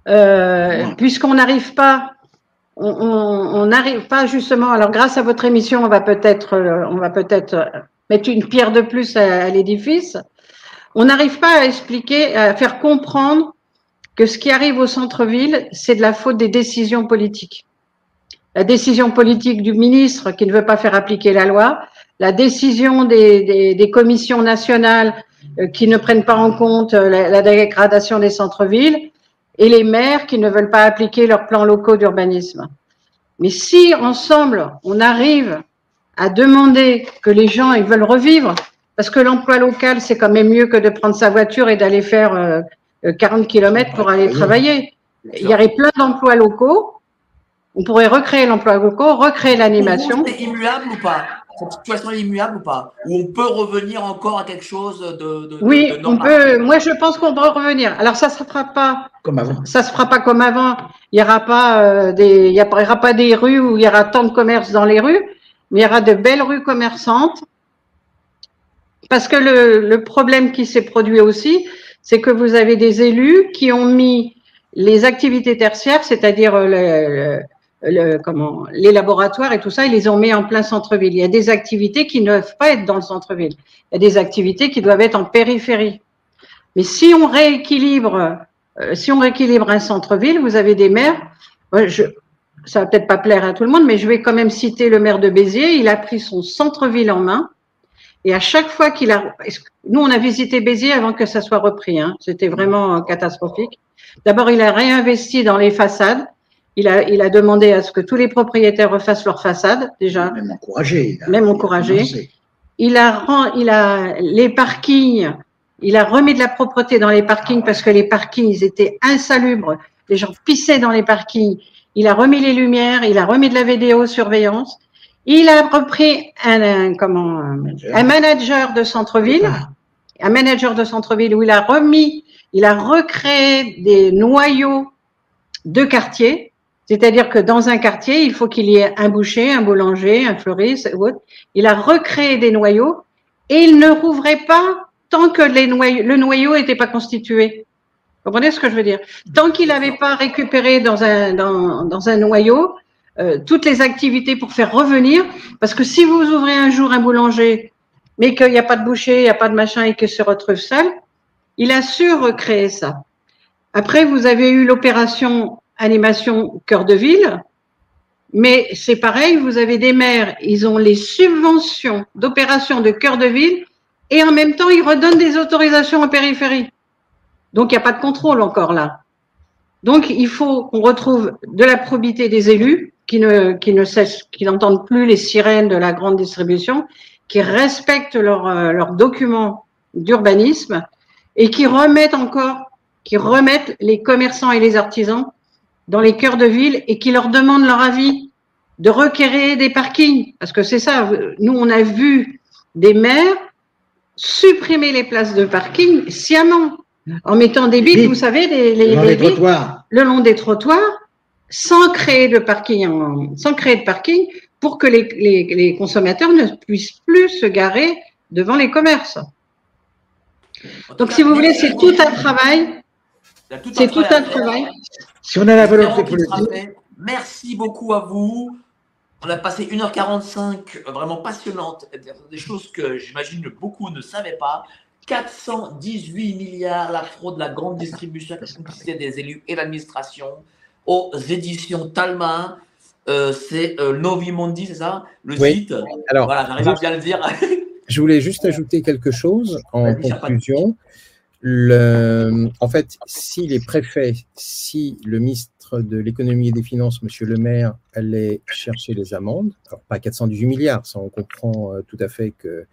euh, Ouais. puisqu'on n'arrive pas, on- n'arrive pas justement. Alors, grâce à votre émission, on va peut-être, on va peut-être euh, mettre une pierre de plus à, l'édifice. On n'arrive pas à expliquer, à faire comprendre que ce qui arrive au centre-ville, c'est de la faute des décisions politiques. La décision politique du ministre qui ne veut pas faire appliquer la loi, la décision des commissions nationales euh, qui ne prennent pas en compte euh, la, la dégradation des centres-villes et les maires qui ne veulent pas appliquer leurs plans locaux d'urbanisme. Mais si ensemble, on arrive à demander que les gens ils veulent revivre, parce que l'emploi local, c'est quand même mieux que de prendre sa voiture et d'aller faire euh, euh, 40 kilomètres pour aller travailler. Il y aurait plein d'emplois locaux. On pourrait recréer l'emploi local, recréer l'animation. C'est immuable ou pas? Cette situation est immuable ou pas? Ou on peut revenir encore à quelque chose de, de, Oui, de on peut. Moi, je pense qu'on peut revenir. Alors, ça ne se fera pas. Comme avant. Ça se fera pas comme avant. Il y aura pas euh, des, il y aura pas des rues où il y aura tant de commerces dans les rues, il y aura de belles rues commerçantes. Parce que le, le problème qui s'est produit aussi, c'est que vous avez des élus qui ont mis les activités tertiaires, c'est-à-dire le, le- comment, les laboratoires et tout ça, ils les ont mis en plein centre-ville. Il y a des activités qui ne doivent pas être dans le centre-ville. Il y a des activités qui doivent être en périphérie. Mais si on rééquilibre, euh, si on rééquilibre un centre-ville, vous avez des maires. je, ça va peut-être pas plaire à tout le monde, mais je vais quand même citer le maire de Béziers. Il a pris son centre-ville en main. Et à chaque fois qu'il a, nous on a visité Béziers avant que ça soit repris. Hein. C'était vraiment euh, catastrophique. D'abord, il a réinvesti dans les façades. Il a, il a demandé à ce que tous les propriétaires refassent leurs façades déjà. Même encouragé. il a- Même encouragé. Il a, il a les parkings. Il a remis de la propreté dans les parkings parce que les parkings ils étaient insalubres. Les gens pissaient dans les parkings. Il a remis les lumières. Il a remis de la vidéosurveillance. Il a repris un, un- comment un- un manager de centre-ville un manager de centre-ville où il a remis, il a recréé des noyaux de quartier. C'est-à-dire que dans un quartier, il faut qu'il y ait un boucher, un boulanger, un fleuriste ou autre. Il a recréé des noyaux et il ne rouvrait pas tant que les noyaux, le noyau n'était pas constitué. Comprenez ce que je veux dire? Tant qu'il n'avait pas récupéré dans un, dans, dans un noyau euh, toutes les activités pour faire revenir, parce que si vous ouvrez un jour un boulanger mais qu'il n'y a pas de boucher, il n'y a pas de machin et qu'il se retrouve seul, il a su recréer ça. Après, vous avez eu l'opération animation cœur de ville, mais c'est pareil, vous avez des maires, ils ont les subventions d'opération de cœur de ville et en même temps, ils redonnent des autorisations en périphérie. Donc, il n'y a pas de contrôle encore là. Donc, il faut qu'on retrouve de la probité des élus qui ne, qui ne cessent, qui n'entendent plus les sirènes de la grande distribution, qui respectent leurs euh, leurs documents d'urbanisme et qui remettent encore, qui remettent les commerçants et les artisans dans les cœurs de ville et qui leur demandent leur avis de requérir des parkings. Parce que c'est ça, nous on a vu des maires supprimer les places de parking sciemment en mettant des billes, Des- vous savez, les, le long des trottoirs sans créer de parking, en- sans créer de parking pour que les, les, les consommateurs ne puissent plus se garer devant les commerces. Donc, si vous voulez, c'est tout un travail. C'est tout un travail. Si on a la volonté politique. Merci beaucoup à vous. On a passé 1h45 euh, vraiment passionnante, des choses que j'imagine beaucoup ne savaient pas. 418 milliards, la fraude, la grande distribution, la complicité des élus et l'administration aux éditions Talma. Euh, c'est euh, Novimondi, c'est ça? Le Oui. site? Alors, Voilà, j'arrive à bien le dire. Je voulais juste ajouter quelque chose en conclusion. Le, en fait, si les préfets, si le ministre de l'économie et des finances, Monsieur Le Maire, allait chercher les amendes, alors pas 418 milliards, ça on comprend euh, tout à fait que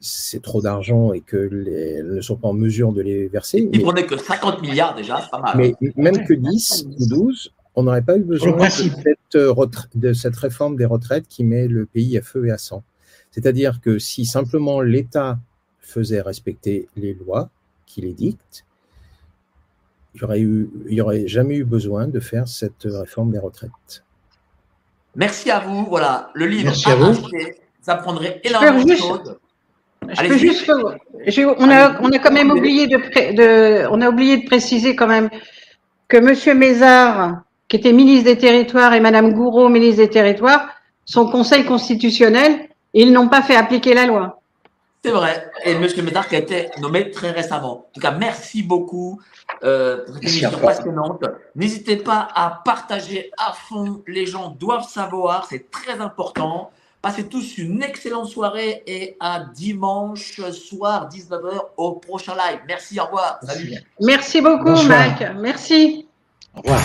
c'est trop d'argent et que les, elles ne sont pas en mesure de les verser. Il Mais, prenait que 50 milliards déjà, c'est pas mal. mais même que 10 ou 12, on n'aurait pas eu besoin de cette, euh, de cette réforme des retraites qui met le pays à feu et à sang. C'est-à-dire que si simplement l'État faisait respecter les lois qui les dictent, il n'y aurait, eu- il y aurait jamais eu besoin de faire cette réforme des retraites. Merci à vous. Voilà, le livre Merci à vous. acheter, ça prendrait énormément de choses. Je Allez-y. peux juste, j'ai- on a, on a quand même oublié de, pré- de, on a oublié de préciser quand même que Monsieur Mézard, qui était ministre des Territoires, et Madame Gouraud, ministre des Territoires, sont conseil constitutionnel, et ils n'ont pas fait appliquer la loi. C'est vrai. Et M. Médard qui a été nommé très récemment. En tout cas, merci beaucoup euh, pour cette émission passionnante. N'hésitez pas à partager à fond. Les gens doivent savoir. C'est très important. Passez tous une excellente soirée et à dimanche soir, 19h, au prochain live. Merci, au revoir. Salut. Merci beaucoup, Bonsoir. Mike. Merci. Au revoir.